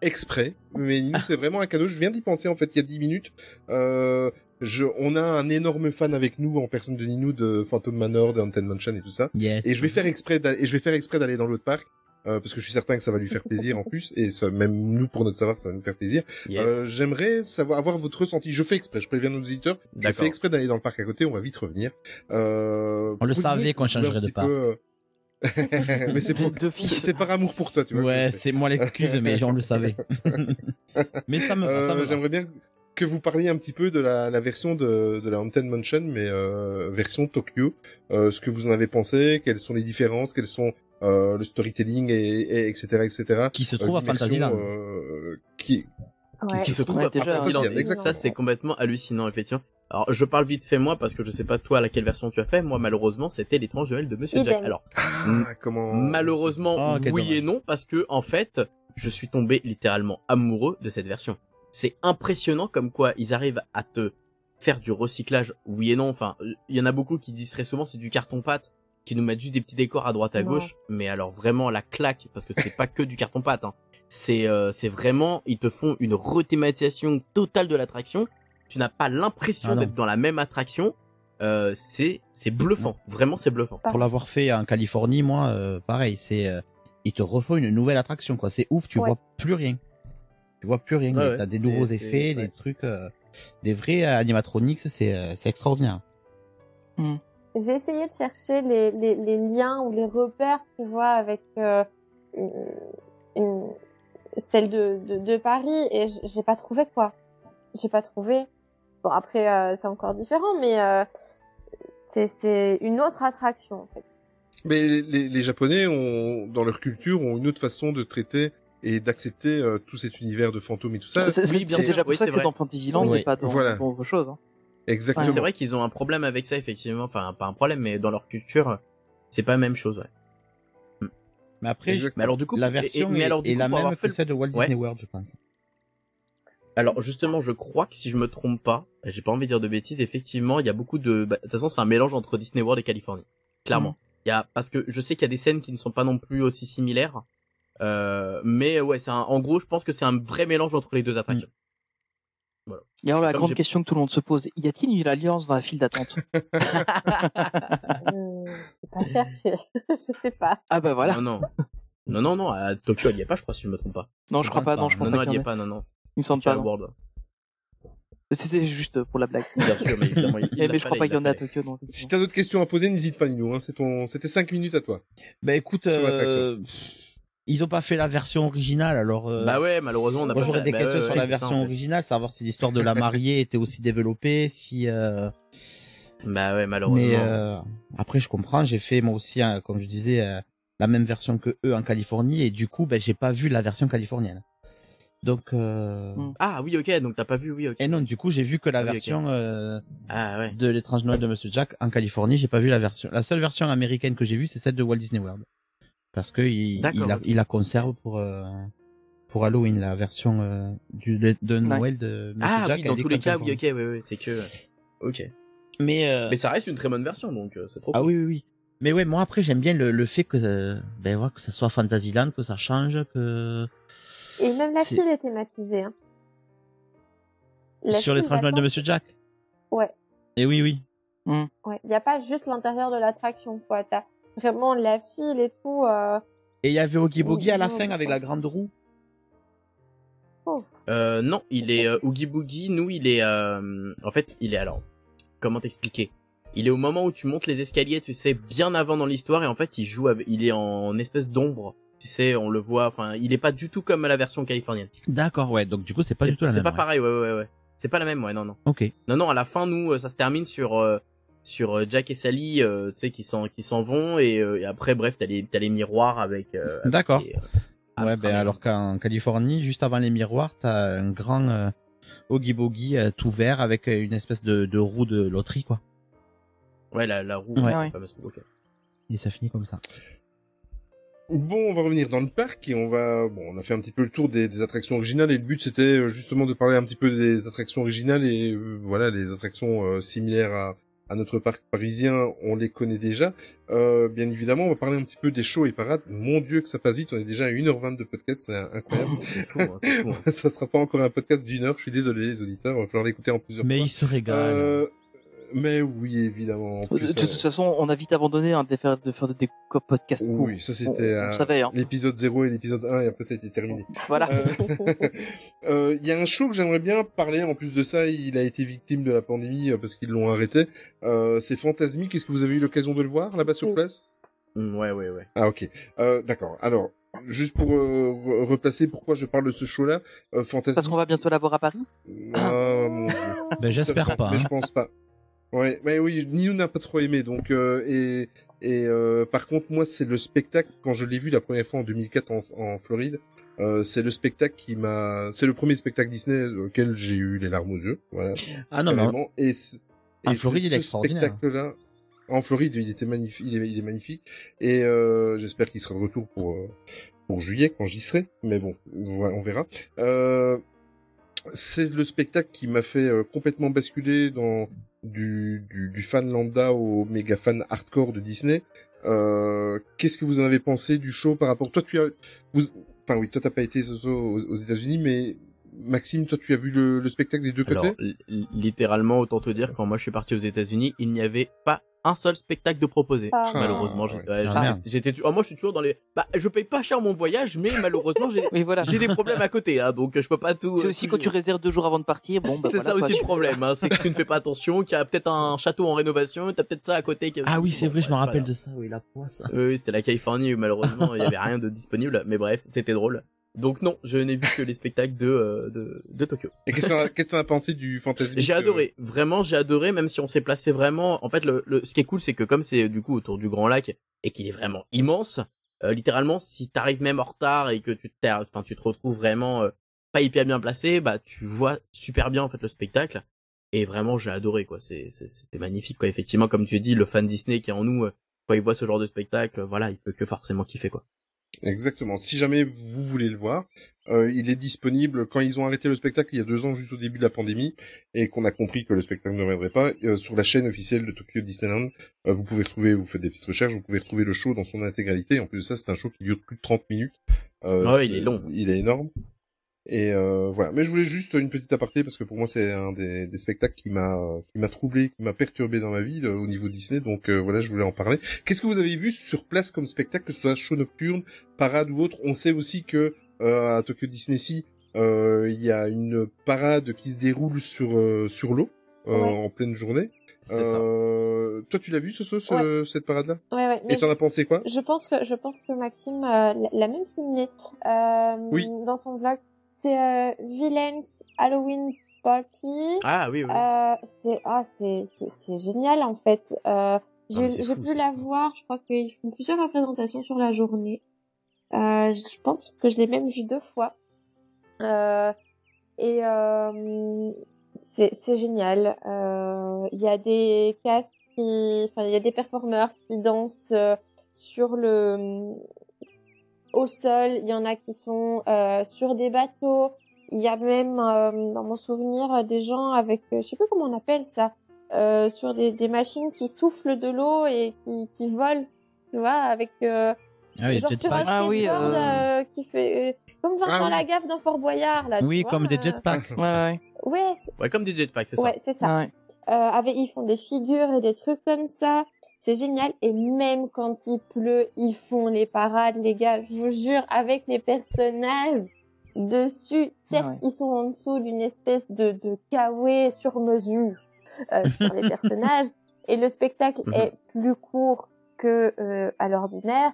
exprès, mais Ninou, c'est vraiment un cadeau. Je viens d'y penser en fait il y a 10 minutes. Euh, je, on a un énorme fan avec nous en personne de Ninou de Phantom Manor, de Haunted Mansion et tout ça. Yes. Et je vais faire exprès d'aller, et je vais faire exprès d'aller dans l'autre parc. euh, parce que je suis certain que ça va lui faire plaisir en plus, et ça, même nous pour notre savoir, ça va nous faire plaisir. Yes. Euh, J'aimerais savoir avoir votre ressenti. Je fais exprès, je préviens nos auditeurs. Je fais exprès d'aller dans le parc à côté. On va vite revenir. Euh, On le savait qu'on changerait de parc. peu, euh, mais c'est pour, c'est par amour pour toi, tu vois. Ouais, c'est moi l'excuse, mais on le savait. mais ça me Euh, me. J'aimerais bien, que vous parliez un petit peu de la, la version de, de la Haunted Mansion, mais euh, version Tokyo. Euh, ce que vous en avez pensé, quelles sont les différences, quels sont euh, le storytelling, et, et etc., etc. Qui se trouve Euh, à Fantasyland. euh, qui, Ouais. qui se trouve Ouais, à déjà, Fantasyland. ça, c'est complètement hallucinant, effectivement. Alors, je parle vite fait moi, parce que je sais pas toi laquelle version tu as fait. Moi, malheureusement, c'était l'étrange Noël de Monsieur Idem. Jack. Alors, ah, comment malheureusement, Oh, quel oui dommage. et non, parce que, en fait, je suis tombé littéralement amoureux de cette version. C'est impressionnant comme quoi ils arrivent à te faire du recyclage, oui et non. Enfin, il y en a beaucoup qui disent très souvent c'est du carton-pâte, qui nous mettent juste des petits décors à droite à Non. gauche. Mais alors vraiment la claque, parce que c'est pas que du carton-pâte. Hein. C'est euh, c'est vraiment, ils te font une rethématisation totale de l'attraction. Tu n'as pas l'impression Ah d'être dans la même attraction. Euh, c'est c'est bluffant, vraiment c'est bluffant. Pour l'avoir fait en Californie, moi, euh, pareil, c'est euh, ils te refont une nouvelle attraction, quoi. C'est ouf, tu Ouais. vois plus rien. Tu vois plus rien. Et ouais. T'as des nouveaux effets, ouais. des trucs, euh, des vrais animatronics. C'est euh, c'est extraordinaire. J'ai essayé de chercher les, les, les liens ou les repères, tu vois, avec euh, une, une- celle de, de, de Paris et j'ai pas trouvé quoi. J'ai pas trouvé. Bon après euh, c'est encore différent, mais euh, c'est c'est une autre attraction en fait. Mais les, les, les Japonais ont, dans leur culture, ont une autre façon de traiter et d'accepter euh, tout cet univers de fantômes et tout ça. C'est oui, bien c'est sûr. déjà pour Oui, ça c'est que c'est dans Fantasyland Oui. et pas dans, Voilà. dans autre chose. hein. Exactement. Ouais, c'est vrai qu'ils ont un problème avec ça, effectivement. Enfin, pas un problème, mais dans leur culture, c'est pas la même chose, ouais. Mais après, Exactement. Mais alors, du coup, la et- et- version mais est, alors, du est coup, la pour avoir même fait que le- celle de Walt Ouais. Disney World, je pense. Alors, justement, je crois que si je me trompe pas, et j'ai pas envie de dire de bêtises, effectivement, il y a beaucoup de, bah, de toute façon, c'est un mélange entre Disney World et Californie. Clairement. Mm. Il y a, parce que je sais qu'il y a des scènes qui ne sont pas non plus aussi similaires. Euh, mais ouais, c'est un, en gros, je pense que c'est un vrai mélange entre les deux attractions. Et alors la Comme grande question que tout le monde se pose, y a-t-il une alliance dans la file d'attente? Euh, pas cherché, je sais pas. Ah bah voilà. Non, non. Non, non, non, à Tokyo, elle y est pas, je crois, si je me trompe pas. Non, je Je crois pense pas, pas. non, je pense Non, pas non, elle y y est pas, non, non. Il me semble pas. World. C'était juste pour la blague. Bien sûr, mais évidemment, il, il Mais, l'a mais je crois pas il qu'il y en ait l'a à. Tokyo, non. Si t'as d'autres questions à poser, n'hésite pas, Nino. Hein. C'est ton, c'était cinq minutes à toi. Bah écoute, euh, ils ont pas fait la version originale, alors. euh, Bah ouais, malheureusement, on a Moi pas j'aurais fait- des bah questions ouais, sur ouais, la ça, version en fait. originale, savoir si l'histoire de la mariée était aussi développée, si. euh, Bah ouais, malheureusement. Mais euh, après, je comprends. J'ai fait moi aussi, hein, comme je disais, euh, la même version que eux en Californie, et du coup, ben, j'ai pas vu la version californienne. Donc. Euh... Hmm. Ah oui, ok, donc t'as pas vu, oui, ok. Et non, du coup, j'ai vu que la Ah oui, version euh, Ah ouais. de l'étrange Noël de Monsieur Jack en Californie. J'ai pas vu la version. La seule version américaine que j'ai vue, c'est celle de Walt Disney World, parce que il, il, la, ok. il la conserve pour euh, pour Halloween, la version euh, du de Noël de Monsieur Ah Jack. oui, dans tous les cas, oui, ok, oui, oui, c'est que. Ok. Mais euh, Mais ça reste une très bonne version, donc euh, c'est trop Ah cool. oui, oui, oui. Mais ouais, moi après j'aime bien le, le fait que euh, ben voilà, que ça soit Fantasyland, que ça change, que Et même la file est thématisée. Hein. La sur l'étrange Noël de Monsieur Jack. Ouais. Et oui, oui. Ouais, il n'y a pas juste l'intérieur de l'attraction, quoi. T'as vraiment la file et tout. Euh... Et il y avait Oogie Boogie à la fin avec la grande roue. Oh. Euh, non, il est euh, Oogie Boogie. Nous, il est. euh, en fait, il est alors. Comment t'expliquer? Il est au moment où tu montes les escaliers, tu sais, bien avant dans l'histoire, et en fait, il joue. Avec, il est en espèce d'ombre. Tu sais, on le voit. Enfin, il est pas du tout comme la version californienne. D'accord, ouais. Donc du coup, c'est pas C'est du tout la c'est même. pas ouais. pareil, ouais, ouais, ouais. C'est pas la même, ouais, non, non. Ok. Non, non, à la fin, nous, ça se termine sur euh, sur euh, Jack et Sally, euh, tu sais, qui s'en qui s'en vont et, euh, et après, bref, t'as les t'as les miroirs avec. euh, avec D'accord. euh, ouais, ben alors qu'en Californie, juste avant les miroirs, t'as un grand euh, Oogie Boogie euh, tout vert avec une espèce de, de roue de loterie, quoi. Ouais, la, la roue, Ouais. la fameuse roue. Et ça finit comme ça. Bon, on va revenir dans le parc et on va, bon, on a fait un petit peu le tour des, des attractions originales et le but c'était justement de parler un petit peu des attractions originales et euh, voilà, les attractions euh, similaires à, à notre parc parisien, on les connaît déjà. Euh, bien évidemment, on va parler un petit peu des shows et parades. Mon dieu que ça passe vite, on est déjà à 1h20 de podcast, c'est incroyable. C'est fou, hein, c'est fou. hein. ça sera pas encore un podcast d'une heure, je suis désolé les auditeurs, il va falloir l'écouter en plusieurs Mais fois. il se régale. Euh, mais oui, évidemment. En De, de euh, toute façon, on a vite abandonné hein, de faire de faire des podcasts oui, ça c'était on euh, savait, hein. l'épisode 0 et l'épisode 1 et après ça a été terminé. Voilà. Euh, euh, Il y a un show que j'aimerais bien parler. En plus de ça, il a été victime de la pandémie euh, parce qu'ils l'ont arrêté. Euh, c'est Fantasmique. Est-ce que vous avez eu l'occasion de le voir là-bas sur Oui. place? Mm, Ouais, ouais, ouais. Ah ok. Euh, D'accord. Alors juste pour euh, re- replacer pourquoi je parle de ce show-là, euh, Fantasy. Parce qu'on va bientôt l'avoir à Paris? Mon Dieu. Ben, j'espère pas, Mais hein. je pense pas. Ouais, mais oui, Nino n'a pas trop aimé, donc euh, et et euh, par contre moi c'est le spectacle quand je l'ai vu la première fois en 2004 en, en Floride, euh, c'est le spectacle qui m'a, c'est le premier spectacle Disney auquel j'ai eu les larmes aux yeux, voilà. Ah non, Carrément. et en Floride, il est extraordinaire. spectacle-là. En Floride, il était magnifique, il est, il est magnifique, et euh, j'espère qu'il sera de retour pour euh, pour juillet quand j'y serai, mais bon, on verra. Euh, c'est le spectacle qui m'a fait euh, complètement basculer dans du, du, du fan lambda au méga fan hardcore de Disney. Euh, Qu'est-ce que vous en avez pensé du show par rapport Toi, tu as, vous, enfin oui, toi t'as pas été aux, aux États-Unis, mais Maxime, toi tu as vu le, le spectacle des deux côtés? Alors, li- littéralement, autant te dire, quand moi je suis parti aux États-Unis, il n'y avait pas un seul spectacle de proposé. Ah. malheureusement, j'ai- ouais. ouais, Ah, j'étais- tu- oh, moi je suis toujours dans les, bah, je paye pas cher mon voyage, mais malheureusement j'ai, Oui, voilà. j'ai des problèmes à côté, hein, donc je peux pas tout. C'est aussi tout quand tu réserves deux jours avant de partir. Bon, bah, c'est voilà, ça aussi le problème, hein, c'est que tu ne fais pas attention, qu'il y a peut-être un château en rénovation, t'as peut-être ça à côté. Qui... Ah oui, c'est Bon, vrai, je ouais, me rappelle de ça, oui, la poisse. Oui, oui, c'était la Californie où malheureusement il y avait rien de disponible, mais bref, c'était drôle. Donc non, je n'ai vu que les spectacles de euh, de, de Tokyo. Et qu'est-ce qu'on a- qu'est-ce qu'on a pensé du fantasy J'ai adoré, vraiment j'ai adoré, même si on s'est placé vraiment. En fait, le, le ce qui est cool, c'est que comme c'est du coup autour du Grand Lac et qu'il est vraiment immense, euh, littéralement, si t'arrives même en retard et que tu enfin tu te retrouves vraiment euh, pas hyper bien placé, bah tu vois super bien en fait le spectacle. Et vraiment, j'ai adoré quoi. C'est c'est- c'était magnifique quoi. Effectivement, comme tu dis, le fan Disney qui est en nous, euh, quand il voit ce genre de spectacle, voilà, il peut que forcément kiffer quoi. Exactement. Si jamais vous voulez le voir, euh, il est disponible quand ils ont arrêté le spectacle il y a deux ans, juste au début de la pandémie, et qu'on a compris que le spectacle ne reviendrait pas. euh, sur la chaîne officielle de Tokyo Disneyland, euh, vous pouvez retrouver, vous faites des petites recherches, vous pouvez retrouver le show dans son intégralité. En plus de ça, c'est un show qui dure plus de 30 minutes. Euh, Ouais, il est long. Il est énorme. Et euh, voilà. Mais je voulais juste une petite aparté parce que pour moi c'est un des, des spectacles qui m'a qui m'a troublé, qui m'a perturbé dans ma vie euh, au niveau Disney. Donc euh, voilà, je voulais en parler. Qu'est-ce que vous avez vu sur place comme spectacle, que ce soit show nocturne, parade ou autre? On sait aussi que euh, à Tokyo Disney Sea, euh, il y a une parade qui se déroule sur euh, sur l'eau euh, Ouais. en pleine journée. C'est ça. Toi, tu l'as vu ce, ce, ce- cette parade-là? Ouais, ouais. Et t'en as pensé quoi? Je pense que je pense que Maxime euh, l'a- même filmé euh, Oui. dans son vlog. C'est euh, Villains Halloween Party. Ah oui, oui. Euh, c'est ah c'est génial en fait. Euh, j'ai c'est j'ai pu la voir. Je crois qu'ils font plusieurs représentations sur la journée. Euh, je pense que je l'ai même vu deux fois. Euh, et euh, c'est génial. Il y a des castes qui, enfin il y a des performeurs qui dansent sur le au sol. Il y en a qui sont euh, sur des bateaux. Il y a même euh, dans mon souvenir euh, des gens avec, euh, je sais plus comment on appelle ça, euh, sur des, des machines qui soufflent de l'eau et qui, qui volent, tu vois, avec euh, Ah oui, genre sur jetpack. un Ah oui, skateboard euh, euh, qui fait euh, comme Vincent Ah oui. Lagaffe dans Fort Boyard là. Oui, vois, comme des jetpacks. Ouais, ouais. Ouais, c'est- Ouais, comme des jetpacks, c'est ouais, c'est ça. ouais. Euh, avec, ils font des figures et des trucs comme ça. C'est génial. Et même quand il pleut, ils font les parades, les gars. Je vous jure, avec les personnages dessus. Certes, Ah ouais. ils sont en dessous d'une espèce de, de kawaii sur mesure euh, sur les personnages. Et le spectacle Mhm. est plus court que euh, à l'ordinaire.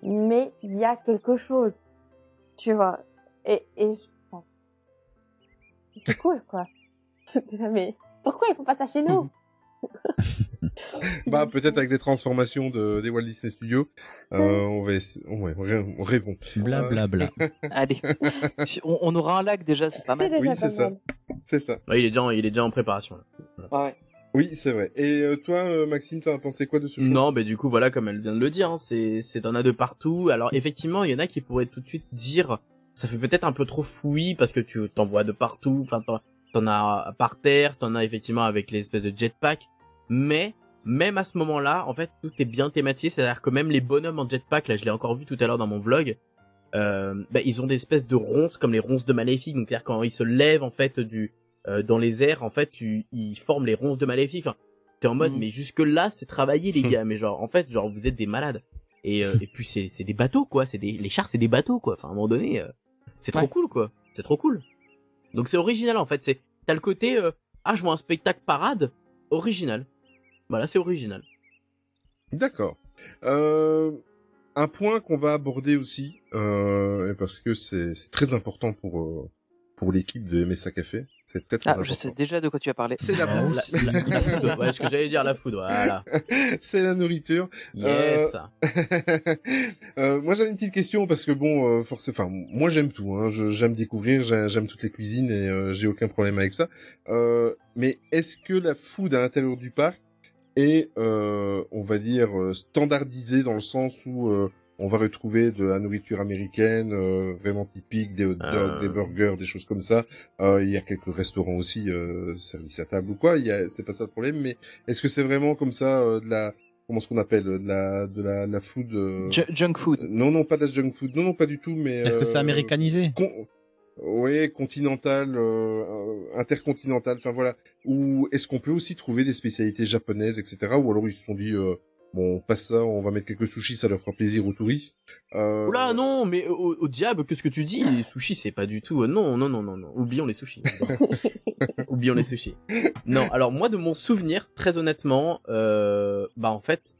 Mais il y a quelque chose. Tu vois. Et, c'est cool, quoi. mais pourquoi ils font pas ça chez nous? Bah peut-être avec des transformations de des Walt Disney Studios. Euh, on va essa- ouais, rê- rêvons. Bla bla bla. Allez. Si- on, on aura un lac déjà, c'est pas C'est mal. déjà Oui, c'est ça. C'est ça. Ouais, il est déjà, en- il est déjà en préparation. là. Ouais. Oui, c'est vrai. Et euh, toi, euh, Maxime, t'en as pensé quoi de ce show Non, mais du coup, voilà, comme elle vient de le dire, hein, c'est, c'est t'en as de partout. Alors, effectivement, il y en a qui pourraient tout de suite dire, ça fait peut-être un peu trop fouillis parce que tu t'en vois de partout. Enfin, t'en, t'en as par terre, t'en as effectivement avec les espèces de jetpack. Mais, même à ce moment-là, en fait, tout est bien thématisé. C'est-à-dire que même les bonhommes en jetpack, là, je l'ai encore vu tout à l'heure dans mon vlog, euh, bah, ils ont des espèces de ronces comme les ronces de Maléfique. Donc, c'est-à-dire quand ils se lèvent, en fait, du, euh, dans les airs, en fait, tu, ils forment les ronces de Maléfique. Enfin, t'es en mode, Mhm. mais jusque là, c'est travaillé, les gars. mais genre, en fait, genre, vous êtes des malades. Et, euh, et puis, c'est, c'est des bateaux, quoi. C'est des, les chars, c'est des bateaux, quoi. Enfin, à un moment donné, euh, c'est trop cool, quoi. C'est trop cool. Donc, c'est original, en fait. C'est, t'as le côté, euh, ah, je vois un spectacle parade, original. Voilà, c'est original. D'accord. Euh, un point qu'on va aborder aussi, euh, parce que c'est très important pour euh, pour l'équipe de MSA Café. C'est très très Ah, important. je sais déjà de quoi tu vas parler. C'est la Euh, bouffe. la, la- la food, ouais, ce que j'allais dire, la food, voilà. c'est la nourriture. Yes. Euh, moi j'avais une petite question parce que bon, euh, forcément, enfin moi j'aime tout, hein. Je- j'aime découvrir, j'ai- j'aime toutes les cuisines et euh, j'ai aucun problème avec ça. Euh, mais est-ce que la food à l'intérieur du parc est, euh, on va dire, euh, standardisée dans le sens où euh, on va retrouver de la nourriture américaine euh, vraiment typique, des hot dogs, Euh. des burgers, des choses comme ça. Euh, il y a quelques restaurants aussi, euh, service à table ou quoi. Il y a, c'est pas ça le problème. Mais est-ce que c'est vraiment comme ça euh, de la comment ce qu'on appelle de la de la, la food euh, Ju- junk food. non non pas de la junk food non non pas du tout mais Est-ce que c'est américanisé? con- oui continental euh, euh, intercontinental enfin voilà ou est-ce qu'on peut aussi trouver des spécialités japonaises etc ou alors ils se sont dit euh, bon on passe ça on va mettre quelques sushis ça leur fera plaisir aux touristes euh, Oula, non, mais au, au diable, qu'est-ce que tu dis? Les sushis, c'est pas du tout. euh, Non, non, non, non, non. Oublions les sushis. Oublions les sushis. Non, alors moi, de mon souvenir, très honnêtement, euh, bah en fait,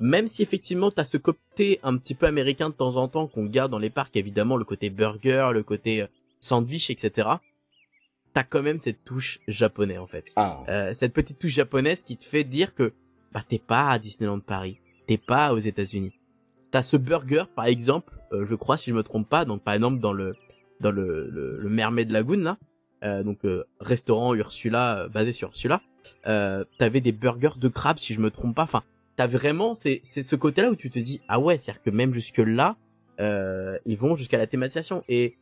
même si effectivement t'as ce côté un petit peu américain de temps en temps qu'on garde dans les parcs, évidemment, le côté burger, le côté euh, sandwich, etc. T'as quand même cette touche japonais en fait. ah Euh, cette petite touche japonaise qui te fait dire que bah t'es pas à Disneyland Paris, t'es pas aux États-Unis. T'as ce burger par exemple, euh, je crois si je me trompe pas, donc par exemple dans le dans le le, le Mermaid Lagoon là, euh, donc euh, restaurant Ursula euh, basé sur Ursula, euh, t'avais des burgers de crabe si je me trompe pas. Enfin, t'as vraiment c'est c'est ce côté là où tu te dis ah ouais, c'est à dire que même jusque là euh, ils vont jusqu'à la thématisation et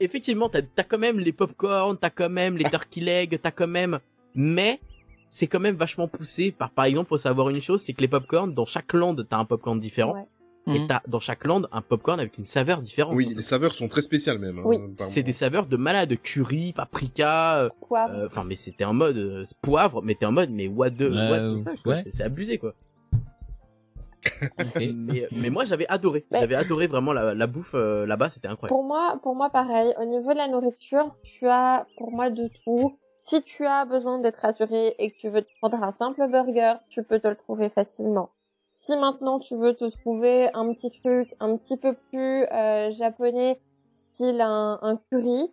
effectivement, t'as as quand même les popcorn, t'as quand même les turkey legs, t'as quand même, mais c'est quand même vachement poussé par, par exemple, faut savoir une chose, c'est que les popcorn, dans chaque land, t'as un popcorn différent, Ouais. et t'as dans chaque land un popcorn avec une saveur différente. oui les saveurs sont très spéciales même hein, Oui. C'est des saveurs de malade, curry, paprika, euh, euh, enfin, mais c'était en mode euh, poivre, mais t'es en mode, mais what the, Euh, what the fuck, quoi, ouais. c'est- c'est abusé, quoi. Mais, mais moi, j'avais adoré, Ouais. j'avais adoré vraiment la, la bouffe euh, là-bas, c'était incroyable. Pour moi, pour moi, pareil. Au niveau de la nourriture, tu as, pour moi, de tout. Si tu as besoin d'être rassuré et que tu veux te prendre un simple burger, tu peux te le trouver facilement. Si maintenant tu veux te trouver un petit truc un petit peu plus euh, japonais, style un, un curry,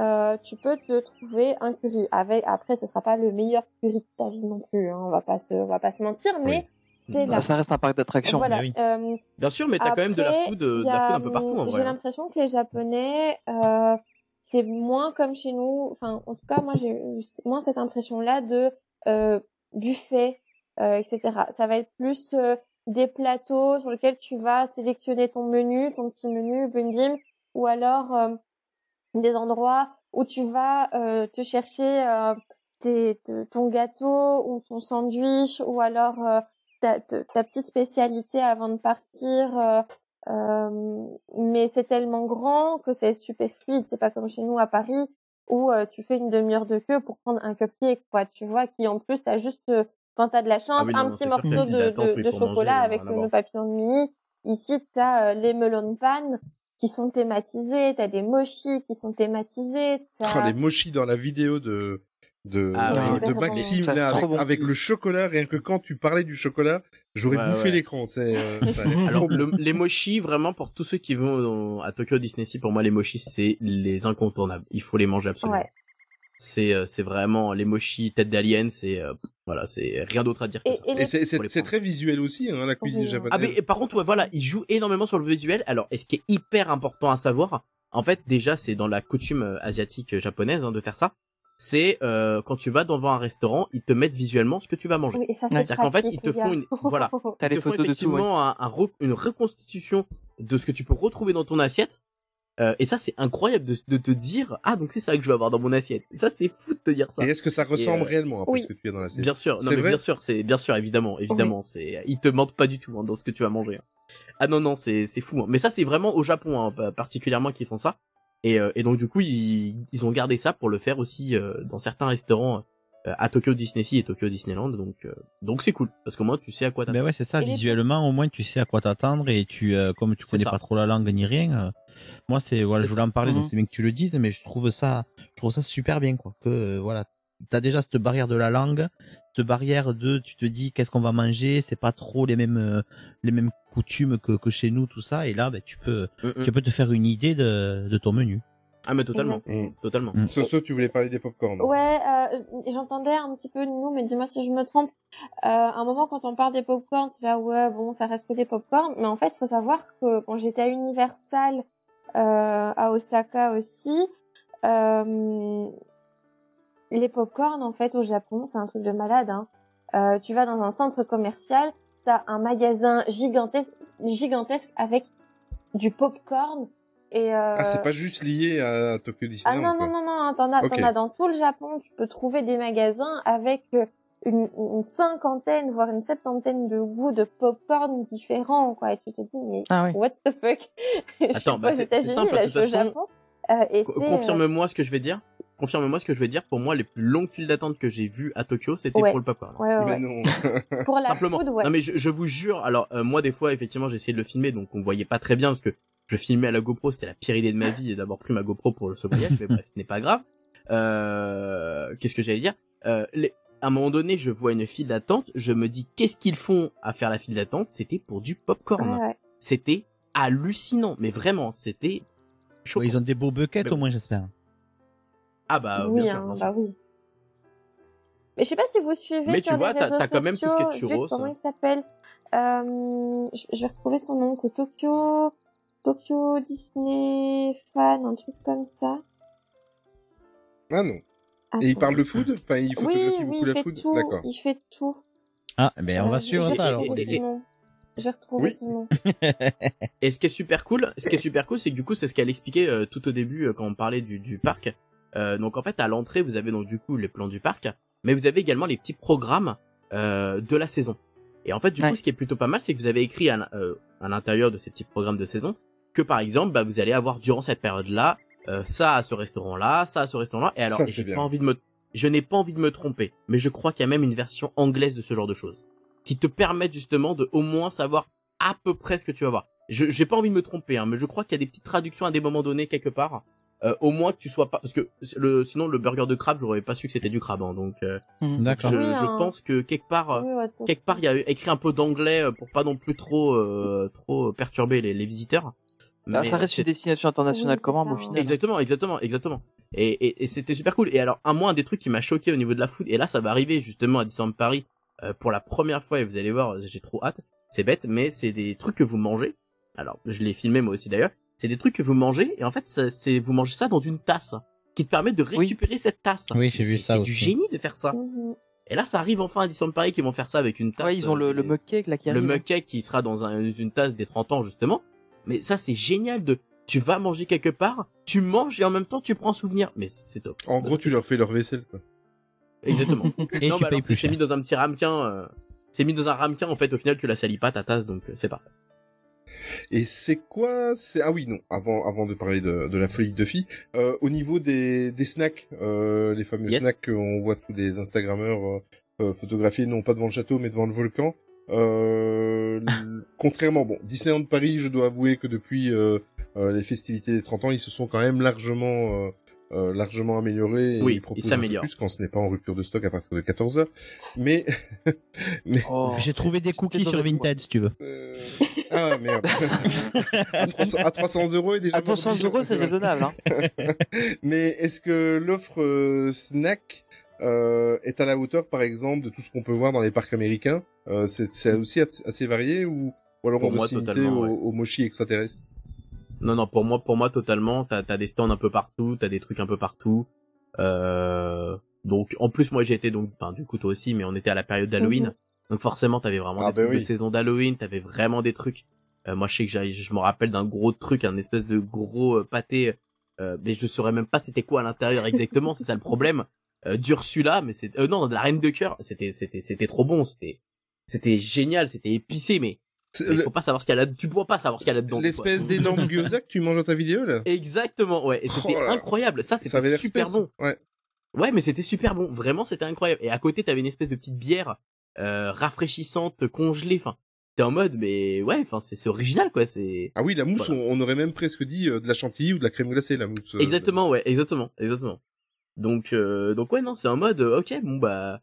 euh, tu peux te trouver un curry. Avec après, ce sera pas le meilleur curry de ta vie non plus. Hein, on va pas se, on va pas se mentir, mais c'est là. ça reste un parc d'attractions. Voilà. oui. euh, Bien sûr, mais t'as quand même de la après, food, euh, de la a, food un peu partout, en vrai. J'ai hein. l'impression que les Japonais, euh, c'est moins comme chez nous. Enfin, en tout cas, moi, j'ai eu moins cette impression-là de euh, buffet, euh, etc. Ça va être plus euh, des plateaux sur lesquels tu vas sélectionner ton menu, ton petit menu, bim bim, ou alors euh, des endroits où tu vas euh, te chercher euh, tes, te- ton gâteau ou ton sandwich, ou alors euh, ta, ta, ta petite spécialité avant de partir. euh, euh, mais c'est tellement grand que c'est super fluide. C'est pas comme chez nous à Paris où euh, tu fais une demi-heure de queue pour prendre un cupcake, quoi. Tu vois, qui en plus t'as juste euh, quand t'as de la chance Ah oui, non, un petit morceau de, de, oui, de manger, chocolat avec à le voir. nœud papillon de mini. Ici, t'as euh, les melon pan qui sont thématisés, t'as des mochis qui sont thématisés. t'as- Oh, les mochis dans la vidéo de de, Ah de- ouais. de Maxime là, avec, bon. avec le chocolat rien que quand tu parlais du chocolat j'aurais Ouais, bouffé ouais. l'écran c'est euh, Alors trop bon. le- les mochis, vraiment pour tous ceux qui vont à Tokyo Disney Sea, pour moi les mochis c'est les incontournables. Il faut les manger absolument. Ouais. C'est euh, c'est vraiment les mochis tête d'alien, c'est euh, voilà, c'est rien d'autre à dire que Et, ça. et et les- c'est très visuel aussi hein, la cuisine Oui. japonaise Ah mais et par contre ouais, voilà, il joue énormément sur le visuel. Alors, et ce qui est hyper important à savoir, en fait déjà c'est dans la coutume asiatique japonaise hein, de faire ça. C'est euh, quand tu vas devant un restaurant, ils te mettent visuellement ce que tu vas manger. Oui, et ça, c'est C'est-à-dire qu'en fait, ils te les font une voilà, T'as ils les te font photos ouais. effectivement un- un re- une reconstitution de ce que tu peux retrouver dans ton assiette. Euh, et ça, c'est incroyable de, de te dire, ah, donc c'est ça que je vais avoir dans mon assiette. Et ça, c'est fou de te dire ça. et est-ce que ça ressemble euh, réellement oui. ce que tu as dans la série Bien sûr, non, mais bien sûr, c'est bien sûr, évidemment, évidemment, c'est, ils te mentent pas du tout hein, dans ce que tu vas manger. hein. Ah non, non, c'est c'est fou. hein. Mais ça, c'est vraiment au Japon, hein, pa- particulièrement, qu'ils font ça. Et, euh, et donc du coup, ils, ils ont gardé ça pour le faire aussi euh, dans certains restaurants euh, à Tokyo Disney Sea et Tokyo Disneyland. Donc euh, donc c'est cool parce qu'au moins tu sais à quoi t'attendre. Ben ouais, c'est ça. Et les- Visuellement, au moins, tu sais à quoi t'attendre et tu, euh, comme tu connais ça. pas trop la langue ni rien, euh, moi, c'est, voilà, je voulais ça. en parler, donc Mhm. c'est bien que tu le dises, mais je trouve ça, je trouve ça super bien, quoi. Que, euh, voilà, t'as déjà cette barrière de la langue, cette barrière de, tu te dis qu'est-ce qu'on va manger, c'est pas trop les mêmes euh, les mêmes coutumes que, que chez nous, tout ça. Et là, ben, tu peux Mm, mm. tu peux te faire une idée de, de ton menu. Ah mais totalement, Mm. totalement. Soso, tu voulais parler des popcorn. Ouais, euh, j'entendais un petit peu nous, mais dis-moi si je me trompe. Euh, à un moment, quand on parle des popcorn, tu là, ouais, bon, ça reste que des popcorn. Mais en fait, il faut savoir que quand j'étais à Universal, euh, à Osaka aussi, euh, les popcorn, en fait, au Japon, c'est un truc de malade. Hein. Euh, tu vas dans un centre commercial, t'as un magasin gigantesque, gigantesque avec du popcorn. Et euh... Ah, c'est pas juste lié à Tokyo Ah Disneyland. non, quoi. non, non, non, t'en as, Ok. t'en as dans tout le Japon. Tu peux trouver des magasins avec euh, une, une cinquantaine, voire une septantaine de goûts de popcorn différents, quoi. Et tu te dis, mais Ah oui. what the fuck? Attends, bah, c'est- simple, là, de toute façon. Euh, euh, Confirme-moi ce que je vais dire. Confirme-moi ce que je vais dire. Pour moi, les plus longues files d'attente que j'ai vues à Tokyo, c'était Ouais. pour le popcorn. Ouais, ouais, Mais ouais. non. Pour la Simplement. food, ouais. Non mais je, je vous jure. Alors euh, moi des fois effectivement j'ai essayé de le filmer donc on voyait pas très bien parce que je filmais à la GoPro. C'était la pire idée de ma vie d'avoir pris ma GoPro pour ce voyage. mais bref, ce n'est pas grave. Euh, Qu'est-ce que j'allais dire? Euh, les- À un moment donné, je vois une file d'attente. Je me dis qu'est-ce qu'ils font à faire la file d'attente? C'était pour du popcorn. Ouais, ouais. C'était hallucinant. Mais vraiment, c'était. Ouais, ils ont des beaux buckets Mais au moins, j'espère. Ah bah oui, bien sûr. hein, bah oui. Mais je sais pas si vous suivez Mais tu sur vois, les t'as- réseaux t'as quand même tout ce qui est churros. Comment il s'appelle? Euh, je, je vais retrouver son nom. C'est Tokyo, Tokyo Disney fan, un truc comme ça. Ah non. Et il parle de food? Enfin, il Oui, oui, beaucoup il la fait food? tout. Il fait tout. Ah, ben on Euh, va je- suivre ça alors. vais retrouver Oui. son nom. Et ce qui est super cool, ce qui est super cool, c'est que du coup, c'est ce qu'elle expliquait euh, tout au début euh, quand on parlait du, du parc. Euh, donc en fait, à l'entrée, vous avez donc du coup les plans du parc, mais vous avez également les petits programmes euh, de la saison. Et en fait, du Ouais. coup, ce qui est plutôt pas mal, c'est que vous avez écrit à, euh, à l'intérieur de ces petits programmes de saison que par exemple, bah, vous allez avoir durant cette période-là euh, ça à ce restaurant-là, ça à ce restaurant-là. Et alors, Ça, et c'est j'ai bien. pas envie de me, je n'ai pas envie de me tromper, mais je crois qu'il y a même une version anglaise de ce genre de choses qui te permettent justement de au moins savoir à peu près ce que tu vas voir. Je j'ai pas envie de me tromper, hein, mais je crois qu'il y a des petites traductions à des moments donnés quelque part. Euh, au moins que tu sois pas parce que le sinon le burger de crabe j'aurais pas su que c'était du crabe hein, donc euh, D'accord. je, Oui, je hein. pense que quelque part Oui, ouais, tout- quelque part il y a écrit un peu d'anglais euh, pour pas non plus trop euh, trop perturber les, les visiteurs Ah, Mais, ça reste une destination internationale Oui, c'est quand même ça, au final. Exactement, exactement, exactement. Et, et, et c'était super cool. Et alors, un moi, un des trucs qui m'a choqué au niveau de la food, et là, ça va arriver justement à Disneyland Paris euh, pour la première fois, et vous allez voir, j'ai trop hâte. C'est bête, mais c'est des trucs que vous mangez. Alors, je l'ai filmé moi aussi d'ailleurs. C'est des trucs que vous mangez, et en fait, c'est vous mangez ça dans une tasse qui te permet de récupérer cette tasse. Oui, j'ai vu c'est- ça C'est du génie de faire ça. Mhm. Et là, ça arrive enfin à Disneyland Paris qui vont faire ça avec une tasse. Ouais, ils ont le, euh, le mug cake là qui le arrive. mug cake qui sera dans un- une tasse des 30 ans justement. Mais ça c'est génial de tu vas manger quelque part, tu manges et en même temps tu prends un souvenir. Mais c'est top. En gros, tu leur fais leur vaisselle. Quoi. Exactement. Et non, tu bah payes alors, plus c'est cher. mis dans un petit ramequin. euh, c'est mis dans un ramequin en fait. Au final, tu la salis pas ta tasse, donc euh, c'est parfait. Et c'est quoi C'est ah oui non. Avant avant de parler de, de la folie de filles, euh, au niveau des, des snacks, euh, les fameux Yes. snacks qu'on voit tous les Instagrammeurs euh, euh, photographier non pas devant le château mais devant le volcan. Euh, contrairement bon Disneyland Paris, je dois avouer que depuis euh, euh, les festivités des 30 ans, ils se sont quand même largement euh, euh, largement améliorés. et Oui, ils proposent s'améliorent. plus quand ce n'est pas en rupture de stock à partir de 14 heures. Mais mais Oh. J'ai trouvé des cookies sur Vinted si tu veux. Ah merde. à, 300, à 300 euros et déjà. À 300 mordicule, euros, c'est raisonnable. Hein. Mais est-ce que l'offre euh, snack euh, est à la hauteur, par exemple, de tout ce qu'on peut voir dans les parcs américains? Euh, C'est c'est aussi as- assez varié ou, ou alors Pour on doit moi, s'imiter totalement, au, ouais. au mochi extraterrestre? Non, non, pour moi, pour moi totalement. T'as as des stands un peu partout, t'as des trucs un peu partout. Euh... Donc en plus, moi j'ai été donc, enfin du coup toi aussi, mais on était à la période d'Halloween. Donc forcément, t'avais vraiment Ah des bah trucs de oui. saison d'Halloween, t'avais vraiment des trucs. Euh, moi, je sais que j'ai- je me rappelle d'un gros truc, un espèce de gros euh, pâté, euh, mais je saurais même pas c'était quoi à l'intérieur exactement. c'est ça le problème. Euh, d'Ursula, mais c'est, euh, non, de la Reine de cœur. C'était, c'était, c'était trop bon. C'était, c'était génial. C'était épicé, mais il faut pas savoir ce qu'il y a là. Tu dois pas savoir ce qu'il y a là-dedans. L'espèce d'énorme gyoza que tu manges dans ta vidéo là Exactement, ouais. Et c'était Oh là. incroyable. Ça, c'était super bon. Ouais. Ouais, mais c'était super bon. Vraiment, c'était incroyable. Et à côté, t'avais une espèce de petite bière euh, rafraîchissante, congelée. Enfin, t'es en mode, mais ouais, enfin, c'est original, quoi. C'est Ah oui, la mousse, Voilà. on, on aurait même presque dit euh, de la chantilly ou de la crème glacée, la mousse. euh, exactement, ouais, exactement, exactement. Donc, euh, donc ouais, non, c'est en mode, ok, bon bah,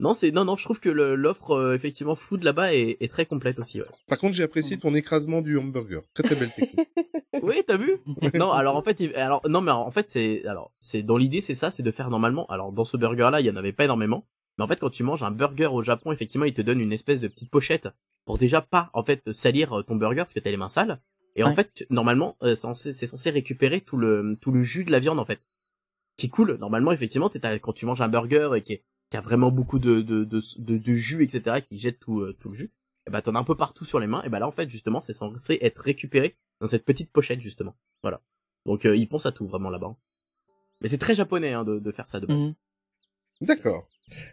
non, c'est, non, non, je trouve que l'offre euh, effectivement food là-bas est, est très complète aussi. Ouais. Par contre, j'ai apprécié ton écrasement du hamburger. Très très belle technique. Oui, t'as vu? Non, alors en fait, il- alors non, mais en fait, c'est, alors c'est dans l'idée, c'est ça, c'est de faire normalement. Alors dans ce burger-là, il y en avait pas énormément, mais en fait, quand tu manges un burger au Japon, effectivement, ils te donnent une espèce de petite pochette pour déjà pas en fait salir euh, ton burger parce que t'as les mains sales. Et en fait, normalement, euh, c'est censé, récupérer tout le tout le jus de la viande en fait, qui coule. Normalement, effectivement, t'es- quand tu manges un burger et qui, qui a vraiment beaucoup de de, de, de, de jus, etc., qui jette tout euh, tout le jus, et bah t'en as un peu partout sur les mains. Et bah là, en fait, justement, c'est censé être récupéré dans cette petite pochette justement. Voilà. Donc euh, ils pensent à tout vraiment là-bas. Mais c'est très japonais hein, de, de faire ça de base. Mhm. D'accord.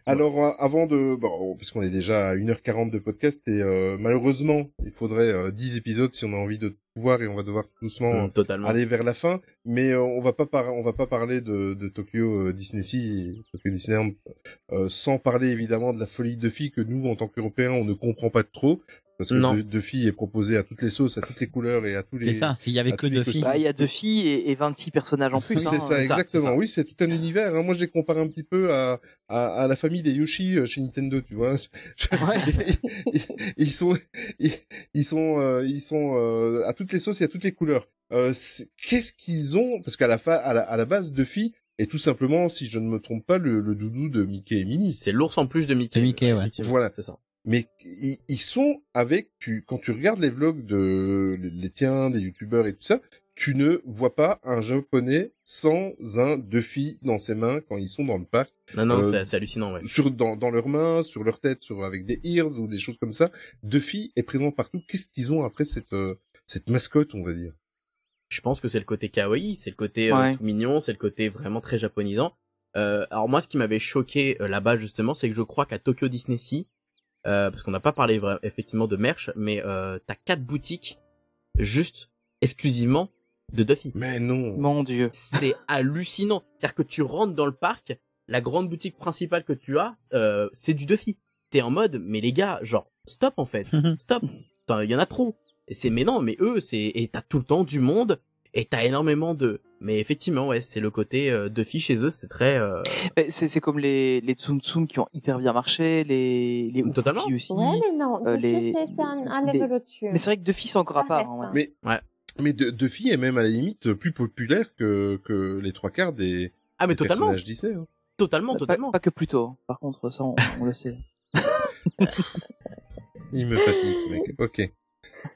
Alors, euh, avant de... Bon, parce qu'on est déjà à 1h40 de podcast et euh, malheureusement, il faudrait euh, 10 épisodes si on a envie de tout voir et on va devoir doucement Mm, euh, aller vers la fin. Mais euh, on va pas par- on va pas parler de, de Tokyo Disney Sea, Tokyo Disneyland, sans parler évidemment de la folie de filles que nous, en tant qu'Européens, on ne comprend pas trop. Parce que Non. de, filles est proposé à toutes les sauces, à toutes les couleurs et à tous les... C'est ça, s'il y avait que filles. Bah, il y a deux filles et, et 26 personnages en plus. C'est hein. ça, exactement. Oui, c'est tout un univers. hein. Moi, je les compare un petit peu à, à, à la famille des Yoshi euh, chez Nintendo, tu vois. ils, ils sont, ils, ils sont, euh, ils sont euh, à toutes les sauces et à toutes les couleurs. Euh, c'est- Qu'est-ce qu'ils ont? Parce qu'à la, fa... à la à la base, Duffy est tout simplement, si je ne me trompe pas, le, le doudou de Mickey et Minnie. C'est l'ours en plus de Mickey. De Mickey, ouais. Voilà. C'est ça. Mais ils, sont avec tu quand tu regardes les vlogs de les tiens des youtubeurs et tout ça, tu ne vois pas un japonais sans un Duffy dans ses mains quand ils sont dans le parc. Non, non, Euh, c'est- hallucinant, ouais. Sur dans, dans leurs mains, sur leur tête, sur avec des ears ou des choses comme ça. Duffy est présent partout. Qu'est-ce qu'ils ont après cette euh, cette mascotte, on va dire? Je pense que c'est le côté kawaii, c'est le côté euh, Ouais. tout mignon, c'est le côté vraiment très japonisant. Euh, alors moi, ce qui m'avait choqué euh, là-bas justement, c'est que je crois qu'à Tokyo Disney Sea, euh, parce qu'on n'a pas parlé effectivement de merch, mais euh, t'as quatre boutiques juste exclusivement de Duffy. Mais non. Mon dieu. C'est hallucinant. C'est-à-dire que tu rentres dans le parc, la grande boutique principale que tu as, euh, c'est du Duffy. T'es en mode, mais les gars, genre, stop en fait, stop. Enfin, Il y en a trop. Et c'est, mais non, mais eux, c'est, et t'as tout le temps du monde, et t'as énormément de, mais effectivement, ouais, c'est le côté euh, Duffy chez eux, c'est très, euh, C'est c'est comme les, les Tsum Tsum qui ont hyper bien marché, les, les Totalement. Aussi. Ouais, mais non, euh, les- c'est un, un les- level au-dessus. Mais c'est vrai que Duffy c'est encore à part. hein, ouais. Mais ouais. mais de, Duffy est même à la limite plus populaire que que les trois quarts des, ah mais des totalement, personnages Disney. hein. totalement, Pas- totalement. Pas, que plus tôt. hein. Par contre, ça on, on le sait. Il me fatigue ce mec. Ok.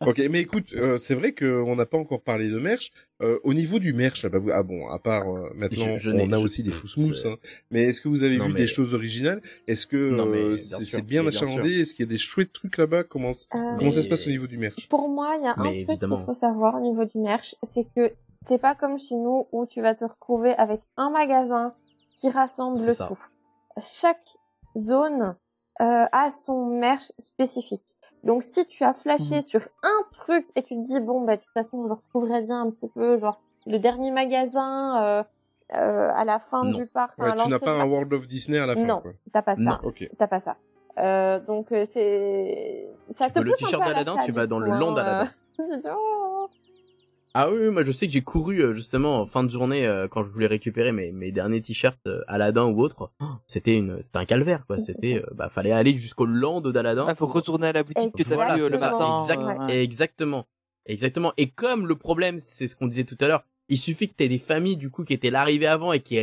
Ok, mais écoute, euh, c'est vrai qu'on n'a pas encore parlé de merch. Euh, au niveau du merch, là, bah, vous- ah bon, à part euh, maintenant, Je- je n'ai- on a je- aussi des fausses mousses. Hein. Mais est-ce que vous avez Non, vu mais- des choses originales? Est-ce que euh, c'est bien achalandé? Est-ce qu'il y a des chouettes trucs là-bas? Comment Euh, comment ça se passe au niveau du merch? Pour moi, il y a un Mais truc qu'il faut savoir au niveau du merch, c'est que c'est pas comme chez nous où tu vas te retrouver avec un magasin qui rassemble le ça. tout. Chaque zone euh, a son merch spécifique. Donc si tu as flashé Mhm. sur un truc et tu te dis bon bah de toute façon je retrouverai bien un petit peu genre le dernier magasin euh, euh, à la fin Non. du parc. Ouais, Tu n'as pas un. World of Disney à la fin, Non, t'as pas ça. Non. Ok. T'as pas ça. Euh, donc euh, c'est ça Tu te le t-shirt d'Aladin, tu vas dans le hein, land d'Aladin. Ah oui, oui, moi je sais que j'ai couru euh, justement en fin de journée euh, quand je voulais récupérer mes, mes derniers t-shirts euh, Aladdin ou autre. Oh, C'était une, c'était un calvaire quoi. C'était, euh, bah fallait aller jusqu'au land d'Aladin. Il faut retourner à la boutique que t'as Voilà, vu le matin. exact- ouais. Exactement. Exactement. Et comme le problème, c'est ce qu'on disait tout à l'heure, il suffit que t'aies des familles du coup qui étaient là arrivées avant et qui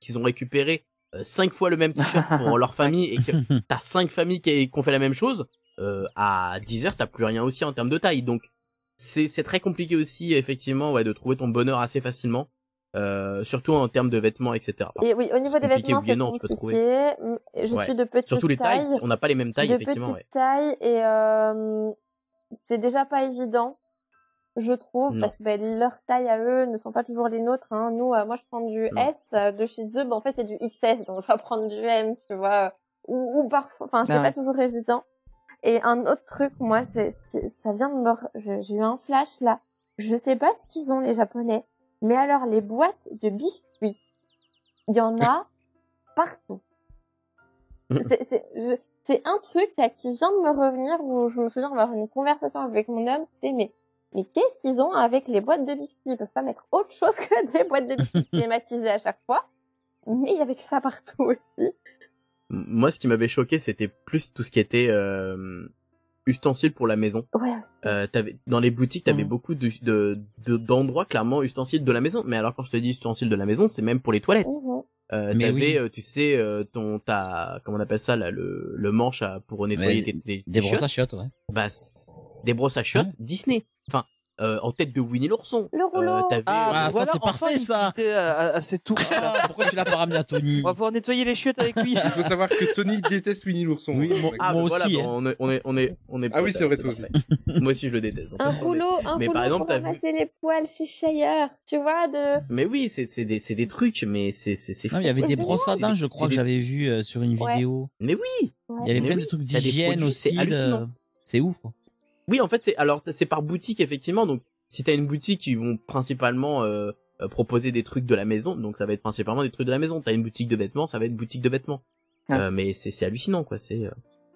qu'ils ont récupéré cinq fois le même t-shirt pour leur famille et que t'as cinq familles qui, qui ont fait la même chose, euh, à 10 heures t'as plus rien aussi en termes de taille. Donc c'est c'est très compliqué aussi effectivement ouais de trouver ton bonheur assez facilement, euh, surtout en termes de vêtements etc. Enfin, Et oui, au niveau des vêtements, c'est non, tu peux compliqué. Je Ouais. suis de petite Surtout les tailles, taille. on n'a pas les mêmes tailles de effectivement. petite Ouais. taille et euh, c'est déjà pas évident, je trouve, Non. parce que ben, leurs tailles à eux ne sont pas toujours les nôtres. Hein. Nous, euh, moi, je prends du Non. S euh, de chez eux, ben, en fait, c'est du XS, donc je vais prendre du M, tu vois, ou, ou parfois, enfin, c'est Ah pas ouais. toujours évident. Et un autre truc, moi, c'est ça vient de me, j'ai eu un flash là. Je sais pas ce qu'ils ont les Japonais, mais alors les boîtes de biscuits, il y en a partout. c'est un truc là qui vient de me revenir où je me souviens avoir une conversation avec mon homme, c'était mais mais qu'est-ce qu'ils ont avec les boîtes de biscuits? Ils peuvent pas mettre autre chose que des boîtes de biscuits clématisées à chaque fois. mais il y avait que ça partout aussi. Moi, ce qui m'avait choqué, c'était plus tout ce qui était euh, ustensiles pour la maison. Ouais, aussi. Euh, t'avais, dans les boutiques, t'avais Mhm. beaucoup de, de, de- d'endroits clairement ustensiles de la maison. Mais alors quand je te dis ustensiles de la maison, c'est même pour les toilettes. Mhm. Euh, t'avais, oui. euh, tu sais, euh, ton, ta, comment on appelle ça là, le, le manche à, pour nettoyer Ouais, tes, tes- Des tes brosses à chiottes. ouais. Bah, des brosses à chiottes Disney. Enfin, euh, en tête de Winnie l'ourson. Le rouleau. Euh, t'avais, Ah, ça, c'est enfin, parfait, ça. utilité à, à, à ces tours. Ah, pourquoi tu l'as pas ramené à Tony On va pouvoir nettoyer les chiottes avec lui. Il faut savoir que Tony déteste Winnie l'ourson. Oui, moi- Ah, moi voilà, aussi, bon, hein. on est, on est, on est, Ah oui, c'est vrai, toi parfait. Moi aussi, je le déteste. donc Un rouleau, un Mais rouleau par exemple, pour t'as vu- ramasser les poils chez Shire, tu vois, de... Mais oui, c'est, c'est des, c'est des trucs, mais c'est, c'est, c'est il y avait C'est des brosses à C'est dents, je crois c'est que j'avais vu sur une vidéo. Mais oui! Il y avait plein de trucs d'hygiène aussi. c'est hallucinant. C'est ouf, quoi. Oui, en fait, c'est alors c'est par boutique effectivement. Donc, si t'as une boutique qui vont principalement euh, euh, proposer des trucs de la maison, donc ça va être principalement des trucs de la maison. T'as une boutique de vêtements, ça va être boutique de vêtements. Ouais. Euh, mais c'est c'est hallucinant, quoi. C'est euh,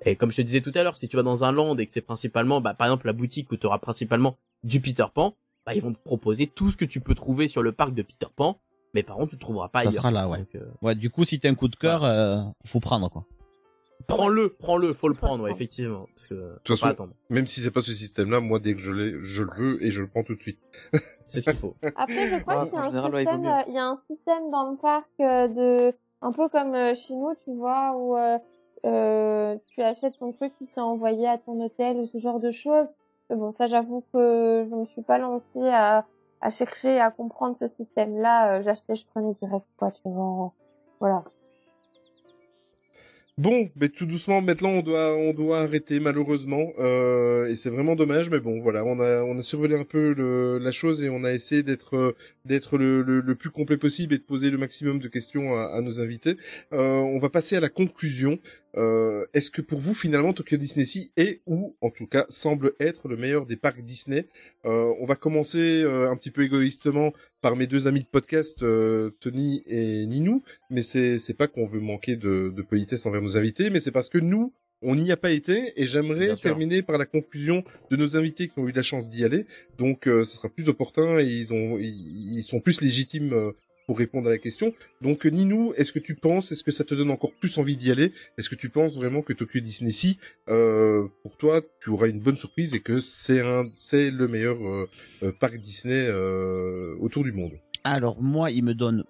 et comme je te disais tout à l'heure, si tu vas dans un land et que c'est principalement, bah, par exemple, la boutique où tu auras principalement du Peter Pan, bah, ils vont te proposer tout ce que tu peux trouver sur le parc de Peter Pan. Mais par contre, tu trouveras pas Ça ailleurs. sera là, ouais. Donc, euh, Ouais, du coup, si t'as un coup de cœur, euh, faut prendre, quoi. Prends-le, prends-le, faut le Faut le prendre, ouais, effectivement, parce que faut toute façon, attendre. Même si c'est pas ce système-là, moi, dès que je l'ai, je le veux et je le prends tout de suite. C'est ce qu'il faut. Après, je crois Ouais, qu'il y a un général, ouais, il vaut système, euh, il y a un système dans le parc euh, de, un peu comme euh, chez nous, tu vois, où euh, tu achètes ton truc puis c'est envoyé à ton hôtel ou ce genre de choses. Mais bon, ça, j'avoue que je me suis pas lancée à, à chercher à comprendre ce système-là. Euh, J'achetais, je prenais direct, quoi, tu vois. Voilà. Bon, mais tout doucement, maintenant, on doit, on doit arrêter, malheureusement, euh, et c'est vraiment dommage, mais bon, voilà, on a, on a survolé un peu le, la chose et on a essayé d'être, d'être le, le, le plus complet possible et de poser le maximum de questions à, à nos invités. Euh, on va passer à la conclusion. Euh, est-ce que pour vous, finalement, Tokyo Disney Sea est, ou en tout cas, semble être le meilleur des parcs Disney? Euh, On va commencer euh, un petit peu égoïstement par mes deux amis de podcast, euh, Tony et Ninou, mais c'est c'est pas qu'on veut manquer de, de politesse envers nos invités, mais c'est parce que nous, on n'y a pas été, et j'aimerais terminer par la conclusion de nos invités qui ont eu la chance d'y aller. Donc, euh, ce sera plus opportun et ils ont, ils, ils sont plus légitimes euh, pour répondre à la question. Donc, euh, Ninou, est-ce que tu penses, est-ce que ça te donne encore plus envie d'y aller? Est-ce que tu penses vraiment que Tokyo Disney Sea, euh, pour toi, tu auras une bonne surprise et que c'est un, c'est le meilleur euh, parc Disney autour du monde? Alors, moi, il me donne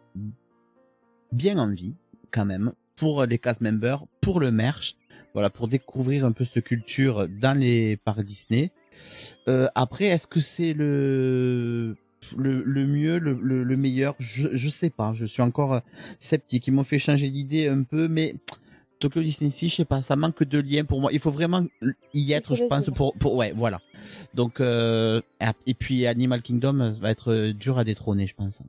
bien envie, quand même, pour les cast members, pour le merch, voilà, pour découvrir un peu cette culture dans les parcs Disney. Après, est-ce que c'est le, le, le mieux, le, le, le meilleur? Je, je sais pas. Je suis encore euh, sceptique. Ils m'ont fait changer d'idée un peu, mais Tokyo Disney Sea, je sais pas, ça manque de lien pour moi. Il faut vraiment y être, je pense, pour, pour, ouais, voilà. Donc, euh, et puis Animal Kingdom va être euh, dur à détrôner, je pense.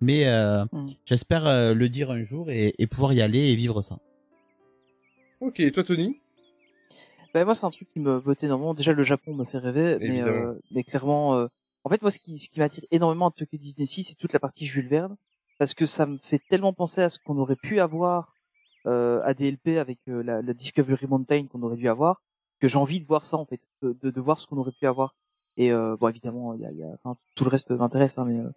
Mais euh, Mm. j'espère euh, le dire un jour et, et pouvoir y aller et vivre ça. Ok, et toi, Tony? Bah, moi, c'est un truc qui me botte énormément. Déjà, le Japon me fait rêver, mais, euh, clairement, euh, en fait, moi, ce qui, ce qui m'attire énormément à Tokyo Disney Sea, c'est toute la partie Jules Verne, parce que ça me fait tellement penser à ce qu'on aurait pu avoir euh, à DLP avec euh, la, la Discovery Mountain qu'on aurait dû avoir, que j'ai envie de voir ça en fait, de, de, de voir ce qu'on aurait pu avoir. Et euh, bon, évidemment, y a, y a, enfin, tout le reste m'intéresse, hein, mais, euh,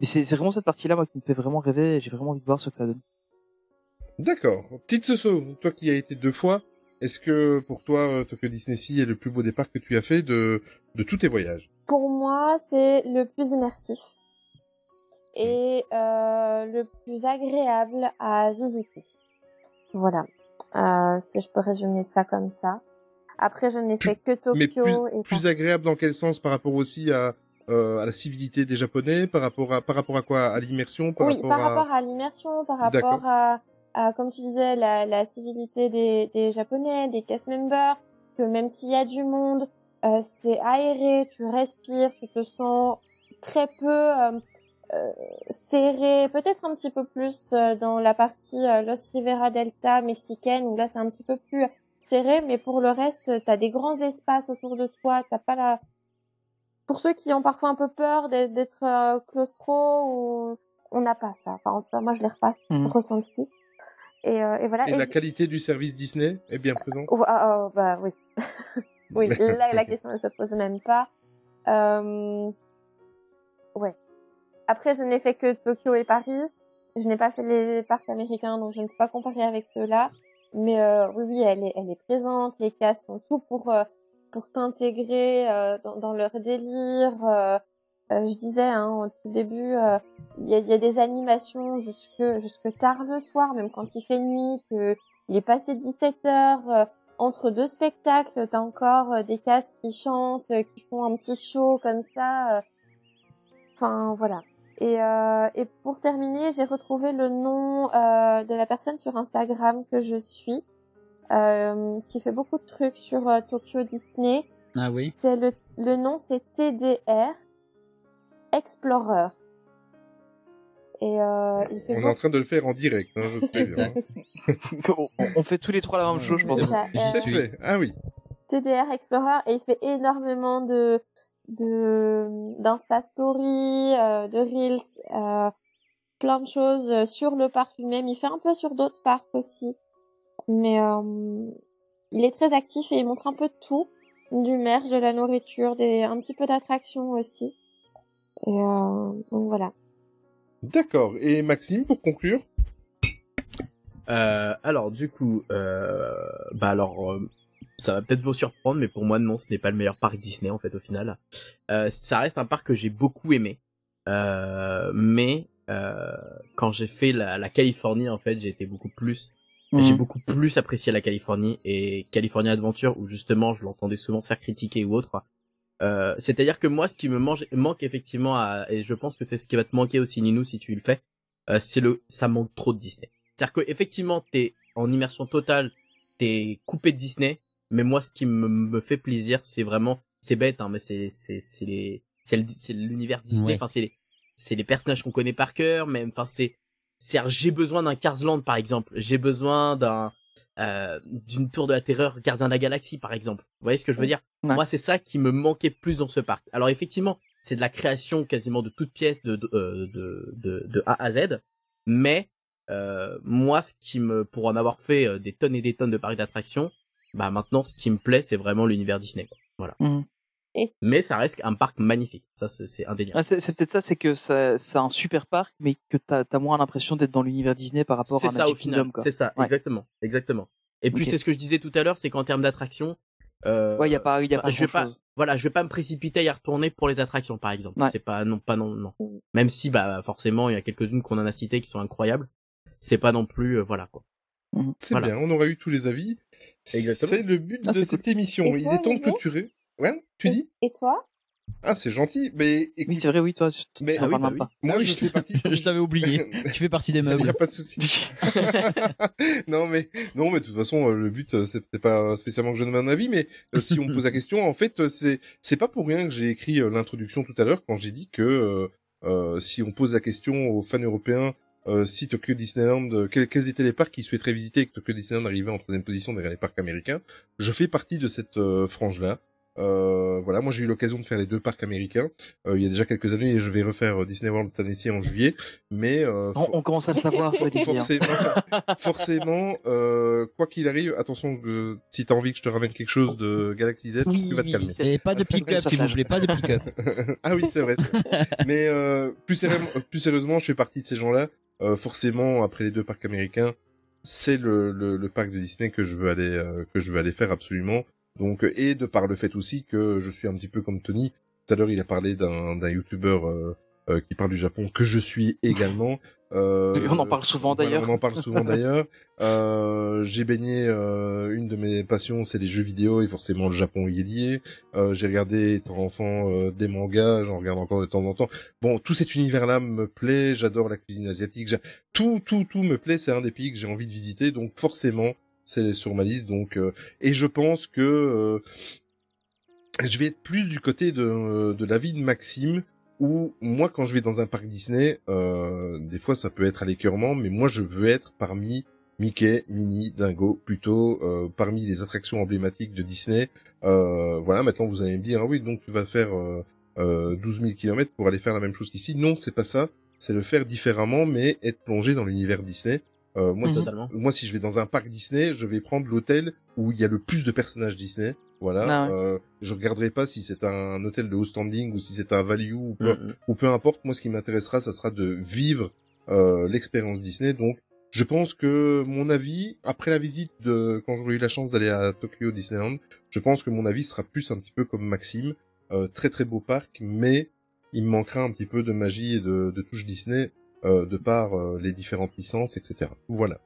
mais c'est vraiment cette partie-là moi qui me fait vraiment rêver. J'ai vraiment envie de voir ce que ça donne. D'accord. Petite Soso, toi qui as été deux fois, est-ce que pour toi, euh, Tokyo Disney Sea est le plus beau départ que tu as fait de, de tous tes voyages? Pour moi, c'est le plus immersif et euh, le plus agréable à visiter. Voilà, euh, si je peux résumer ça comme ça. Après, je n'ai fait que Tokyo Mais plus, et plus agréable dans quel sens? Par rapport aussi à, euh, à la civilité des Japonais, par rapport à, par rapport à quoi? À l'immersion? Par oui, rapport par rapport à l'immersion, par rapport à, à, comme tu disais, la, la civilité des, des Japonais, des cast members, que même s'il y a du monde, euh, c'est aéré, tu respires, tu te sens très peu euh, euh, serré, peut-être un petit peu plus euh, dans la partie euh, Los Rivera Delta mexicaine, où là c'est un petit peu plus serré, mais pour le reste, t'as des grands espaces autour de toi, t'as pas la... Pour ceux qui ont parfois un peu peur d'être euh, claustro ou on n'a pas ça. Enfin, en tout cas, moi, je l'ai repas Mhm. ressenti. Et, euh, et voilà. Et Et la qualité du service Disney est bien présente? Oh, ah, ah, bah oui. oui, là, la question ne se pose même pas. Euh... Ouais. Après, je n'ai fait que Tokyo et Paris. Je n'ai pas fait les parcs américains, donc je ne peux pas comparer avec ceux-là. Mais euh, oui, oui, elle est, elle est présente. Les cases font tout pour euh, pour t'intégrer euh, dans, dans leur délire. Euh, euh, je disais hein, au tout début, euh, il y, a, y a des animations jusque jusque tard le soir, même quand il fait nuit, que il est passé 17 heures. Entre deux spectacles, t'as encore euh, des cases qui chantent, euh, qui font un petit show comme ça. euh. Enfin voilà. Et, euh, et pour terminer, j'ai retrouvé le nom euh, de la personne sur Instagram que je suis, euh, qui fait beaucoup de trucs sur Tokyo Disney. Ah oui. C'est le, le nom, c'est TDR Explorer. Et euh, il fait On est en train de le faire en direct, hein, je te on, on fait tous les trois la même chose, je pense. C'est fait. Ah oui. TDR Explorer et il fait énormément de de d'insta story, euh, de reels, euh, plein de choses euh, sur le parc lui-même. Il fait un peu sur d'autres parcs aussi, mais euh, il est très actif et il montre un peu de tout, du merch, de la nourriture, des un petit peu d'attraction aussi. Et euh, donc voilà. D'accord. Et Maxime, pour conclure Euh, alors du coup, euh, bah alors, euh, ça va peut-être vous surprendre, mais pour moi non, ce n'est pas le meilleur parc Disney en fait au final. Euh, ça reste un parc que j'ai beaucoup aimé, euh, mais euh, quand j'ai fait la, la Californie en fait, j'ai été beaucoup plus, Mhm. j'ai beaucoup plus apprécié la Californie et California Adventure où justement je l'entendais souvent se faire critiquer ou autre. Euh, C'est-à-dire que moi, ce qui me mange, manque effectivement, à, et je pense que c'est ce qui va te manquer aussi, Ninou, si tu le fais, euh, c'est le, ça manque trop de Disney. C'est-à-dire que effectivement, t'es en immersion totale, t'es coupé de Disney, mais moi, ce qui me, me fait plaisir, c'est vraiment, c'est bête, hein, mais c'est, c'est, c'est les, c'est le- c'est l'univers Disney, Ouais. enfin, c'est les, c'est les personnages qu'on connaît par cœur, même, enfin, c'est, c'est, j'ai besoin d'un Cars Land, par exemple, j'ai besoin d'un, euh, d'une tour de la terreur Gardien de la Galaxie, par exemple. Vous voyez ce que je veux dire? Ouais. Moi, c'est ça qui me manquait plus dans ce parc. Alors, effectivement, c'est de la création quasiment de toutes pièces de, de, euh, de, de, de A à Z, mais, euh, moi, ce qui me, pour en avoir fait euh, des tonnes et des tonnes de parcs d'attractions, bah maintenant, ce qui me plaît, c'est vraiment l'univers Disney. quoi. Voilà. Mais ça reste un parc magnifique. Ça, c'est c'est indéniable. Ah, c'est c'est peut-être ça, c'est que c'est un super parc, mais que t'as as moins l'impression d'être dans l'univers Disney par rapport C'est à ça Magic au final. C'est ça, Ouais. exactement, exactement. Et puis c'est ce que je disais tout à l'heure, c'est qu'en termes d'attractions, euh, Ouais, y a pas, y a pas je vais pas, voilà, je vais pas me précipiter à y retourner pour les attractions, par exemple. Ouais. C'est pas non, pas non, non. Même si, bah, forcément, il y a quelques-unes qu'on en a citées qui sont incroyables. C'est pas non plus, euh, voilà quoi. C'est Voilà. bien, on aura eu tous les avis. Exactement. C'est le but Ah, de c'est cette cool. émission. Et Il est temps de clôturer. Ouais, tu dis? Et toi? Ah, c'est gentil. Mais Oui, c'est vrai, oui, toi, tu Mais- t'en Ah oui, bah oui. pas. Moi, je fais partie. Je t'avais oublié. tu fais partie des Il meubles. n'y a pas de souci. non mais non mais de toute façon euh, le but euh, c'était pas spécialement que je donne mon avis mais euh, si on me pose la question en fait c'est c'est pas pour rien que j'ai écrit euh, l'introduction tout à l'heure quand j'ai dit que euh, euh, si on pose la question aux fans européens euh, si Tokyo Disneyland euh, quels, quels étaient les parcs qu'ils souhaiteraient visiter et que Tokyo Disneyland arrivait en troisième position derrière les parcs américains je fais partie de cette euh, frange là euh, voilà, moi j'ai eu l'occasion de faire les deux parcs américains euh, il y a déjà quelques années et je vais refaire euh, Disney World cette année-ci en juillet. Mais euh, On, on commence à le savoir, hein. forcément, forcément euh, quoi qu'il arrive, attention, que si t'as envie que je te ramène quelque chose de Galaxy Z, Oui, tu vas te calmer. Et pas de pick-up, s'il vous plaît, pas de pick-up. ah oui, c'est vrai. c'est vrai. Mais euh, plus, sérieusement, plus sérieusement, je fais partie de ces gens-là. Euh, forcément, après les deux parcs américains, c'est le, le, le parc de Disney que je veux aller euh, que je veux aller faire absolument. Donc euh, et de par le fait aussi que je suis un petit peu comme Tony. Tout à l'heure, il a parlé d'un d'un youtubeur euh, euh, qui parle du Japon que je suis également. Euh, On en parle souvent, voilà, d'ailleurs. on en parle souvent d'ailleurs. Euh, j'ai baigné euh, une de mes passions, c'est les jeux vidéo et forcément le Japon y est lié. Euh, j'ai regardé étant enfant euh, des mangas, j'en regarde encore de temps en temps. Bon, tout cet univers-là me plaît. J'adore la cuisine asiatique. Tout, tout, tout me plaît. C'est un des pays que j'ai envie de visiter. Donc forcément, c'est sur ma liste. Donc, euh, et je pense que euh, je vais être plus du côté de, de l'avis de Maxime, où moi, quand je vais dans un parc Disney, euh, des fois ça peut être à l'écœurement, mais moi je veux être parmi Mickey, Minnie, Dingo, plutôt euh, parmi les attractions emblématiques de Disney. Euh, voilà, maintenant vous allez me dire, ah oui, donc tu vas faire euh, euh, 12 000 km pour aller faire la même chose qu'ici. Non, c'est pas ça. C'est le faire différemment, mais être plongé dans l'univers Disney. Euh, moi, si, Totalement. moi, si je vais dans un parc Disney, je vais prendre l'hôtel où il y a le plus de personnages Disney. Voilà. Ah ouais. euh, je regarderai pas si c'est un hôtel de haut standing ou si c'est un value ou peu, Mhm. ou peu importe. Moi, ce qui m'intéressera, ça sera de vivre euh, l'expérience Disney. Donc, je pense que mon avis, après la visite de quand j'aurai eu la chance d'aller à Tokyo Disneyland, je pense que mon avis sera plus un petit peu comme Maxime, Euh, très très beau parc, mais il me manquera un petit peu de magie et de, de touche Disney euh, de par euh, les différentes licences, etc. Voilà.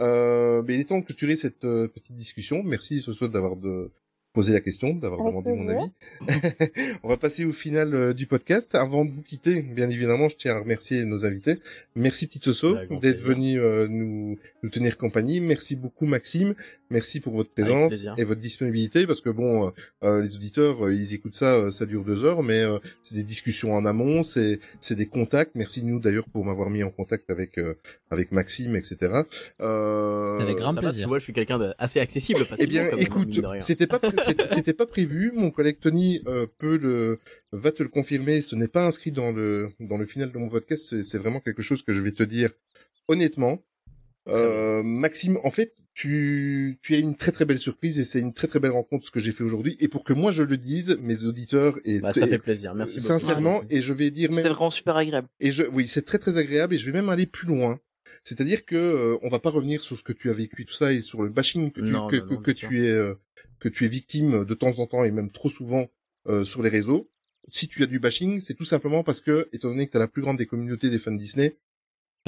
Euh, mais il est temps de clôturer cette euh, petite discussion. Merci ce soir d'avoir de posé la question, d'avoir demandé mon avis. On va passer au final euh, du podcast. Avant de vous quitter, bien évidemment, je tiens à remercier nos invités. Merci Petite Soso d'être venu euh, nous, nous tenir compagnie. Merci beaucoup Maxime. Merci pour votre présence et votre disponibilité parce que bon, euh, euh, les auditeurs, euh, ils écoutent ça, euh, ça dure deux heures, mais euh, c'est des discussions en amont, c'est c'est des contacts. Merci nous d'ailleurs pour m'avoir mis en contact avec euh, avec Maxime, etc. Euh, C'était avec grand Ça va, plaisir. tu vois, je suis quelqu'un d'assez accessible eh bien, écoute, c'était pas c'était- pas prévu. Mon collègue Tony euh, peut le va te le confirmer. Ce n'est pas inscrit dans le dans le final de mon podcast. C'est c'est vraiment quelque chose que je vais te dire honnêtement. Euh, Maxime, en fait, tu tu as une très très belle surprise et c'est une très très belle rencontre ce que j'ai fait aujourd'hui. Et pour que moi je le dise, mes auditeurs et Bah, ça fait plaisir. Merci beaucoup. sincèrement, Merci. et je vais dire même vraiment super agréable. et je, oui, c'est très très agréable et je vais même aller plus loin. C'est-à-dire que euh, on va pas revenir sur ce que tu as vécu tout ça et sur le bashing que tu Non, que, non, que, non, que bien sûr. tu es euh, que tu es victime de temps en temps et même trop souvent euh, sur les réseaux. Si tu as du bashing, c'est tout simplement parce que étant donné que tu as la plus grande des communautés des fans Disney,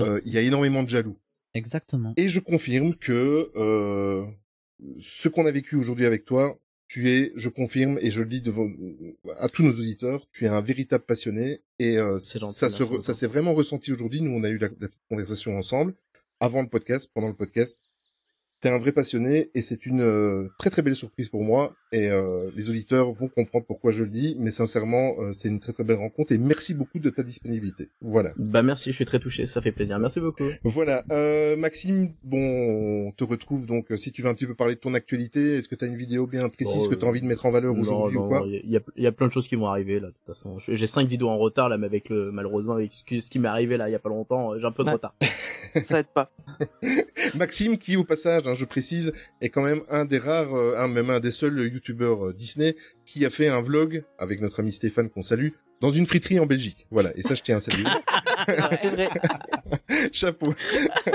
euh, il y a énormément de jaloux. Exactement. Et je confirme que euh, ce qu'on a vécu aujourd'hui avec toi, tu es, je confirme et je le dis devant à tous nos auditeurs, tu es un véritable passionné et euh, ça se merci re- ça beaucoup. s'est vraiment ressenti aujourd'hui. Nous, on a eu la, conversation ensemble avant le podcast, pendant le podcast. T'es un vrai passionné et c'est une euh, très très belle surprise pour moi et euh, les auditeurs vont comprendre pourquoi je le dis, mais sincèrement, euh, c'est une très très belle rencontre et merci beaucoup de ta disponibilité. Voilà. Bah merci, je suis très touché, ça fait plaisir. Merci beaucoup. Voilà, euh, Maxime, bon, on te retrouve donc euh, si tu veux un petit peu parler de ton actualité, est-ce que tu as une vidéo bien précise Bon, que tu as envie de mettre en valeur aujourd'hui ou non, quoi il y a, il y a plein de choses qui vont arriver là. De toute façon, j'ai cinq vidéos en retard là, mais avec le malheureusement avec ce qui, m'est arrivé là il y a pas longtemps, euh, j'ai un peu de Ouais. retard. Ça aide pas. Maxime, qui au passage, hein, je précise, est quand même un des rares, un, même un des seuls youtubeurs euh, Disney qui a fait un vlog avec notre ami Stéphane qu'on salue dans une friterie en Belgique. Voilà, et ça je tiens à saluer. C'est vrai. Chapeau.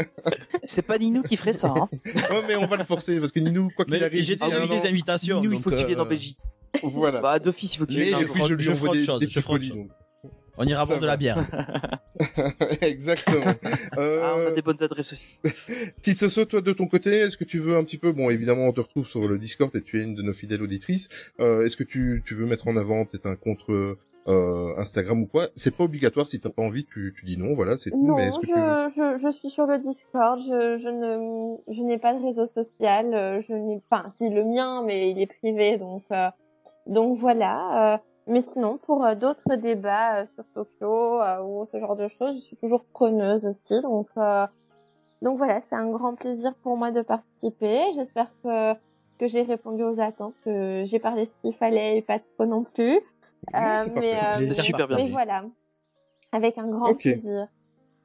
C'est pas Ninou qui ferait ça. Hein. Ouais, mais on va le forcer parce que Ninou, quoi qu'il Mais arrive, j'ai déjà eu des invitations. Ninou, il faut qu'il vienne en euh, Belgique. Voilà. Bah, d'office, il faut qu'il Mais vienne. jour. je lui je envoie ferai des, autre chose, des je On ira boire de la bière. Exactement. Euh, Ah, on a des bonnes adresses aussi. Petite Soso, toi de ton côté, est-ce que tu veux un petit peu, bon évidemment on te retrouve sur le Discord et tu es une de nos fidèles auditrices, euh, est-ce que tu, tu veux mettre en avant peut-être un compte euh, Instagram ou quoi? C'est pas obligatoire, si t'as pas envie, tu, tu dis non, voilà, c'est tout, Non, mais est-ce que je, tu je, je suis sur le Discord, je, je ne, je n'ai pas de réseau social, euh, je n'ai pas, si le mien, mais il est privé, donc, euh, donc voilà. Mais sinon, pour euh, d'autres débats euh, sur Tokyo euh, ou ce genre de choses, je suis toujours preneuse aussi, donc, euh, donc voilà, c'était un grand plaisir pour moi de participer. J'espère que que j'ai répondu aux attentes, que j'ai parlé ce qu'il fallait et pas trop non plus. parfait. mais, euh, super bien. mais voilà, avec un grand plaisir.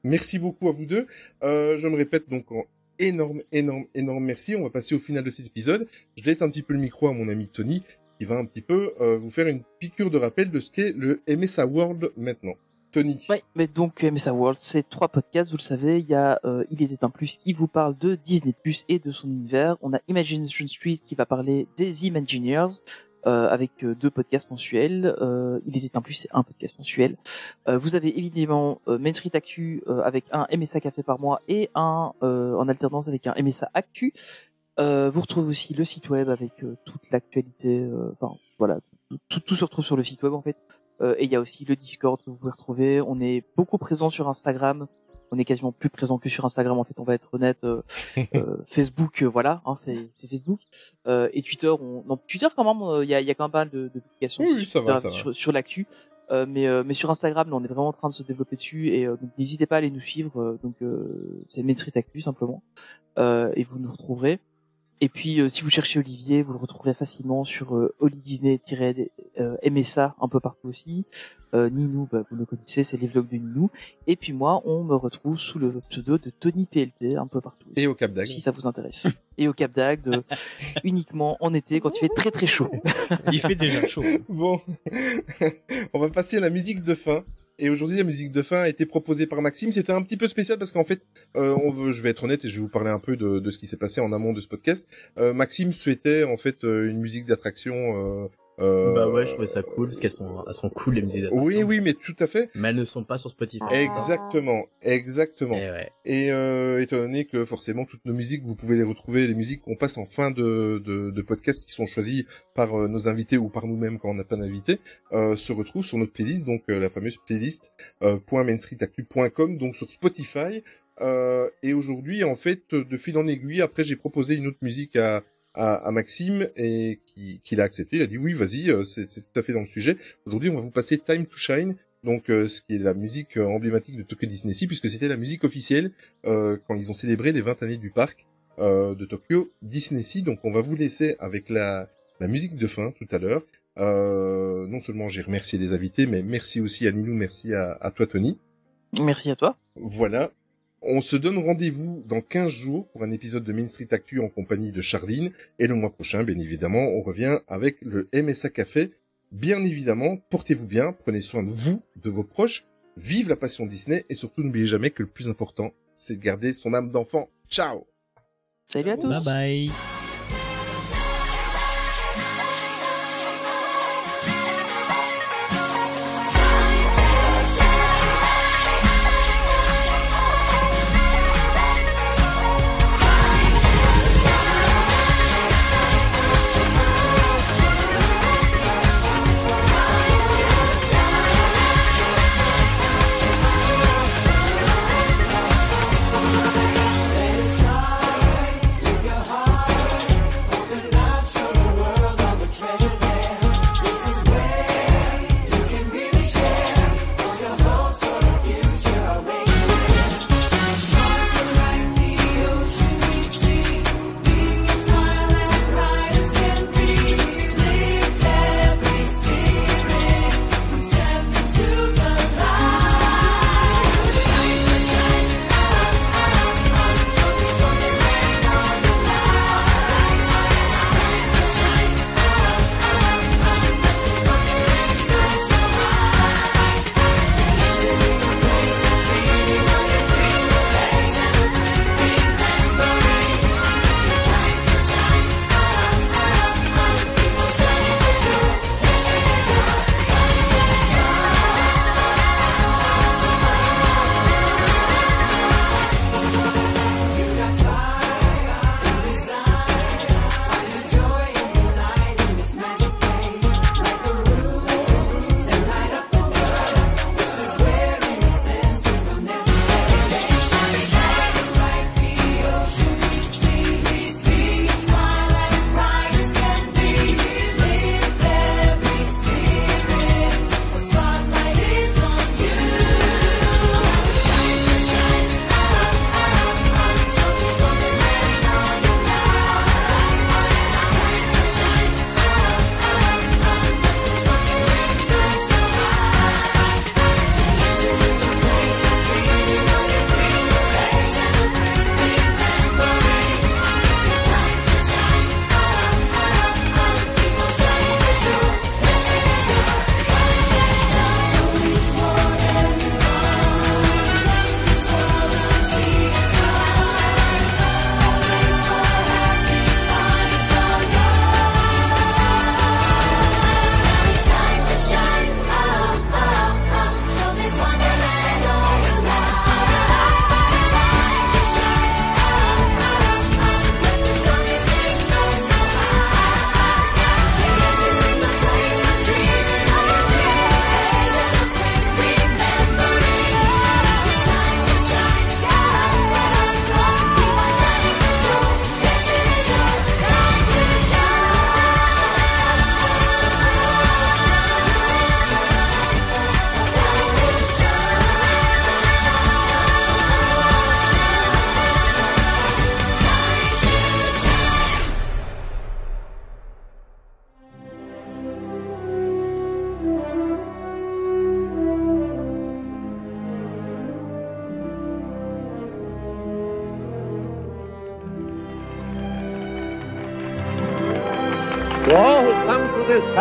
Merci beaucoup à vous deux. Euh, je me répète donc en énorme, énorme, énorme merci. On va passer au final de cet épisode. Je laisse un petit peu le micro à mon ami Tony qui va un petit peu euh, vous faire une piqûre de rappel de ce qu'est le MSA World maintenant. Tony. Ouais, mais donc MSA World, c'est trois podcasts, vous le savez. Il y a euh, Il était un plus qui vous parle de Disney Plus et de son univers. On a Imagination Street qui va parler des Imagineers euh, avec euh, deux podcasts mensuels. Euh, Il était un plus, c'est un podcast mensuel. Euh, vous avez évidemment euh, Main Street Actu euh, avec un MSA Café par mois et un en alternance avec un MSA Actu. Euh, vous retrouvez aussi le site web avec euh, toute l'actualité. euh, Enfin voilà, tout, tout se retrouve sur le site web en fait. Euh, et il y a aussi le Discord que vous pouvez retrouver. On est beaucoup présent sur Instagram. On est quasiment plus présent que sur Instagram. En fait, on va être honnête. Euh, Facebook, voilà, hein, c'est Facebook. Euh, et Twitter, on... non, Twitter quand même, il y, a, y a quand même pas mal de, de publications Oui, sur va, sur, sur l'actu. Euh, mais, euh, mais sur Instagram, là, on est vraiment en train de se développer dessus. Et euh, donc n'hésitez pas à aller nous suivre. euh, donc euh, c'est Main Street Actu simplement. Euh, et vous nous retrouverez. Et puis, euh, si vous cherchez Olivier, vous le retrouverez facilement sur euh, Oli Disney-MSA un peu partout aussi. Euh, Ninou, bah, vous le connaissez, c'est les vlogs de Ninou. Et puis moi, on me retrouve sous le pseudo de Tony PLT un peu partout. Et au Cap d'Agde. Si ça vous intéresse. Et au Cap d'Agde, euh, uniquement en été quand il fait très très chaud. Il fait déjà chaud. Bon, on va passer à la musique de fin. Et aujourd'hui, la musique de fin a été proposée par Maxime. C'était un petit peu spécial parce qu'en fait, euh, je vais être honnête et je vais vous parler un peu de, de ce qui s'est passé en amont de ce podcast. Euh, Maxime souhaitait en fait euh, une musique d'attraction. Euh, Bah ouais, je trouvais ça cool parce qu'elles sont, elles sont cool les musiques d'attraction. Oui, oui, mais tout à fait. Mais elles ne sont pas sur Spotify. Exactement, exactement. Et ouais. Et euh, étant donné que forcément toutes nos musiques, vous pouvez les retrouver, les musiques qu'on passe en fin de, de, de podcast qui sont choisies par euh, nos invités ou par nous-mêmes quand on n'a pas d'invités, euh, se retrouvent sur notre playlist, donc euh, la fameuse playlist euh, .mainstreetactu.com, donc sur Spotify. Euh, et aujourd'hui, en fait, de fil en aiguille, après j'ai proposé une autre musique à, à, à Maxime et qui, qui l'a accepté. Il a dit oui, vas-y, euh, c'est tout à fait dans le sujet. Aujourd'hui, on va vous passer Time to Shine, donc euh, ce qui est la musique euh, emblématique de Tokyo Disney Sea, puisque c'était la musique officielle euh, quand ils ont célébré les 20 années du parc euh, de Tokyo Disney Sea. Donc on va vous laisser avec la, la musique de fin tout à l'heure. Euh, non seulement j'ai remercié les invités, mais merci aussi à Nilou, merci à, à toi Tony. Merci à toi. Voilà. On se donne rendez-vous dans 15 jours pour un épisode de Main Street Actu en compagnie de Charline. Et le mois prochain, bien évidemment, on revient avec le MSA Café. Bien évidemment, portez-vous bien, prenez soin de vous, de vos proches, vive la passion Disney et surtout n'oubliez jamais que le plus important, c'est de garder son âme d'enfant. Ciao Salut à tous. Bye bye.